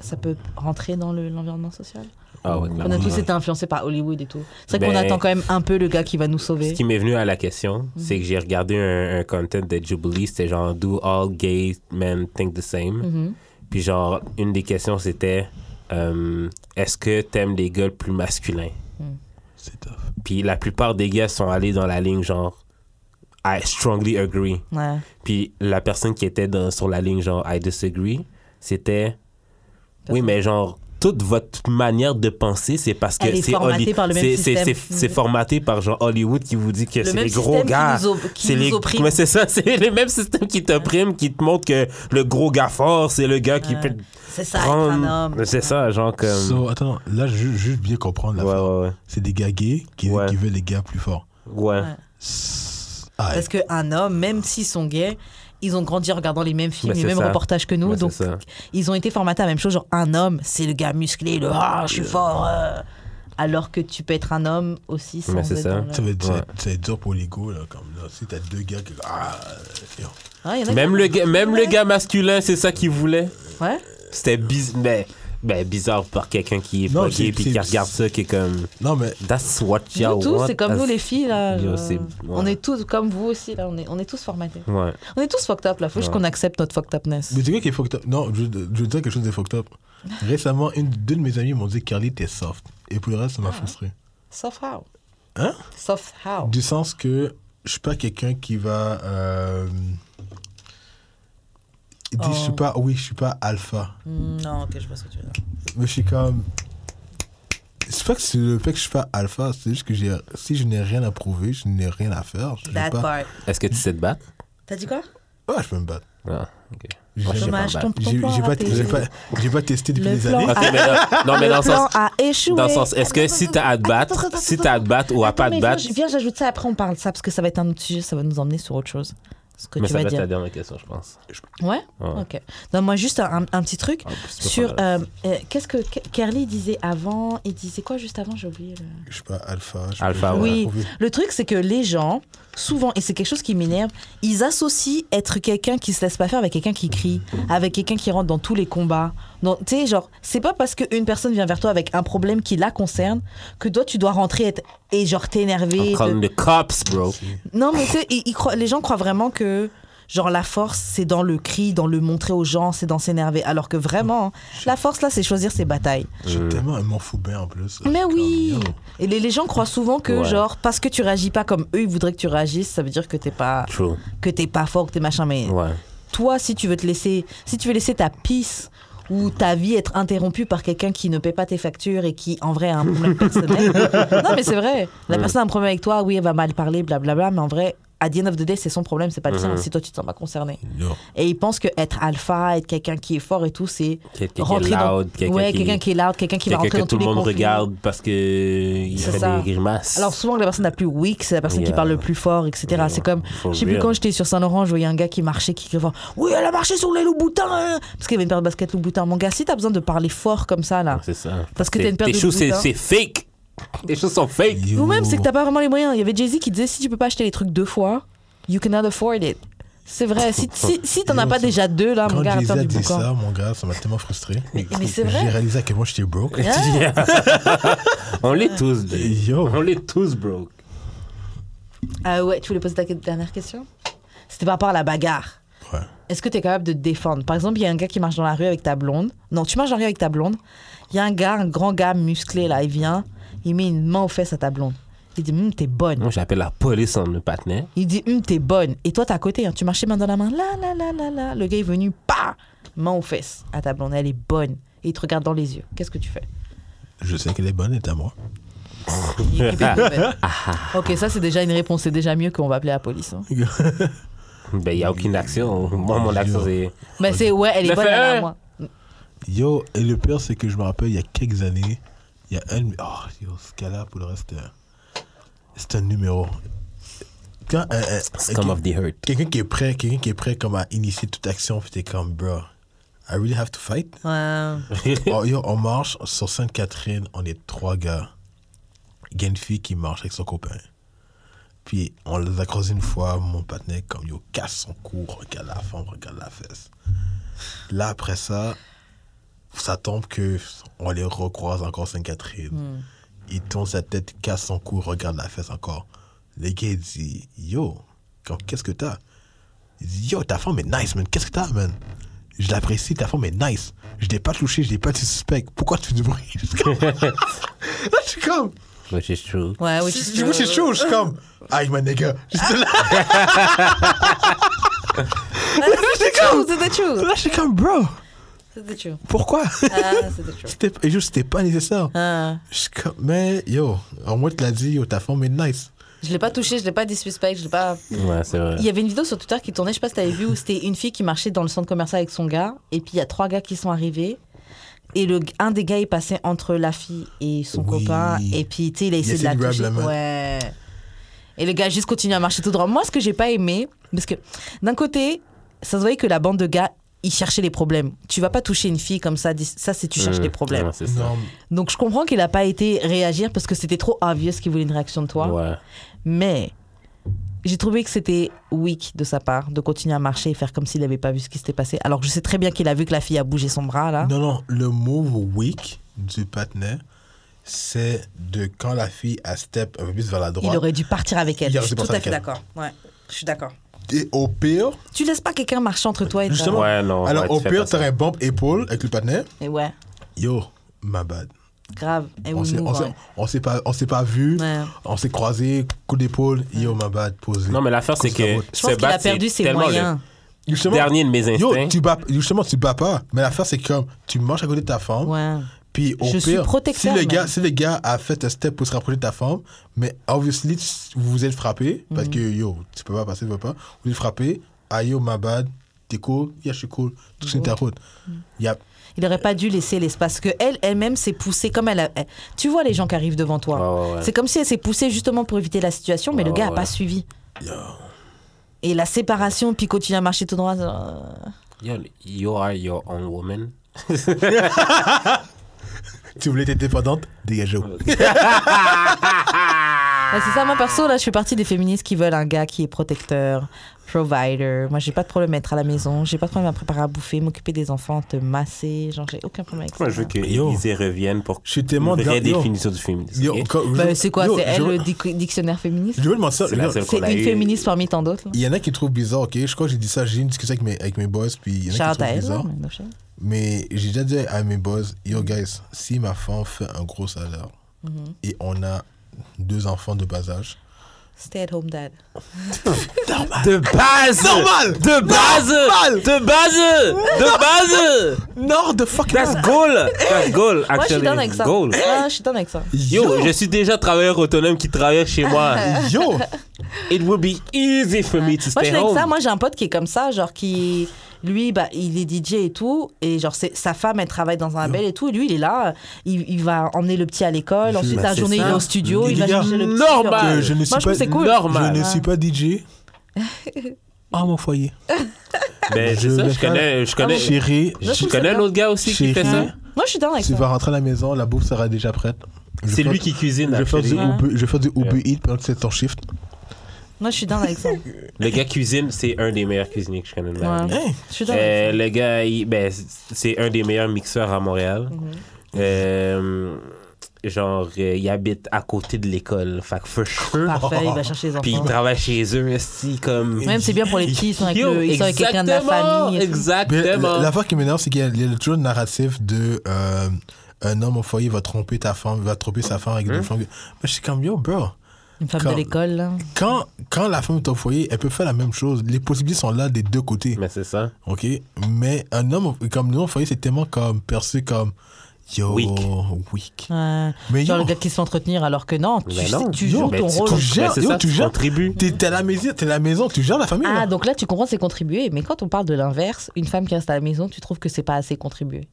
ça peut rentrer dans le- l'environnement social? Ah ouais, On a tous été influencés par Hollywood et tout. C'est vrai qu'on Ben, attend quand même un peu le gars qui va nous Ce sauver. qui m'est venu à la question, c'est que j'ai regardé un, un content de Jubilee, c'était genre Do all gay men think the same? Mhm. Puis genre, une des questions c'était euh, Est-ce que t'aimes les gars plus masculins? C'est tough. Puis la plupart des gars sont allés dans la ligne genre I strongly agree. Ouais. Puis la personne qui était dans, sur la ligne genre I disagree, c'était Oui, mais genre toute votre manière de penser, c'est parce que c'est même c'est- formaté par genre Hollywood qui vous dit que Le c'est les gros gars. C'est les opprime. mais c'est ça, c'est le même système qui t'opprime, qui te montre que le gros gars fort, c'est le gars qui Ouais. peut C'est ça, C'est ça, genre comme. So, attends, là, juste, juste bien comprendre la ouais, C'est des gars gays qui, Ouais. qui veulent les gars plus forts. ouais. Ouais. Parce qu'un homme, même s'ils sont gays, ils ont grandi en regardant les mêmes films, les mêmes ça. reportages que nous. Donc, ils ont été formatés à la même chose. Genre, un homme, c'est le gars musclé, le ah, je suis fort. euh. Alors que tu peux être un homme aussi sans Mais c'est ça. dans le- ça va être, Ouais. ça va être dur pour l'ego, là. Comme là, si t'as deux gars qui. Ah, yo. Ah, il y en a Même qui- le, gars, même le gars masculin, c'est ça qu'il voulait. Ouais. C'était mais, ben, bizarre par quelqu'un qui est Non, gay puis qui regarde ça, qui est comme. Non, mais That's what tous, want c'est comme nous les filles là. Yo, c'est- On est tous comme vous aussi là. On est, on est tous formatés. Ouais. On est tous fucked up là. Faut juste Ouais. qu'on accepte notre fucked upness. Mais tu sais qui est fucked up? Non, je, je veux dire quelque chose de fucked up. Récemment, une, deux de mes amis m'ont dit Carly, t'es soft. Et pour le reste, ça m'a frustré. Soft how? Hein? Soft how? Du sens que je suis pas quelqu'un qui va. Euh, il dit, je suis Oh. pas. Oui, je suis pas alpha. Hmm, Non, ok, je vois ce que tu veux dire. Mais je suis comme. C'est pas que c'est le fait que je suis pas alpha, c'est juste que j'ai, si je n'ai rien à prouver, je n'ai rien à faire. Je That pas. part. Est-ce que tu sais te battre? T'as dit quoi? Ouais, je peux me battre. Ah, ok. Dommage, pas ton, J'ai pas, pas, j'ai pas testé depuis Le des années. Ok, mais non, non, mais le dans le plan sens. a échoué. Dans le sens, est-ce que si t'as à te battre, Attends, attends, si t'as à te battre ou à Attends, pas te battre, je- Viens, j'ajoute ça, après on parle de ça, parce que ça va être un autre sujet, ça va nous emmener sur autre chose. Ce que mais tu ça vas va être dire. la dernière question, je pense. Ouais? Ouais. Ok. Donne-moi juste un, un petit truc Ah, sur. euh, euh, Qu'est-ce que Ke- Kerly disait avant? Il disait quoi juste avant? J'ai oublié. le- Je suis pas alpha. je Alpha, ouais. Oui. Le truc, c'est que les gens, souvent, et c'est quelque chose qui m'énerve, ils associent être quelqu'un qui se laisse pas faire avec quelqu'un qui crie, avec quelqu'un qui rentre dans tous les combats. Donc, Tu sais, genre, c'est pas parce qu'une personne vient vers toi avec un problème qui la concerne que toi, tu dois rentrer et genre t'énerver. I'm calling the cops, bro. Non, mais tu sais, ils- ils croient- les gens croient vraiment que. Genre, la force, c'est dans le cri, dans le montrer aux gens, c'est dans s'énerver. Alors que vraiment, la force, là, c'est choisir ses batailles. J'ai tellement un m'en fous bien en plus. Mais Comme, oui. Et les, les gens croient souvent que, Ouais. genre, parce que tu réagis pas comme eux, ils voudraient que tu réagisses, ça veut dire que t'es pas, True. que t'es pas fort, que t'es machin. Mais Ouais. toi, si tu veux te laisser, si tu veux laisser ta peace ou ta vie être interrompue par quelqu'un qui ne paie pas tes factures et qui, en vrai, a un problème personnel. non, mais c'est vrai. La personne a un problème avec toi, oui, elle va mal parler, blablabla, mais en vrai, à the end of the day, c'est son problème, c'est pas le tien, Mhm. si toi, tu te sens pas concerné. Et ils pensent que être alpha, être quelqu'un qui est fort et tout, c'est Quelqu'un qui est dans... loud, quelqu'un ouais, qui, quelqu'un qui est loud, quelqu'un qui va quelqu'un rentrer que dans tout le monde regarde parce que il fait ça. des grimaces. Alors souvent que la personne la plus weak, c'est la personne qui parle le plus fort, etc. Yeah. C'est comme, For je sais plus quand j'étais sur Saint-Laurent, je voyais un gars qui marchait, qui criait oui, elle a marché sur les Louboutins hein Parce qu'il y avait une paire de baskets Louboutin. Mon gars, si t'as besoin de parler fort comme ça, là, C'est ça. Parce que t'as une paire Tes de Louboutins. c'est fake. Tes choses sont fake. Ou même c'est que t'as pas vraiment les moyens. Il y avait Jay-Z qui disait, si tu peux pas acheter les trucs deux fois, you cannot afford it. C'est vrai, si, si, si t'en as pas déjà deux, là, mon Quand gars, Jay-Z attends a dit ça, mon gars, ça m'a tellement frustré. Mais, mais c'est J'ai vrai. réalisé à quel point j'étais broke. Yeah. On l'est tous. Yo. On l'est tous, bro. Ah ouais, tu voulais poser ta dernière question? C'était par rapport à la bagarre. Ouais. Est-ce que tu es capable de te défendre? Par exemple, il y a un gars qui marche dans la rue avec ta blonde. Non, tu marches dans la rue avec ta blonde. Il y a un gars, un grand gars musclé là, il vient, il met une main aux fesses à ta blonde. Il dit, Hum, t'es bonne. Moi, j'appelle la police en le patinet. Il dit, Hum, t'es bonne. Et toi, t'es à côté, hein, tu marchais main dans la main. Là, là, là, là, là. Le gars est venu, pas main aux fesses à ta blonde. Elle est bonne. Et il te regarde dans les yeux. Qu'est-ce que tu fais? Je sais qu'elle est bonne, elle est à moi. Ok, ça c'est déjà une réponse. C'est déjà mieux qu'on va appeler la police. hein. Ben, il n'y a aucune action. Moi, mon action, c'est. Mais c'est ouais, elle est bonne, elle est à moi. Yo, et le pire, c'est que je me rappelle, il y a quelques années, il y a un. Oh, yo, ce gars-là, pour le reste, un- c'est un numéro. Quand the Hurt. quelqu'un qui est prêt, quelqu'un qui est prêt comme à initier toute action, puis t'es comme, bro, I really have to fight? Ouais. Oh, yo, on marche sur Sainte-Catherine, on est trois gars. Il y a une fille qui marche avec son copain. Puis on les a croisés une fois, mon partenaire, comme yo, casse son cou, regarde la femme, regarde la fesse. Là, après ça, ça tombe que on les recroise encore Sainte-Catherine. Il tourne sa tête, casse son cou, regarde la fesse encore. Le gars, il dit, yo, qu'est-ce que t'as? Il dit, yo, ta femme est nice, man. Qu'est-ce que t'as, man? Je l'apprécie, ta femme est nice. Je l'ai pas touché, je l'ai pas suspect. Pourquoi tu fais du bruit? Je suis comme- Là, je suis comme. Which is true. Ouais, oui, Du coup, c'est chaud. Je suis comme. Aïe, my nigga. J'étais là, true, true. là, je suis comme, bro. C'était true. Pourquoi? Ah, c'était true. Juste, c'était pas nécessaire. Ah. Mais yo, au moins, tu l'as dit, yo, ta femme est nice. Je l'ai pas touché, je l'ai pas disrespect, je l'ai pas. Ouais, c'est vrai. Il y avait une vidéo sur Twitter qui tournait, je sais pas si t'avais vu, où c'était une fille qui marchait dans le centre commercial avec son gars, et puis il y a trois gars qui sont arrivés. Et le, un des gars est passé entre la fille et son Oui. copain, et puis tu sais, il a essayé de la toucher. la main. Ouais. Et le gars juste continue à marcher tout droit. Moi, ce que j'ai pas aimé, parce que d'un côté, ça se voyait que la bande de gars, ils cherchaient les problèmes. Tu vas pas toucher une fille comme ça, ça c'est tu cherches Mmh, les problèmes. ouais, Donc je comprends qu'il a pas été réagir parce que c'était trop obvious qu'il voulait une réaction de toi. Ouais. Mais j'ai trouvé que c'était weak de sa part de continuer à marcher et faire comme s'il n'avait pas vu ce qui s'était passé. Alors que je sais très bien qu'il a vu que la fille a bougé son bras là. non, non. Le move weak du partenaire, c'est de quand la fille a step un peu plus vers la Il droite. aurait dû partir avec elle. Il Je suis tout à fait d'accord. Ouais, je suis d'accord. Et au pire, Tu laisses pas quelqu'un marcher entre toi et ta- Justement. Ouais, non. alors ouais, au pire, t'aurais un bump épaule avec le partenaire. Et ouais, Yo, my bad. grave. Et On s'est, s'est pas, on s'est pas vu, Ouais. on s'est croisé, coup d'épaule, yo, my bad, posé. Non, mais l'affaire, c'est que. Je se pense qu'il a perdu ses moyens. Justement, Dernier de mes yo, instincts. tu bats, justement, tu bats pas. Mais l'affaire, c'est comme, tu marches à côté de ta femme, Ouais. Puis au Je suis pire, protecteur, si le, gars, si le gars a fait un step pour se rapprocher de ta femme, mais obviously, vous vous êtes frappé, parce que Mhm. yo, tu peux pas passer, tu peux pas, vous êtes frappé, ah yo, my bad, t'es cool, yeah, je suis cool, tout c'est ta route. Mhm. Il aurait pas dû laisser l'espace que elle elle-même s'est poussée comme elle, a- elle- Tu vois les gens qui arrivent devant toi. Ouais. C'est comme si elle s'est poussée justement pour éviter la situation, mais le gars ouais, a pas suivi. yo, Et la séparation, puis continuer à marcher tout droit. euh, Yo, you are your own woman. tu voulais être indépendante, dégagez Ouais, c'est ça, moi perso, là, je fais partie des féministes qui veulent un gars qui est protecteur, provider. Moi, j'ai pas de problème à être à la maison, j'ai pas de problème à préparer à bouffer, m'occuper des enfants, te masser. Genre, j'ai aucun problème avec ça. Moi, je veux que. Élysée revienne pour Je suis tellement une vraie yo. définition du féminisme. Bah, c'est quoi? C'est elle je- le dic- dictionnaire féministe? Je veux demander ça. C'est une eu. féministe parmi tant d'autres. Il y en a qui trouvent bizarre, ok? Je crois que j'ai dit ça, j'ai une discussion avec mes, avec mes boss, puis il y en a Shout qui trouvent elle. bizarre. mais j'ai déjà dit à mes boss, yo guys, si ma femme fait un gros salaire Mhm. et on a deux enfants de bas âge, Stay at home dad. De base Normal De base Normal De base De base non, de fuck That's goal That's goal, Moi, je suis actually. down avec ça. Goal. Ah, je suis down avec ça. Yo, je suis déjà travailleur autonome qui travaille chez moi. Yo It will be easy for me to Moi, je stay suis avec home. ça. Moi, j'ai un pote qui est comme ça, genre qui. Lui, bah, il est DJ et tout, et genre c'est- sa femme, elle travaille dans un label et tout, et lui, il est là, il, il va emmener le petit à l'école, ensuite Bah, la journée, ça. il est au studio, il va chercher le petit. normal. je ne suis Moi, pas, cool. Normal. je ne suis pas DJ à mon foyer. Ben, Je ça, connais, je connais, Chérie, Je je connais ça un autre gars aussi qui Chérie. fait ça? Moi, je suis down avec tu ça. vas rentrer à la maison, la bouffe sera déjà prête. Je C'est lui qui cuisine. Je vais faire du. Uber. Eats pendant que c'est ton shift. Moi, je suis down avec ça. Le gars cuisine, c'est un des meilleurs cuisiniers que je connais de ma Ouais. vie. Hey, Je suis down Euh, le gars, il- ben, c'est un des meilleurs mixeurs à Montréal. Mhm. Euh, genre, euh, ils habitent à côté de l'école. Fait que for sure. Parfait, il va chercher les Puis ils enfants. travaillent chez eux, si comme. Même c'est bien pour les petits, ils sont avec, Yo, le- ils sont avec quelqu'un de la exactement, famille. et tout. Mais Exactement. l'affaire qui m'énerve, c'est qu'il y a, il y a toujours le narratif de euh, un homme au foyer va tromper ta femme, va tromper sa femme avec Hein? deux femmes. Mais je suis comme, yo, bro. Une femme Quand- de l'école. Quand, quand la femme est au foyer, elle peut faire la même chose. Les possibilités sont là des deux côtés. Mais c'est ça. OK? Mais un homme, comme nous, au foyer, c'est tellement comme perçu comme, yo, Weak. weak. Ouais. Mais Genre yo, le gars qui se fait entretenir alors que non, tu, non. tu Yo, joues ton tu rôle. tu gères- yo, ça, tu gères- contribues. t'es t'es à la maison, t'es à la maison, tu gères la famille. Ah, là. donc là, tu comprends, c'est contribuer. Mais quand on parle de l'inverse, une femme qui reste à la maison, tu trouves que c'est pas assez contribuer.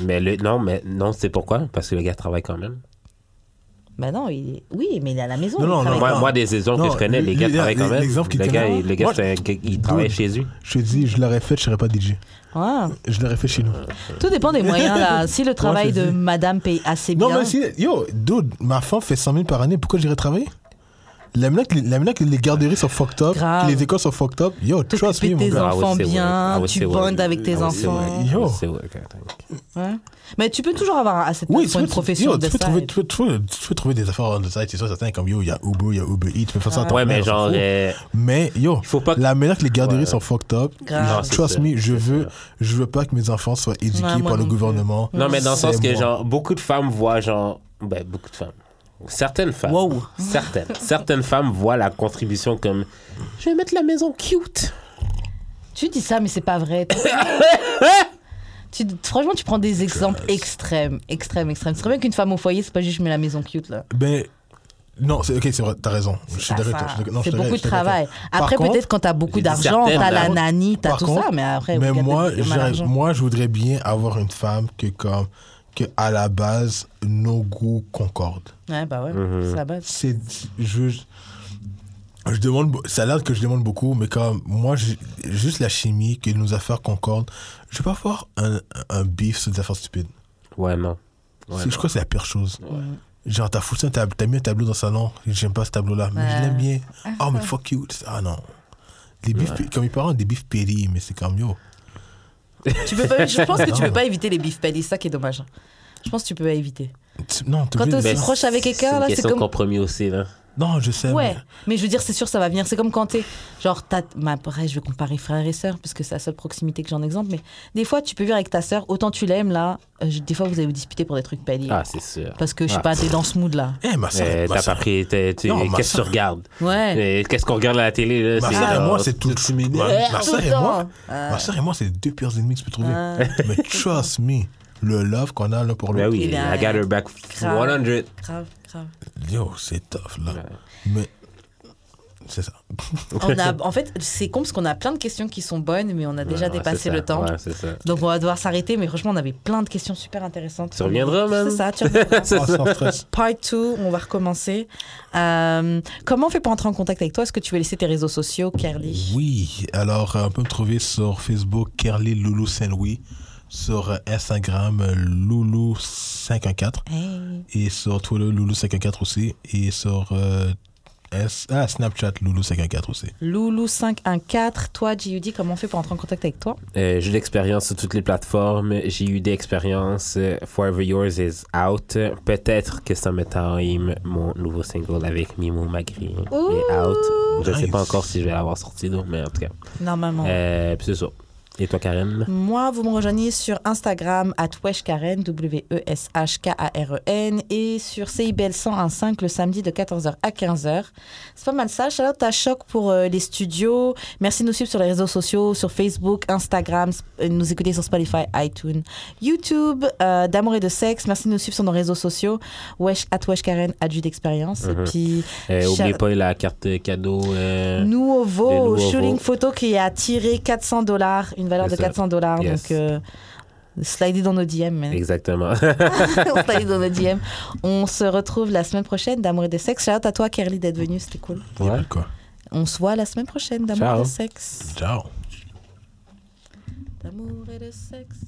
Mais le, non, mais non, c'est pourquoi? Parce que le gars travaille quand même. Bah non, il oui, mais il est à la maison. Non, non, Moi, des exemples Non, que je connais, les gars les- travaillent quand les- même. l'exemple qui Le te gars, connaît, il- le gars, moi, c'est un gars, il travaille Dude. chez eux. Je te dis, je l'aurais fait, je serais pas DJ. Ouais. Je l'aurais fait chez nous. Tout dépend des moyens, là. Si le travail de dis. madame paye assez Non, bien. mais si, yo, dude, ma femme fait 100 000 par année, pourquoi j'irais travailler? La minute que que les garderies sont fucked up, Grave. que les écoles sont fucked up, yo, trust me, de mon tes gars. Ah enfants vrai. bien, Ah tu bondes avec tes Ah enfants. Yo. Ah Ouais. Mais tu peux toujours avoir assez de Oui, peux, une profession yo, de tu, peux ça. trouver, tu, peux, tu peux- tu peux trouver des affaires on the side, c'est sûr, certain, comme yo, il y a Uber, il y a Uber Eats, tu peux faire ça à ton Ouais, mais genre, euh, Mais yo, faut pas que- la manière que les garderies Ouais. sont fucked up. Non, trust ça, me, je veux, ça. je veux pas que mes enfants soient éduqués Ouais, par le gouvernement. Non, mais dans le sens que, genre, beaucoup de femmes voient, genre, ben, beaucoup de femmes. Certaines femmes. Wow. Certaines. certaines femmes voient la contribution comme je vais mettre la maison cute. Tu dis ça, mais c'est pas vrai. Tu- franchement, tu prends des exemples extrêmes, extrêmes, extrêmes. C'est très bien qu'une femme au foyer, c'est pas juste je mets la maison cute là. Ben, non, c'est ok, c'est vrai, t'as raison. Je suis C'est beaucoup de travail. Après, peut-être quand t'as beaucoup d'argent, t'as la nanny, t'as tout contre, ça, mais après, Mais moi, moi, je voudrais bien avoir une femme que, comme, que à la base, nos goûts concordent. Ouais, bah ouais, Mhm. c'est la base. C'est, je, je demande, ça a l'air que je demande beaucoup, mais comme moi, juste la chimie, que nos affaires concordent, je vais pas avoir un, un beef sur des affaires stupides. Ouais, non. Ouais, je crois que c'est la pire chose. Ouais. Genre, t'as foutu un tab- t'as mis un tableau dans le salon, j'aime pas ce tableau-là, mais je Ouais. l'aime bien. Oh, mais fuck you. Ah non. Les beefs, Ouais. comme mes parents ont des beefs péris, mais c'est comme yo. Tu peux pas, je pense que tu peux pas éviter les beef patties, c'est ça qui est dommage. Je pense que tu peux pas éviter. Tu- Non, Quand t'es Ben, proche avec quelqu'un, c'est là, c'est comme- compromis aussi, là. Non, je sais. Ouais, mais- mais je veux dire, c'est sûr, ça va venir. C'est comme quand t'es. Genre, t'as. bah, après, je vais comparer frère et sœur, parce que c'est la seule proximité que j'en exemple. Mais des fois, tu peux vivre avec ta sœur, autant tu l'aimes, là. euh, je- des fois, vous allez vous disputer pour des trucs petty. Ah, c'est sûr. Parce que, je sais Ah. pas, t'es dans ce mood-là. Eh, ma soeur, ma T'as pas pris. Qu'est-ce que tu regardes? Ouais. Euh, Qu'est-ce qu'on regarde à la télé, là? Ma c'est soeur et moi, c'est tout. Ma, soeur le et moi, ma soeur et moi, c'est les deux pires ennemis que tu peux trouver. Mais trust me, le love qu'on a l'un pour Ben l'autre. oui, Il a- I got her back Grave. 100. Grave. Yo, c'est tough là. Ouais. Mais c'est ça. On a, en fait, c'est con parce qu'on a plein de questions qui sont bonnes, mais on a déjà Ouais, dépassé ça. le temps. Ouais, ça. Donc, on va devoir s'arrêter. Mais franchement, on avait plein de questions super intéressantes. Tu reviendras, man. C'est ça, tu reviendras. Ça. Part 2, on va recommencer. Euh, comment on fait pour entrer en contact avec toi? Est-ce que tu veux laisser tes réseaux sociaux, Kerly Oui, alors euh, on peut me trouver sur Facebook Kerly Loulou Saint-Louis, sur Instagram euh, Loulou514 Hey. et sur Twitter Loulou514 aussi et sur euh, S- ah, Snapchat Loulou514 aussi. Loulou514, toi, JUD, comment on fait pour entrer en contact avec toi? Euh, j'ai de l'expérience sur toutes les plateformes. J'ai eu des expériences. Forever Yours is out. Peut-être que Summertime, mon nouveau single avec Mimo Magri, est out. Je sais Nice. pas encore si je vais l'avoir sorti, donc, mais en tout cas. Normalement. Euh, puis c'est ça. Et toi, Karen? Moi, vous me rejoignez sur Instagram, at weshkaren, W-E-S-H-K-A-R-E-N, et sur CIBL 101.5 le samedi de 14h à 15h. C'est pas mal ça. Out à Choc pour euh, les studios. Merci de nous suivre sur les réseaux sociaux, sur Facebook, Instagram, euh, nous écouter sur Spotify, iTunes, YouTube, euh, d'amour et de sexe. Merci de nous suivre sur nos réseaux sociaux. Wesh, at weshkaren, adjus d'expérience. Et Mhm. puis, euh, Oubliez pas la carte cadeau. Nouveau. shooting photo qui a tiré 400 dollars, une valeur de C'est ça. 400 dollars. Yes. Donc, euh, slidez dans nos DM. man. Exactement. On slide dans nos DM. On se retrouve la semaine prochaine d'Amour et de sexe. Shout out à toi, Kerly, d'être venue. C'était cool. Ouais. Quoi? On se voit la semaine prochaine d'Amour et de sexe. Ciao. D'amour et de sexe.